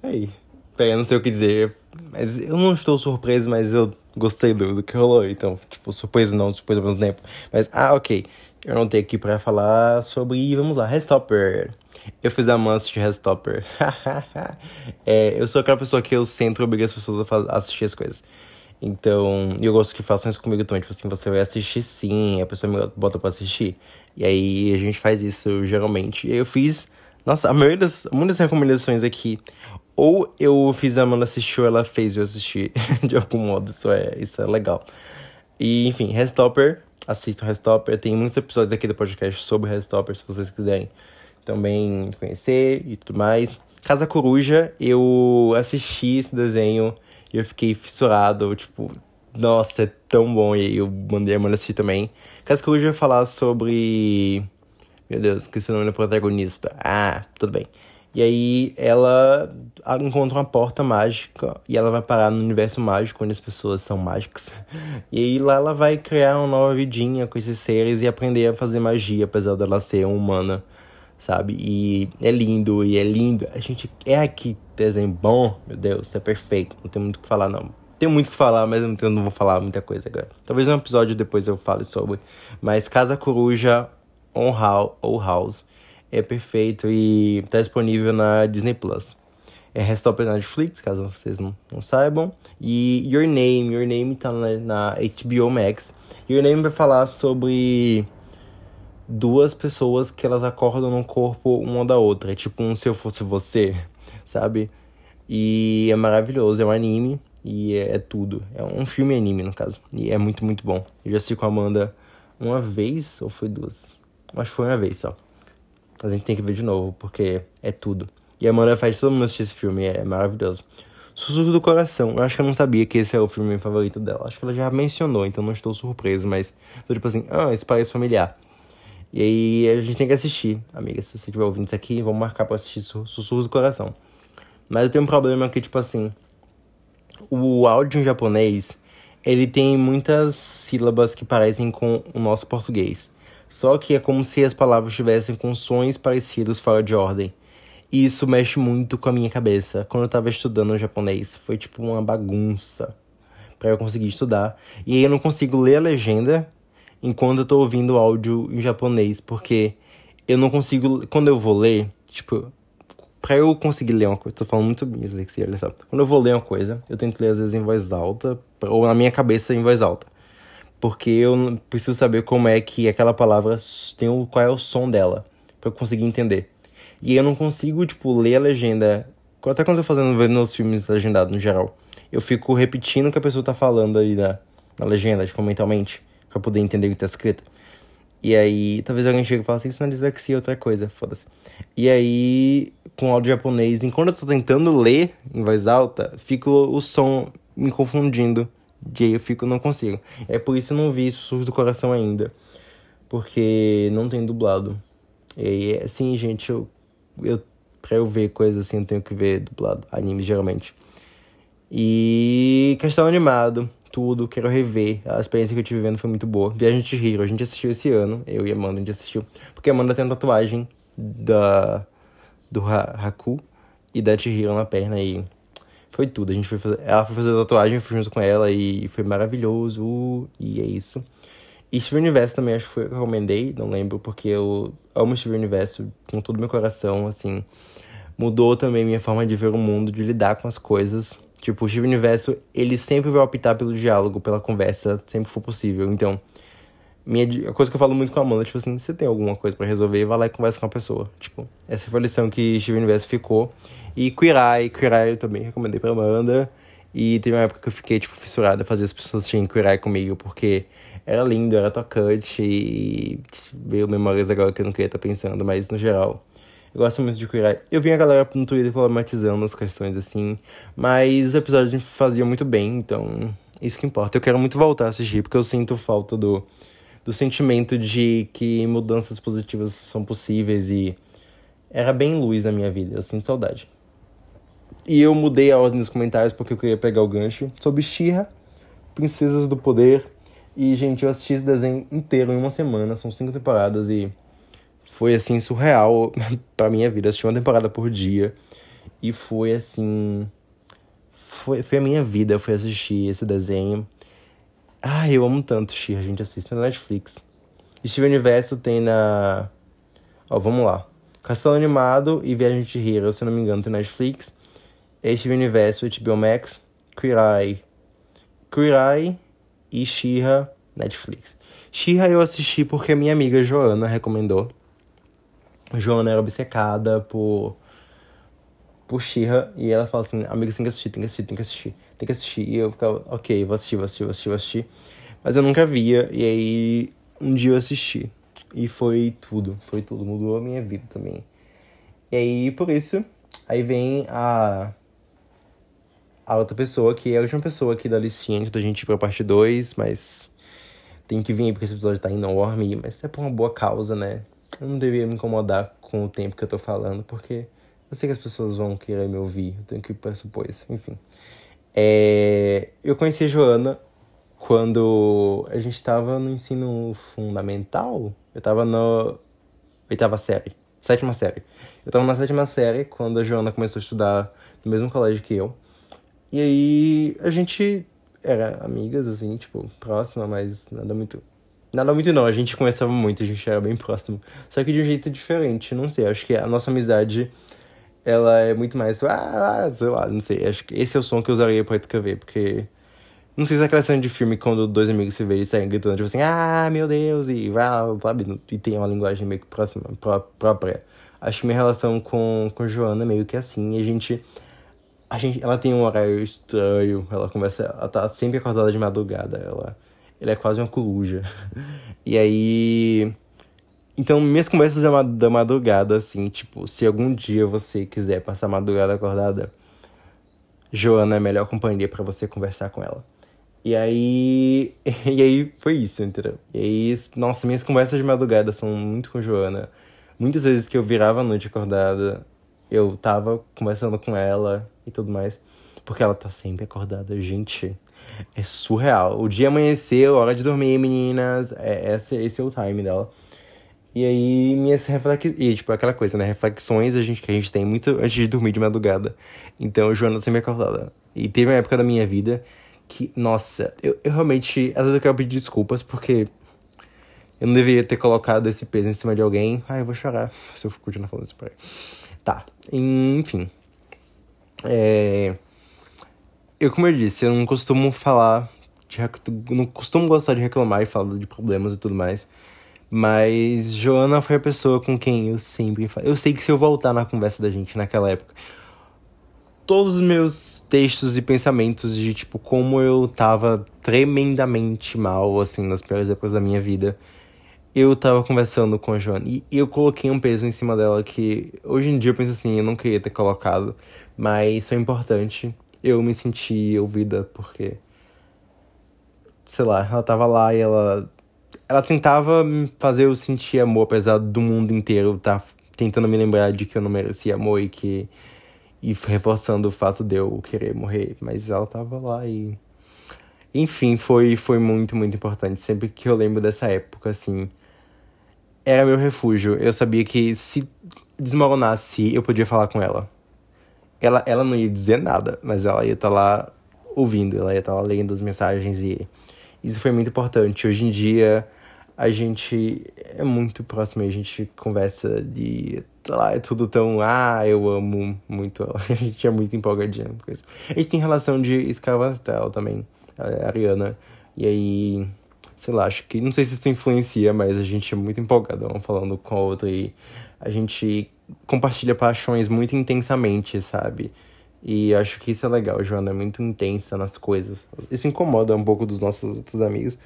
Peraí. Peraí, eu não sei o que dizer. Mas eu não estou surpreso, mas eu gostei do, do que rolou. Então, tipo, surpresa não, surpresa ao mesmo tempo. Mas, ah, ok. Eu não tenho aqui pra falar sobre. Vamos lá, Restopper. Eu fiz a mancha de Restopper. [LAUGHS] é, eu sou aquela pessoa que eu sempre obrigo as pessoas a, assistir as coisas. Então, eu gosto que façam isso comigo também. Tipo assim, você vai assistir sim, a pessoa me bota pra assistir. E aí a gente faz isso geralmente. Eu fiz. Nossa, a maioria das, recomendações aqui ou eu fiz a Amanda assistir ela fez eu assistir [LAUGHS] de algum modo. Isso é, isso é legal. E, enfim, Restopper. Assistam Restopper. Tem muitos episódios aqui do podcast sobre Restopper, se vocês quiserem também conhecer e tudo mais. Casa Coruja, eu assisti esse desenho e eu fiquei fissurado. Tipo, nossa, é tão bom. E eu mandei a Amanda assistir também. Casa Coruja vai falar sobre. Meu Deus, esqueci o nome do protagonista. Ah, tudo bem. E aí ela encontra uma porta mágica e ela vai parar no universo mágico onde as pessoas são mágicas. [LAUGHS] E aí lá ela vai criar uma nova vidinha com esses seres e aprender a fazer magia, apesar dela ser uma humana, sabe? E é lindo, e é lindo. A gente é aqui desenho bom, meu Deus, é perfeito. Não tem muito o que falar, não. Tem muito o que falar, mas eu não vou falar muita coisa agora. Talvez um episódio depois eu fale sobre. Mas Casa Coruja, On House, ou House é perfeito e está disponível na Disney Plus. É Restop na Netflix, caso vocês não, não saibam. E Your Name, Your Name tá na, na HBO Max. Your Name vai falar sobre duas pessoas que elas acordam no corpo uma da outra. É tipo um Se Eu Fosse Você, [LAUGHS] sabe? E é maravilhoso, é um anime e é, é, tudo. É um filme anime, no caso. E é muito, muito bom. Eu já assisti com a Amanda uma vez, ou foi duas? Que foi uma vez só. A gente tem que ver de novo, porque é tudo. E a Amanda faz todo mundo assistir esse filme, é maravilhoso. Sussurro do Coração. Eu acho que eu não sabia que esse é o filme favorito dela. Acho que ela já mencionou, então não estou surpreso, mas tô tipo assim, ah, isso parece familiar. E aí a gente tem que assistir, amiga. Se você estiver ouvindo isso aqui, vamos marcar pra assistir Sussurros do Coração. Mas eu tenho um problema que, tipo assim, o áudio em japonês, ele tem muitas sílabas que parecem com o nosso português. Só que é como se as palavras tivessem com sons parecidos fora de ordem. E isso mexe muito com a minha cabeça. Quando eu tava estudando japonês, foi tipo uma bagunça para eu conseguir estudar. E aí eu não consigo ler a legenda enquanto eu tô ouvindo áudio em japonês, porque eu não consigo. Quando eu vou ler, tipo, pra eu conseguir ler uma coisa, tô falando muito bem dislexia, olha só. Quando eu vou ler uma coisa, eu tento ler às vezes em voz alta, ou na minha cabeça em voz alta. Porque eu preciso saber como é que aquela palavra tem o, qual é o som dela, para eu conseguir entender. E eu não consigo, tipo, ler a legenda. Até quando eu tô fazendo vendo os filmes legendados no geral. Eu fico repetindo o que a pessoa tá falando ali na, na legenda, tipo, mentalmente pra poder entender o que tá escrito. E aí, talvez alguém chegue e fale assim, isso não é dislexia, é outra coisa, foda-se. E aí, com áudio japonês, enquanto eu tô tentando ler em voz alta, fica o som me confundindo. E eu fico, não consigo. É por isso eu não vi Sussurros do Coração ainda. Porque não tem dublado. E assim, gente, eu, eu pra eu ver coisas assim, eu tenho que ver dublado, anime geralmente. E Castelo Animado, tudo, quero rever. A experiência que eu tive vendo foi muito boa. Viagem de Hero, a gente assistiu esse ano, eu e Amanda, a gente assistiu. Porque a Amanda tem a tatuagem da, do ha Haku e da Chihiro na perna e foi tudo. A gente foi fazer, ela foi fazer a tatuagem, fui junto com ela e foi maravilhoso. E é isso. E Steven Universo também acho que foi eu que recomendei, não lembro, porque eu amo Steven Universo com todo o meu coração, assim. Mudou também minha forma de ver o mundo, de lidar com as coisas. Tipo, o Steven Universo, ele sempre vai optar pelo diálogo, pela conversa, sempre for possível. Então, minha, a coisa que eu falo muito com a Amanda, tipo assim, você tem alguma coisa para resolver, vai lá e conversa com a pessoa. Tipo, essa foi a lição que Steven Universo ficou. E Queer Eye eu também recomendei pra Amanda. E teve uma época que eu fiquei, tipo, fissurada a fazer as pessoas Queer Eye comigo, porque era lindo, era tocante e veio memórias agora que eu não queria estar pensando, mas no geral eu gosto muito de Eye. Eu vi a galera no Twitter problematizando as questões assim, mas os episódios me faziam muito bem, então isso que importa. Eu quero muito voltar a assistir, porque eu sinto falta do, do sentimento de que mudanças positivas são possíveis e era bem luz na minha vida, eu sinto saudade. E eu mudei a ordem dos comentários porque eu queria pegar o gancho sobre Shira, Princesas do Poder. E, gente, eu assisti esse desenho inteiro em uma semana, são cinco temporadas e foi assim surreal [LAUGHS] pra minha vida. Assisti uma temporada por dia e foi assim. Foi, foi a minha vida. Fui assistir esse desenho. Ai, eu amo tanto Xir, a gente assiste na Netflix. Steven Universo tem na. Ó, vamos lá. Castelo Animado e Viagem de Hero, se não me engano, tem na Netflix. Steven Universo, HBO Max, Queer Eye. Queer Eye e Shira Netflix. Shira eu assisti porque minha amiga Joana recomendou. Joana era obcecada por por Shira e ela fala assim, amiga, você tem que assistir, tem que assistir, tem que assistir, tem que assistir. E eu ficava, ok, vou assistir, vou assistir, vou assistir, vou assistir. Mas eu nunca via, e aí um dia eu assisti. E foi tudo, foi tudo, mudou a minha vida também. E aí, por isso, aí vem a a outra pessoa, que é a última pessoa aqui da listinha antes da gente ir pra parte 2, mas tem que vir aí porque esse episódio tá enorme, mas é por uma boa causa, né? Eu não deveria me incomodar com o tempo que eu tô falando, porque eu sei que as pessoas vão querer me ouvir, eu tenho que pressupor isso, enfim. É... Eu conheci a Joana quando a gente tava no ensino fundamental, eu tava na oitava série, sétima série. Eu tava na sétima série quando a Joana começou a estudar no mesmo colégio que eu. E aí a gente era amigas, assim, tipo, próxima, mas nada muito. Nada muito não, a gente conversava muito, a gente era bem próximo. Só que de um jeito diferente, não sei, acho que a nossa amizade ela é muito mais. Ah, sei lá, não sei. Acho que esse é o som que eu usaria pra escrever, porque. Não sei se é aquela cena de filme quando dois amigos se veem e saem gritando, tipo assim, ah, meu Deus, e vai lá, sabe? E tem uma linguagem meio que próxima, pró própria. Acho que minha relação com, com Joana é meio que assim, e a gente a gente, ela tem um horário estranho, ela começa, ela tá sempre acordada de madrugada, ela, ela é quase uma coruja. [LAUGHS] E aí, então minhas conversas da madrugada, assim, tipo, se algum dia você quiser passar a madrugada acordada, Joana é a melhor companhia para você conversar com ela. E aí. [LAUGHS] E aí foi isso, entendeu? E aí, nossa, minhas conversas de madrugada são muito com Joana. Muitas vezes que eu virava a noite acordada, eu tava conversando com ela e tudo mais. Porque ela tá sempre acordada. Gente, é surreal. O dia amanheceu, hora de dormir, meninas. É, esse, esse é o time dela. E aí, minhas reflexões. E, tipo, aquela coisa, né? Reflexões a gente, que a gente tem muito antes de dormir de madrugada. Então, Joana sempre acordada. E teve uma época da minha vida que, nossa, eu, eu realmente. Às vezes eu quero pedir desculpas porque. Eu não deveria ter colocado esse peso em cima de alguém. Ai, eu vou chorar [LAUGHS] se eu continuar falando isso por aí. Tá, enfim. É. Eu, como eu disse, eu não costumo falar. De, não costumo gostar de reclamar e falar de problemas e tudo mais. Mas Joana foi a pessoa com quem eu sempre falo. Eu sei que se eu voltar na conversa da gente naquela época, todos os meus textos e pensamentos de tipo como eu tava tremendamente mal assim nas piores épocas da minha vida, eu tava conversando com a Joana e eu coloquei um peso em cima dela que hoje em dia eu penso assim, eu não queria ter colocado, mas foi importante. Eu me senti ouvida porque sei lá, ela tava lá e ela ela tentava fazer eu sentir amor, apesar do mundo inteiro estar tá tentando me lembrar de que eu não merecia amor e que. E reforçando o fato de eu querer morrer. Mas ela tava lá e. Enfim, foi, foi muito, muito importante. Sempre que eu lembro dessa época, assim. Era meu refúgio. Eu sabia que se desmoronasse, eu podia falar com ela. Ela, ela não ia dizer nada, mas ela ia estar tá lá ouvindo, ela ia estar tá lá lendo as mensagens e isso foi muito importante. Hoje em dia, a gente é muito próximo, a gente conversa de, sei lá, é tudo tão, ah, eu amo muito ela. [LAUGHS] A gente é muito empolgadinho com isso. A gente tem relação de escravastel também, a Ariana. E aí, sei lá, acho que, não sei se isso influencia, mas a gente é muito empolgadão falando com a outra e a gente compartilha paixões muito intensamente, sabe? E acho que isso é legal, Joana é muito intensa nas coisas. Isso incomoda um pouco dos nossos outros amigos,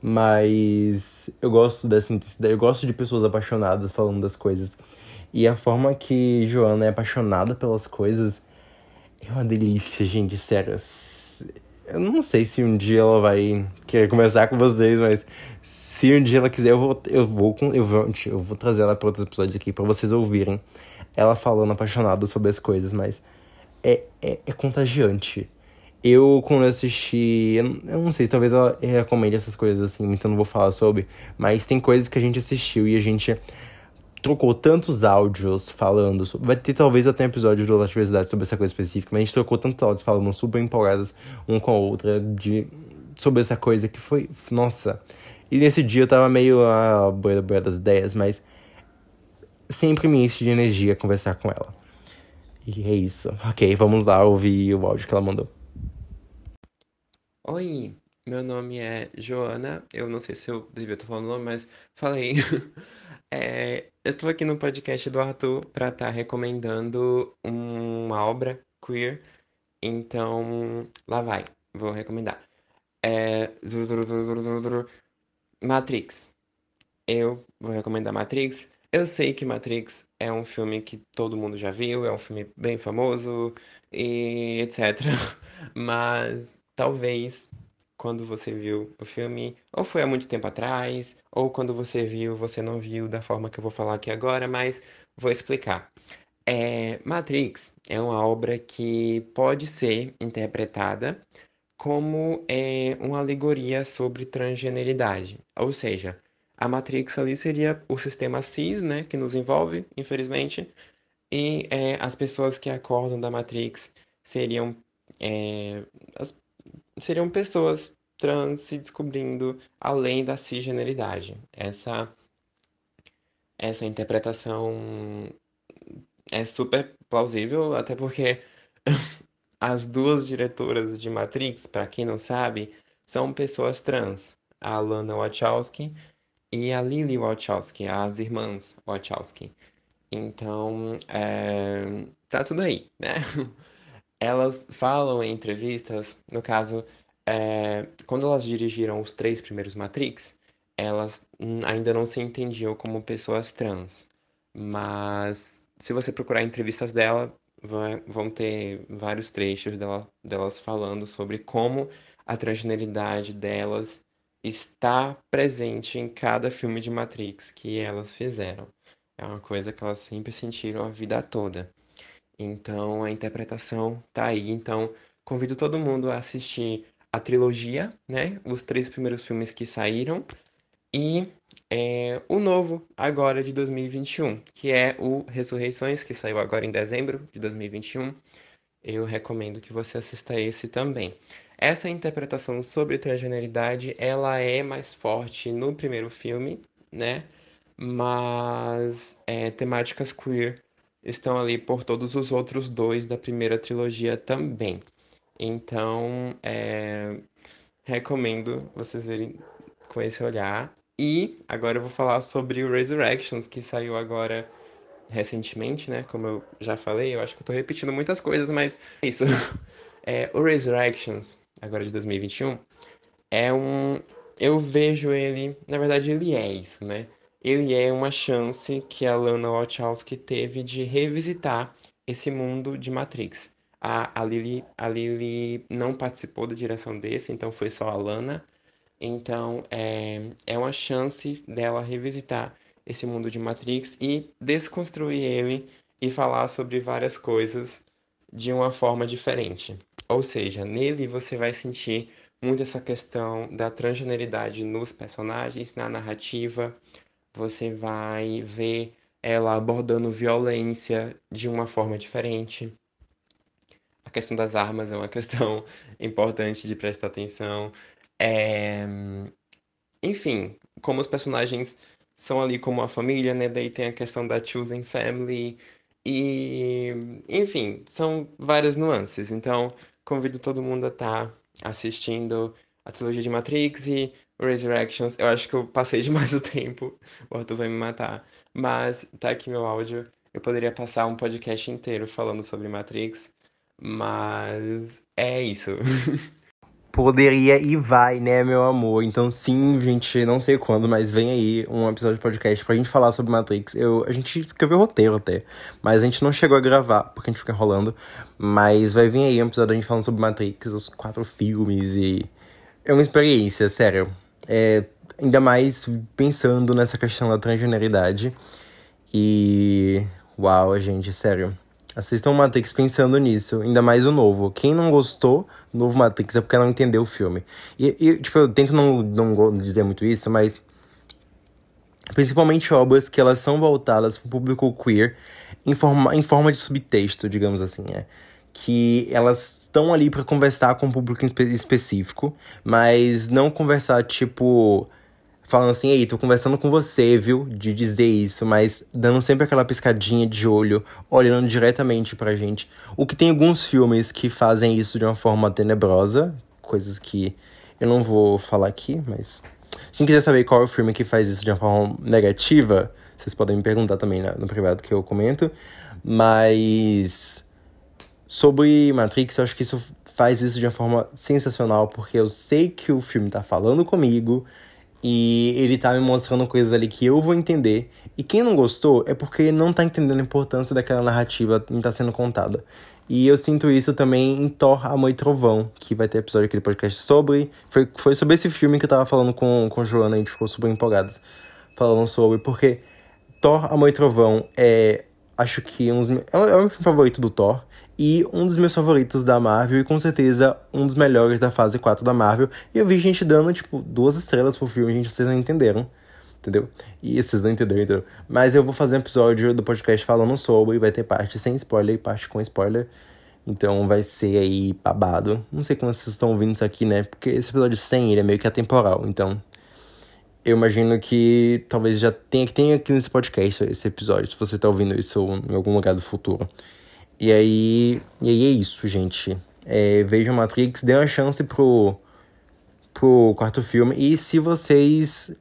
mas eu gosto dessa intensidade, eu gosto de pessoas apaixonadas falando das coisas. E a forma que Joana é apaixonada pelas coisas é uma delícia, gente, sério. Eu não sei se um dia ela vai querer conversar com vocês, mas se um dia ela quiser, eu vou, eu vou, eu vou, eu vou trazer ela para outros episódios aqui para vocês ouvirem ela falando apaixonada sobre as coisas, mas é, é, é contagiante. Eu, quando eu assisti. Eu não sei, talvez ela recomende essas coisas assim, então não vou falar sobre. Mas tem coisas que a gente assistiu e a gente trocou tantos áudios falando. Sobre, vai ter talvez até um episódio do Latividade sobre essa coisa específica, mas a gente trocou tantos áudios falando super empolgadas um com a outra de, sobre essa coisa que foi. Nossa. E nesse dia eu tava meio a ah, boia, das ideias, mas sempre me enche de energia conversar com ela. E é isso. Ok, vamos lá ouvir o áudio que ela mandou. Oi, meu nome é Joana. Eu não sei se eu devia estar falando o nome, mas falei. [LAUGHS] é, eu tô aqui no podcast do Arthur para estar tá recomendando uma obra queer. Então, lá vai. Vou recomendar. É... Matrix. Eu vou recomendar Matrix. Eu sei que Matrix é um filme que todo mundo já viu, é um filme bem famoso e etc. [LAUGHS] Mas talvez quando você viu o filme, ou foi há muito tempo atrás, ou quando você viu, você não viu da forma que eu vou falar aqui agora, mas vou explicar. É, Matrix é uma obra que pode ser interpretada como é, uma alegoria sobre transgeneridade, ou seja, a Matrix ali seria o sistema cis, né, que nos envolve, infelizmente, e é, as pessoas que acordam da Matrix seriam, é, as, seriam pessoas trans se descobrindo além da cisgeneridade. Essa, essa interpretação é super plausível, até porque [LAUGHS] as duas diretoras de Matrix, para quem não sabe, são pessoas trans. A Lana Wachowski e a Lily Wachowski, as irmãs Wachowski. Então, é, tá tudo aí, né? [LAUGHS] Elas falam em entrevistas, no caso, é, quando elas dirigiram os três primeiros Matrix, elas ainda não se entendiam como pessoas trans. Mas se você procurar entrevistas dela, vai, vão ter vários trechos dela, delas falando sobre como a transgeneridade delas está presente em cada filme de Matrix que elas fizeram. É uma coisa que elas sempre sentiram a vida toda. Então a interpretação tá aí. Então convido todo mundo a assistir a trilogia, né? Os três primeiros filmes que saíram e é, o novo agora de 2021, que é o Ressurreições, que saiu agora em dezembro de 2021. Eu recomendo que você assista esse também. Essa interpretação sobre transgeneridade, ela é mais forte no primeiro filme, né? Mas é, temáticas queer estão ali por todos os outros dois da primeira trilogia também. Então, é, recomendo vocês verem com esse olhar. E agora eu vou falar sobre o Resurrections, que saiu agora recentemente, né? Como eu já falei, eu acho que eu tô repetindo muitas coisas, mas é isso. [LAUGHS] É, o Resurrections, agora de 2021, é um. Eu vejo ele. Na verdade, ele é isso, né? Ele é uma chance que a Lana Wachowski teve de revisitar esse mundo de Matrix. A, a, Lily, a Lily não participou da direção desse, então foi só a Lana. Então é, é uma chance dela revisitar esse mundo de Matrix e desconstruir ele e falar sobre várias coisas de uma forma diferente. Ou seja, nele você vai sentir muito essa questão da transgeneridade nos personagens, na narrativa. Você vai ver ela abordando violência de uma forma diferente. A questão das armas é uma [LAUGHS] questão importante de prestar atenção. É... Enfim, como os personagens são ali como a família, né? Daí tem a questão da choosing family. E, enfim, são várias nuances. Então, convido todo mundo a estar tá assistindo a trilogia de Matrix e Resurrections. Eu acho que eu passei [LAUGHS] demais o tempo. O Arthur vai me matar. Mas tá aqui meu áudio. Eu poderia passar um podcast inteiro falando sobre Matrix. Mas é isso. [LAUGHS] poderia e vai, né, meu amor? Então, sim, gente, não sei quando, mas vem aí um episódio de podcast pra gente falar sobre Matrix. Eu, a gente escreveu roteiro até, mas a gente não chegou a gravar, porque a gente fica enrolando. Mas vai vir aí um episódio da gente falando sobre Matrix, os quatro filmes e. É uma experiência, sério. É, ainda mais pensando nessa questão da transgeneridade. E. Uau, gente, sério. Assistam Matrix pensando nisso, ainda mais o novo. Quem não gostou do novo Matrix é porque não entendeu o filme. E, e tipo, eu tento não, não dizer muito isso, mas. Principalmente obras que elas são voltadas para o público queer em forma, em forma de subtexto, digamos assim, é. Que elas estão ali para conversar com um público espe específico, mas não conversar, tipo falando assim, ei, tô conversando com você, viu? De dizer isso, mas dando sempre aquela piscadinha de olho, olhando diretamente pra gente. O que tem alguns filmes que fazem isso de uma forma tenebrosa, coisas que eu não vou falar aqui, mas. Quem quiser saber qual é o filme que faz isso de uma forma negativa, vocês podem me perguntar também no privado que eu comento. Mas. Sobre Matrix, eu acho que isso faz isso de uma forma sensacional, porque eu sei que o filme tá falando comigo e ele tá me mostrando coisas ali que eu vou entender. E quem não gostou é porque não tá entendendo a importância daquela narrativa que tá sendo contada. E eu sinto isso também em Thor, Amor e Trovão, que vai ter episódio aqui do podcast sobre. Foi, foi sobre esse filme que eu tava falando com, com Joana, a gente ficou super empolgado falando sobre, porque Thor, Amor e Trovão é. Acho que um é o meu filme favorito do Thor e um dos meus favoritos da Marvel e com certeza um dos melhores da fase 4 da Marvel. E eu vi gente dando, tipo, duas estrelas pro filme, gente, vocês não entenderam. Entendeu? E vocês não entenderam, entendeu? Mas eu vou fazer um episódio do podcast falando sobre, vai ter parte sem spoiler e parte com spoiler. Então vai ser aí babado. Não sei como vocês estão ouvindo isso aqui, né? Porque esse episódio 100 ele é meio que atemporal. Então eu imagino que talvez já tenha, tenha aqui nesse podcast esse episódio, se você tá ouvindo isso em algum lugar do futuro. E aí, e aí é isso, gente. É, vejam Matrix, dê uma chance pro, pro quarto filme. E se vocês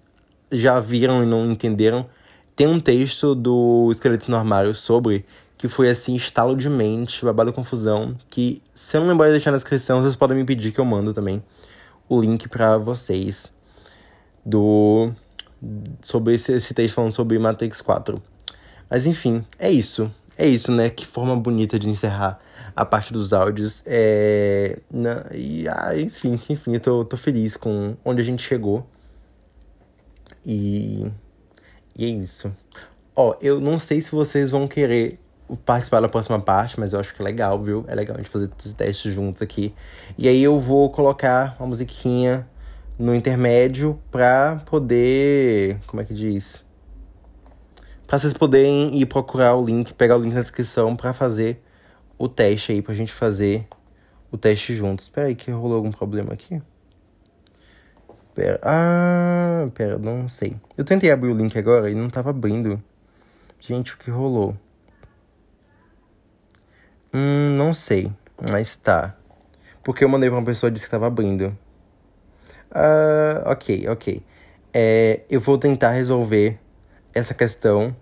já viram e não entenderam, tem um texto do Esqueleto no Armário sobre que foi assim, estalo de mente, babado confusão. Que se eu não lembrar de deixar na descrição, vocês podem me pedir que eu mando também o link para vocês do sobre esse, esse texto falando sobre Matrix 4. Mas enfim, é isso. É isso, né? Que forma bonita de encerrar a parte dos áudios. É, na, e, ah, enfim, enfim, eu tô, tô feliz com onde a gente chegou. E, e é isso. Ó, eu não sei se vocês vão querer participar da próxima parte, mas eu acho que é legal, viu? É legal a gente fazer esses testes juntos aqui. E aí eu vou colocar uma musiquinha no intermédio pra poder. Como é que diz? Pra vocês poderem ir procurar o link, pegar o link na descrição pra fazer o teste aí, pra gente fazer o teste juntos. Espera aí que rolou algum problema aqui. Pera. Ah, pera, não sei. Eu tentei abrir o link agora e não tava abrindo. Gente, o que rolou? Hum, não sei. Mas tá. Porque eu mandei pra uma pessoa e disse que tava abrindo. Ah, ok, ok. É, eu vou tentar resolver essa questão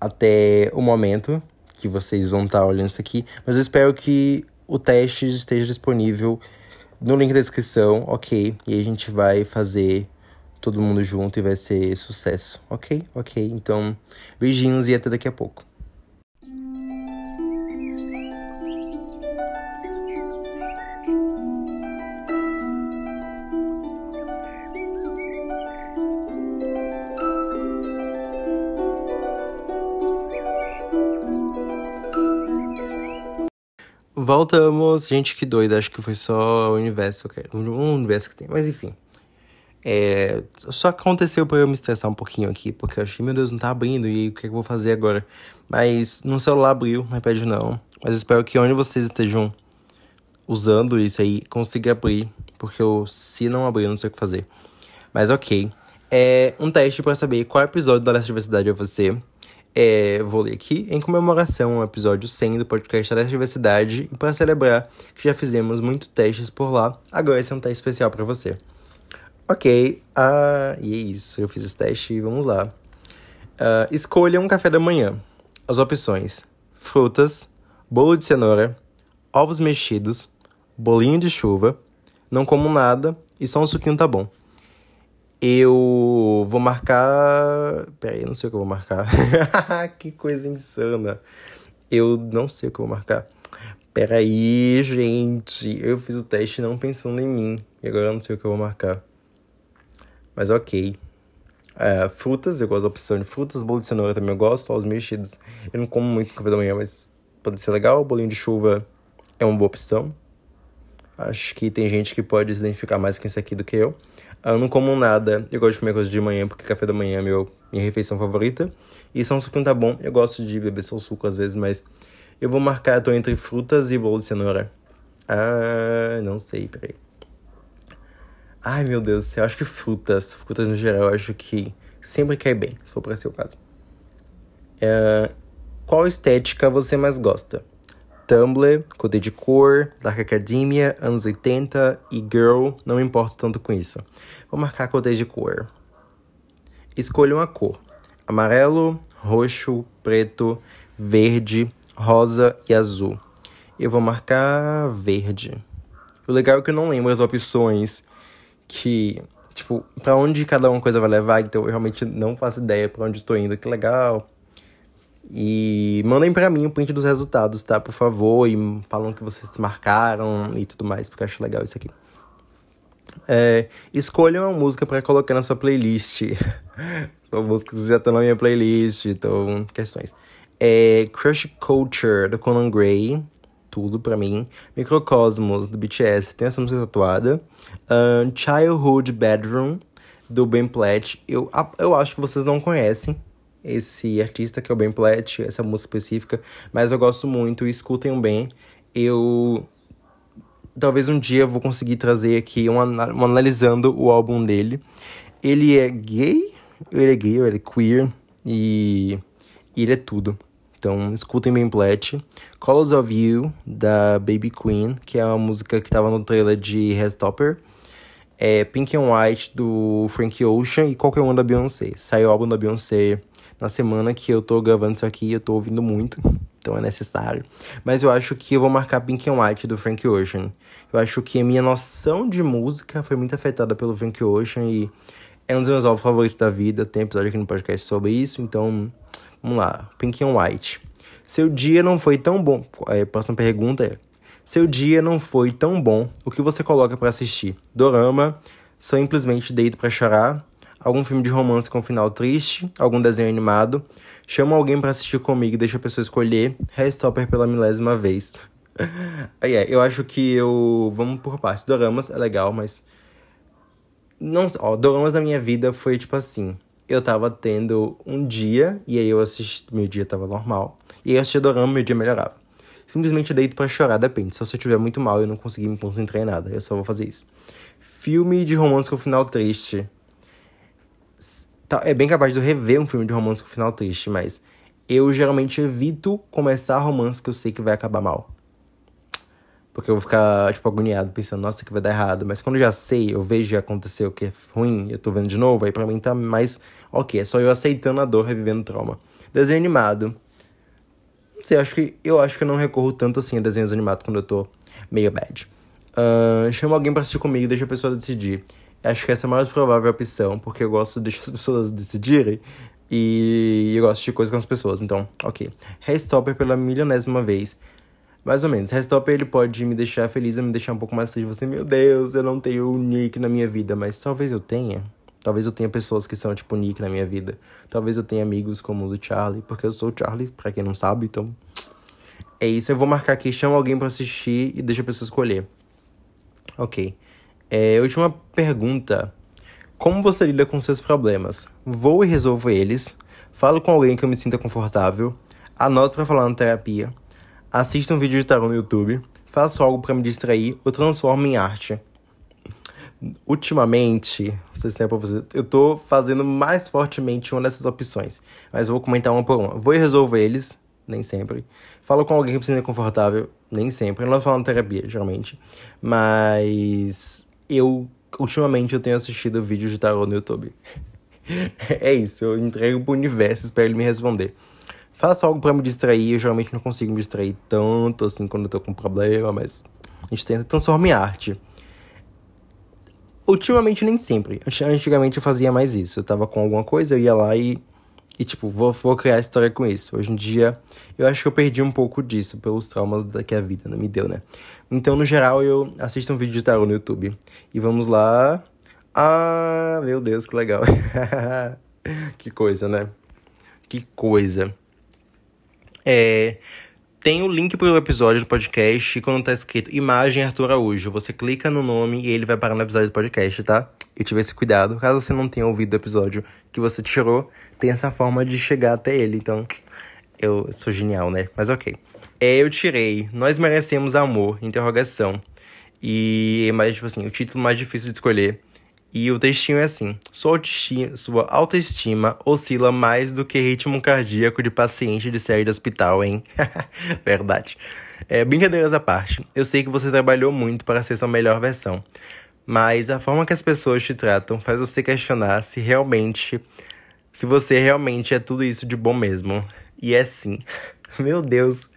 até o momento que vocês vão estar tá olhando isso aqui. Mas eu espero que o teste esteja disponível no link da descrição, ok? E a gente vai fazer todo mundo junto e vai ser sucesso, ok? Ok, então beijinhos e até daqui a pouco. Voltamos, gente, que doida. Acho que foi só o universo, okay? um universo que tem. Mas enfim. É, só aconteceu pra eu me estressar um pouquinho aqui, porque eu achei, meu Deus, não tá abrindo, e o que, é que eu vou fazer agora? Mas no celular abriu, não pede não. Mas espero que onde vocês estejam usando isso aí, consiga abrir, porque eu, se não abrir, eu não sei o que fazer. Mas ok. É um teste para saber qual episódio da Leste Diversidade é você. É, vou ler aqui, em comemoração ao episódio 100 do podcast da Diversidade e para celebrar que já fizemos muitos testes por lá, agora esse é um teste especial para você. Ok, uh, e é isso, eu fiz esse teste e vamos lá. Uh, escolha um café da manhã. As opções: frutas, bolo de cenoura, ovos mexidos, bolinho de chuva, não como nada e só um suquinho tá bom. Eu vou marcar. Peraí, não sei o que eu vou marcar. [LAUGHS] que coisa insana. Eu não sei o que eu vou marcar. Peraí, gente. Eu fiz o teste não pensando em mim. E agora eu não sei o que eu vou marcar. Mas ok. É, frutas, eu gosto da opção de frutas. Bolo de cenoura também eu gosto. Só os mexidos. Eu não como muito café da manhã, mas pode ser legal. Bolinho de chuva é uma boa opção. Acho que tem gente que pode se identificar mais com isso aqui do que eu. Eu não como nada. Eu gosto de comer coisa de manhã, porque café da manhã é meu, minha refeição favorita. E só um suco tá bom. Eu gosto de beber só suco às vezes, mas eu vou marcar, tô entre frutas e bolo de cenoura. Ah, não sei, peraí. Ai, meu Deus, eu acho que frutas, frutas no geral, eu acho que sempre cai bem, se for pra ser o caso. É, qual estética você mais gosta? Tumblr, Code de Cor, Dark Academia, anos 80 e Girl, não me importo tanto com isso. Vou marcar Code de Cor. Escolha uma cor: amarelo, roxo, preto, verde, rosa e azul. Eu vou marcar verde. O legal é que eu não lembro as opções que, tipo, para onde cada uma coisa vai levar, então eu realmente não faço ideia para onde estou indo. Que legal. E mandem para mim o print dos resultados, tá? Por favor. E falam que vocês marcaram e tudo mais, porque eu acho legal isso aqui. É, escolha uma música para colocar na sua playlist. [LAUGHS] São músicas que já estão na minha playlist, então, questões. É, Crush Culture, do Conan Gray, tudo pra mim. Microcosmos, do BTS, tem essa música tatuada. Um, Childhood Bedroom, do Ben Platt. Eu, eu acho que vocês não conhecem, esse artista que é o Ben Platt, essa música específica, mas eu gosto muito, escutem bem. Eu talvez um dia eu vou conseguir trazer aqui um, um analisando o álbum dele. Ele é gay, ele é gay, ele é queer e, ele é tudo. Então, escutem Ben Platt. Colors of You, da Baby Queen, que é uma música que tava no trailer de Restopper. É Pink and White, do Frank Ocean e qualquer um da Beyoncé. Saiu o álbum da Beyoncé na semana que eu tô gravando isso aqui, eu tô ouvindo muito, então é necessário. Mas eu acho que eu vou marcar Pink and White do Frank Ocean. Eu acho que a minha noção de música foi muito afetada pelo Frank Ocean e é um dos meus álbuns favoritos da vida. Tem episódio aqui no podcast sobre isso, então vamos lá. Pink and White. Seu dia não foi tão bom. A próxima pergunta é: Seu dia não foi tão bom, o que você coloca para assistir? Dorama, simplesmente deito para chorar, algum filme de romance com final triste, algum desenho animado, chama alguém para assistir comigo e deixa a pessoa escolher, Hairstopper pela milésima vez. [LAUGHS] Aí é, eu acho que eu. Vamos por partes. Doramas é legal, mas. Não, ó, Doramas da minha vida foi tipo assim. Eu tava tendo um dia, e aí eu assisti. Meu dia tava normal. E aí eu assisti Dorama, meu dia melhorava. Simplesmente deito para chorar, depende. Se eu estiver muito mal e eu não conseguir me concentrar em nada, eu só vou fazer isso. Filme de romance com final triste. É bem capaz de eu rever um filme de romance com final triste, mas eu geralmente evito começar romance que eu sei que vai acabar mal. Porque eu vou ficar, tipo, agoniado, pensando, nossa, que vai dar errado. Mas quando eu já sei, eu vejo já aconteceu que é ruim, eu tô vendo de novo, aí pra mim tá mais ok. É só eu aceitando a dor, revivendo o trauma. Desenho animado. Não sei, acho que, eu acho que eu não recorro tanto assim a desenhos animados quando eu tô meio bad. Uh, chama alguém pra assistir comigo deixa a pessoa decidir. Acho que essa é a mais provável opção, porque eu gosto de deixar as [LAUGHS] pessoas decidirem. E eu gosto de coisas com as pessoas, então, ok. Restopper pela milionésima vez. Mais ou menos. Restopper ele pode me deixar feliz e me deixar um pouco mais triste. Você, meu Deus, eu não tenho o Nick na minha vida. Mas talvez eu tenha. Talvez eu tenha pessoas que são tipo Nick na minha vida. Talvez eu tenha amigos como o do Charlie, porque eu sou o Charlie, pra quem não sabe, então. É isso, eu vou marcar aqui, chama alguém para assistir e deixa a pessoa escolher. Ok. É, última pergunta. Como você lida com seus problemas? Vou e resolvo eles. Falo com alguém que eu me sinta confortável. Anoto para falar na terapia assisto um vídeo de tarô no YouTube, faço algo para me distrair ou transformo em arte. Ultimamente, vocês têm pra você, eu tô fazendo mais fortemente uma dessas opções, mas eu vou comentar uma por uma. Vou e resolvo eles, nem sempre. Falo com alguém que precisa confortável, nem sempre. Não falo na terapia, geralmente. Mas eu, ultimamente, eu tenho assistido vídeos de tarô no YouTube. [LAUGHS] é isso, eu entrego pro universo, espero ele me responder. Faço algo para me distrair, eu geralmente não consigo me distrair tanto assim quando eu tô com problema, mas a gente tenta transformar em arte. Ultimamente nem sempre. Antigamente eu fazia mais isso. Eu tava com alguma coisa, eu ia lá e. E tipo, vou, vou criar história com isso. Hoje em dia, eu acho que eu perdi um pouco disso pelos traumas que a vida não me deu, né? Então, no geral, eu assisto um vídeo de tarô no YouTube. E vamos lá. Ah, meu Deus, que legal. [LAUGHS] que coisa, né? Que coisa. É, tem o link pro episódio do podcast quando tá escrito imagem Arthur Araújo, você clica no nome e ele vai parar no episódio do podcast, tá? E tive esse cuidado. Caso você não tenha ouvido o episódio que você tirou, tem essa forma de chegar até ele. Então, eu sou genial, né? Mas ok. É, eu tirei Nós Merecemos Amor, interrogação. E, mas, tipo assim, o título mais difícil de escolher. E o textinho é assim: sua autoestima, sua autoestima oscila mais do que ritmo cardíaco de paciente de série de hospital, hein? [LAUGHS] Verdade. É, brincadeiras à parte, eu sei que você trabalhou muito para ser sua melhor versão, mas a forma que as pessoas te tratam faz você questionar se realmente. se você realmente é tudo isso de bom mesmo. E é sim. [LAUGHS] Meu Deus.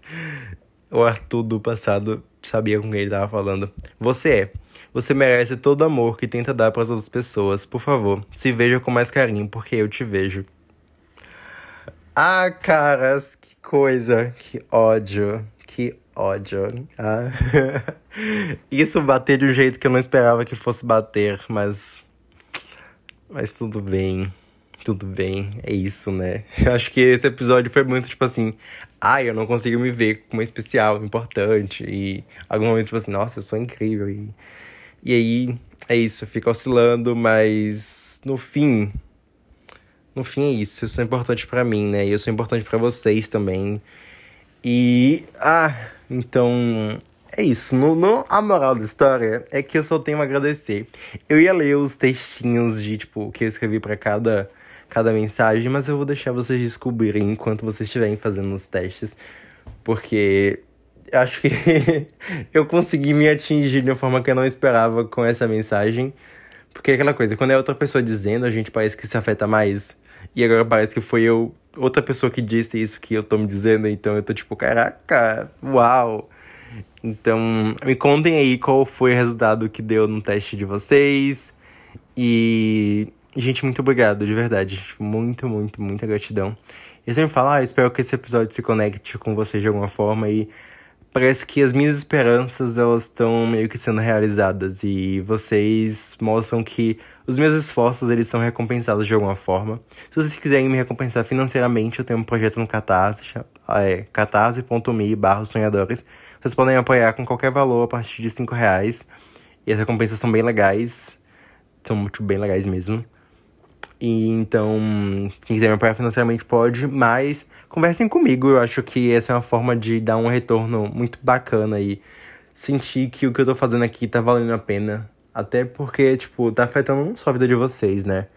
O Arthur do passado sabia com quem ele estava falando. Você é. Você merece todo o amor que tenta dar para as outras pessoas. Por favor, se veja com mais carinho, porque eu te vejo. Ah, caras, que coisa, que ódio, ódio. Ah. [LAUGHS] Isso bateu de um jeito que eu não esperava que fosse bater, mas. Mas tudo bem. Tudo bem, é isso, né? [LAUGHS] Eu acho que esse episódio foi muito tipo assim. Ai, eu não consigo me ver como especial, importante. E algum momento, tipo assim, nossa, eu sou incrível. E e aí é isso, fica oscilando, mas no fim. No fim é isso. Eu sou importante para mim, né? E eu sou importante para vocês também. E. Ah, então. É isso. No, no, a moral da história é que eu só tenho a agradecer. Eu ia ler os textinhos de, tipo, que eu escrevi para cada, cada mensagem, mas eu vou deixar vocês descobrirem enquanto vocês estiverem fazendo os testes. Porque acho que [LAUGHS] eu consegui me atingir de uma forma que eu não esperava com essa mensagem. Porque é aquela coisa, quando é outra pessoa dizendo, a gente parece que se afeta mais. E agora parece que foi eu, outra pessoa que disse isso que eu tô me dizendo, então eu tô tipo, caraca, uau. Então, me contem aí qual foi o resultado que deu no teste de vocês. E, gente, muito obrigado, de verdade. Muito, muito, muita gratidão. E sempre falo, ah, espero que esse episódio se conecte com vocês de alguma forma e parece que as minhas esperanças elas estão meio que sendo realizadas e vocês mostram que os meus esforços eles são recompensados de alguma forma. Se vocês quiserem me recompensar financeiramente, eu tenho um projeto no Catarse, é catarse.me barra sonhadores. Vocês podem apoiar com qualquer valor a partir de 5 reais. E as recompensas são bem legais. São muito bem legais mesmo. E então, quem quiser me apoiar financeiramente pode, mas conversem comigo. Eu acho que essa é uma forma de dar um retorno muito bacana e sentir que o que eu tô fazendo aqui tá valendo a pena. Até porque, tipo, tá afetando não só a vida de vocês, né?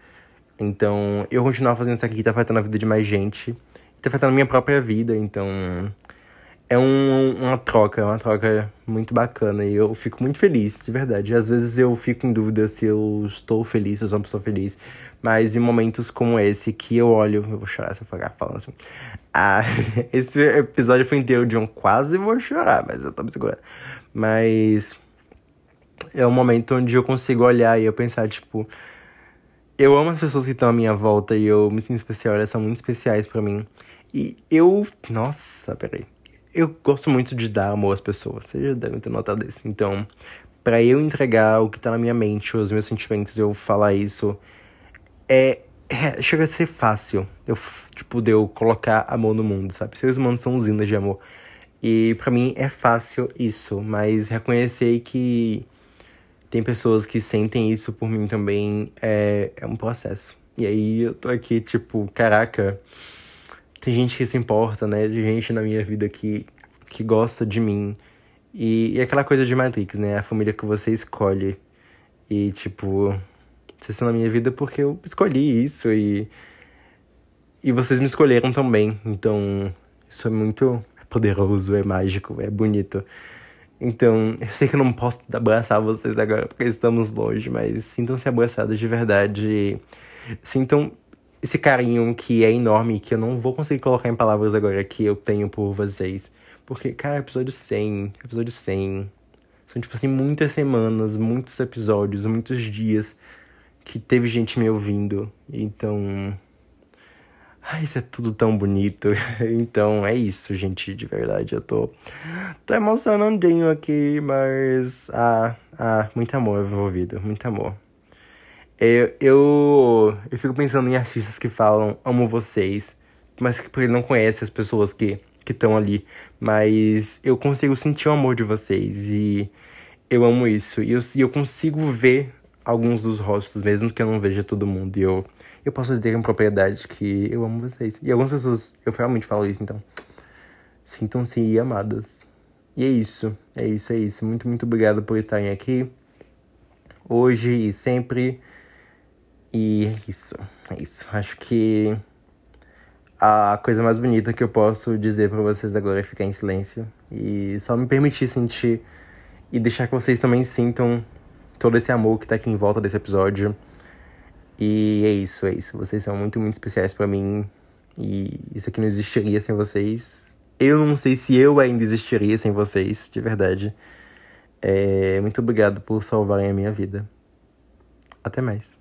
Então, eu continuar fazendo isso aqui tá afetando a vida de mais gente. Tá afetando a minha própria vida, então é um, uma troca, uma troca muito bacana e eu fico muito feliz, de verdade. Às vezes eu fico em dúvida se eu estou feliz, se eu sou uma pessoa feliz, mas em momentos como esse que eu olho, eu vou chorar se eu falar falando assim. Ah, [LAUGHS] esse episódio foi inteiro de um quase vou chorar, mas eu tô me segurando. Mas é um momento onde eu consigo olhar e eu pensar, tipo, eu amo as pessoas que estão à minha volta e eu me sinto especial, elas são muito especiais para mim. E eu, nossa, peraí eu gosto muito de dar amor às pessoas, vocês já devem ter notado isso. Então, para eu entregar o que tá na minha mente, os meus sentimentos, eu falar isso, é, é, chega a ser fácil. Eu, tipo, de eu colocar amor no mundo, sabe? Seres humanos são usinas de amor. E para mim é fácil isso, mas reconhecer que tem pessoas que sentem isso por mim também é, é um processo. E aí eu tô aqui, tipo, caraca tem gente que se importa, né? Tem gente na minha vida que, que gosta de mim. E, e aquela coisa de Matrix, né? A família que você escolhe. E, tipo, vocês estão na minha vida porque eu escolhi isso e. E vocês me escolheram também. Então, isso é muito poderoso, é mágico, é bonito. Então, eu sei que eu não posso abraçar vocês agora porque estamos longe, mas sintam-se abraçados de verdade. Sintam esse carinho que é enorme, que eu não vou conseguir colocar em palavras agora que eu tenho por vocês. Porque, cara, episódio 100, episódio 100. São, tipo assim, muitas semanas, muitos episódios, muitos dias que teve gente me ouvindo. Então. Ai, isso é tudo tão bonito. [LAUGHS] então, é isso, gente, de verdade. Eu tô. Tô emocionandinho aqui, mas. Ah, ah, muito amor envolvido, muito amor. Eu, eu, eu fico pensando em artistas que falam amo vocês, mas que não conhece as pessoas que que estão ali, mas eu consigo sentir o amor de vocês e eu amo isso. E eu, e eu consigo ver alguns dos rostos, mesmo que eu não veja todo mundo. E eu, eu posso dizer com propriedade que eu amo vocês. E algumas pessoas, eu realmente falo isso, então. Sintam-se amadas. E é isso, é isso, é isso. Muito, muito obrigado por estarem aqui. Hoje e sempre. E é isso, é isso. Acho que a coisa mais bonita que eu posso dizer para vocês agora é ficar em silêncio e só me permitir sentir e deixar que vocês também sintam todo esse amor que tá aqui em volta desse episódio. E é isso, é isso. Vocês são muito, muito especiais para mim e isso aqui não existiria sem vocês. Eu não sei se eu ainda existiria sem vocês, de verdade. É, muito obrigado por salvarem a minha vida. Até mais.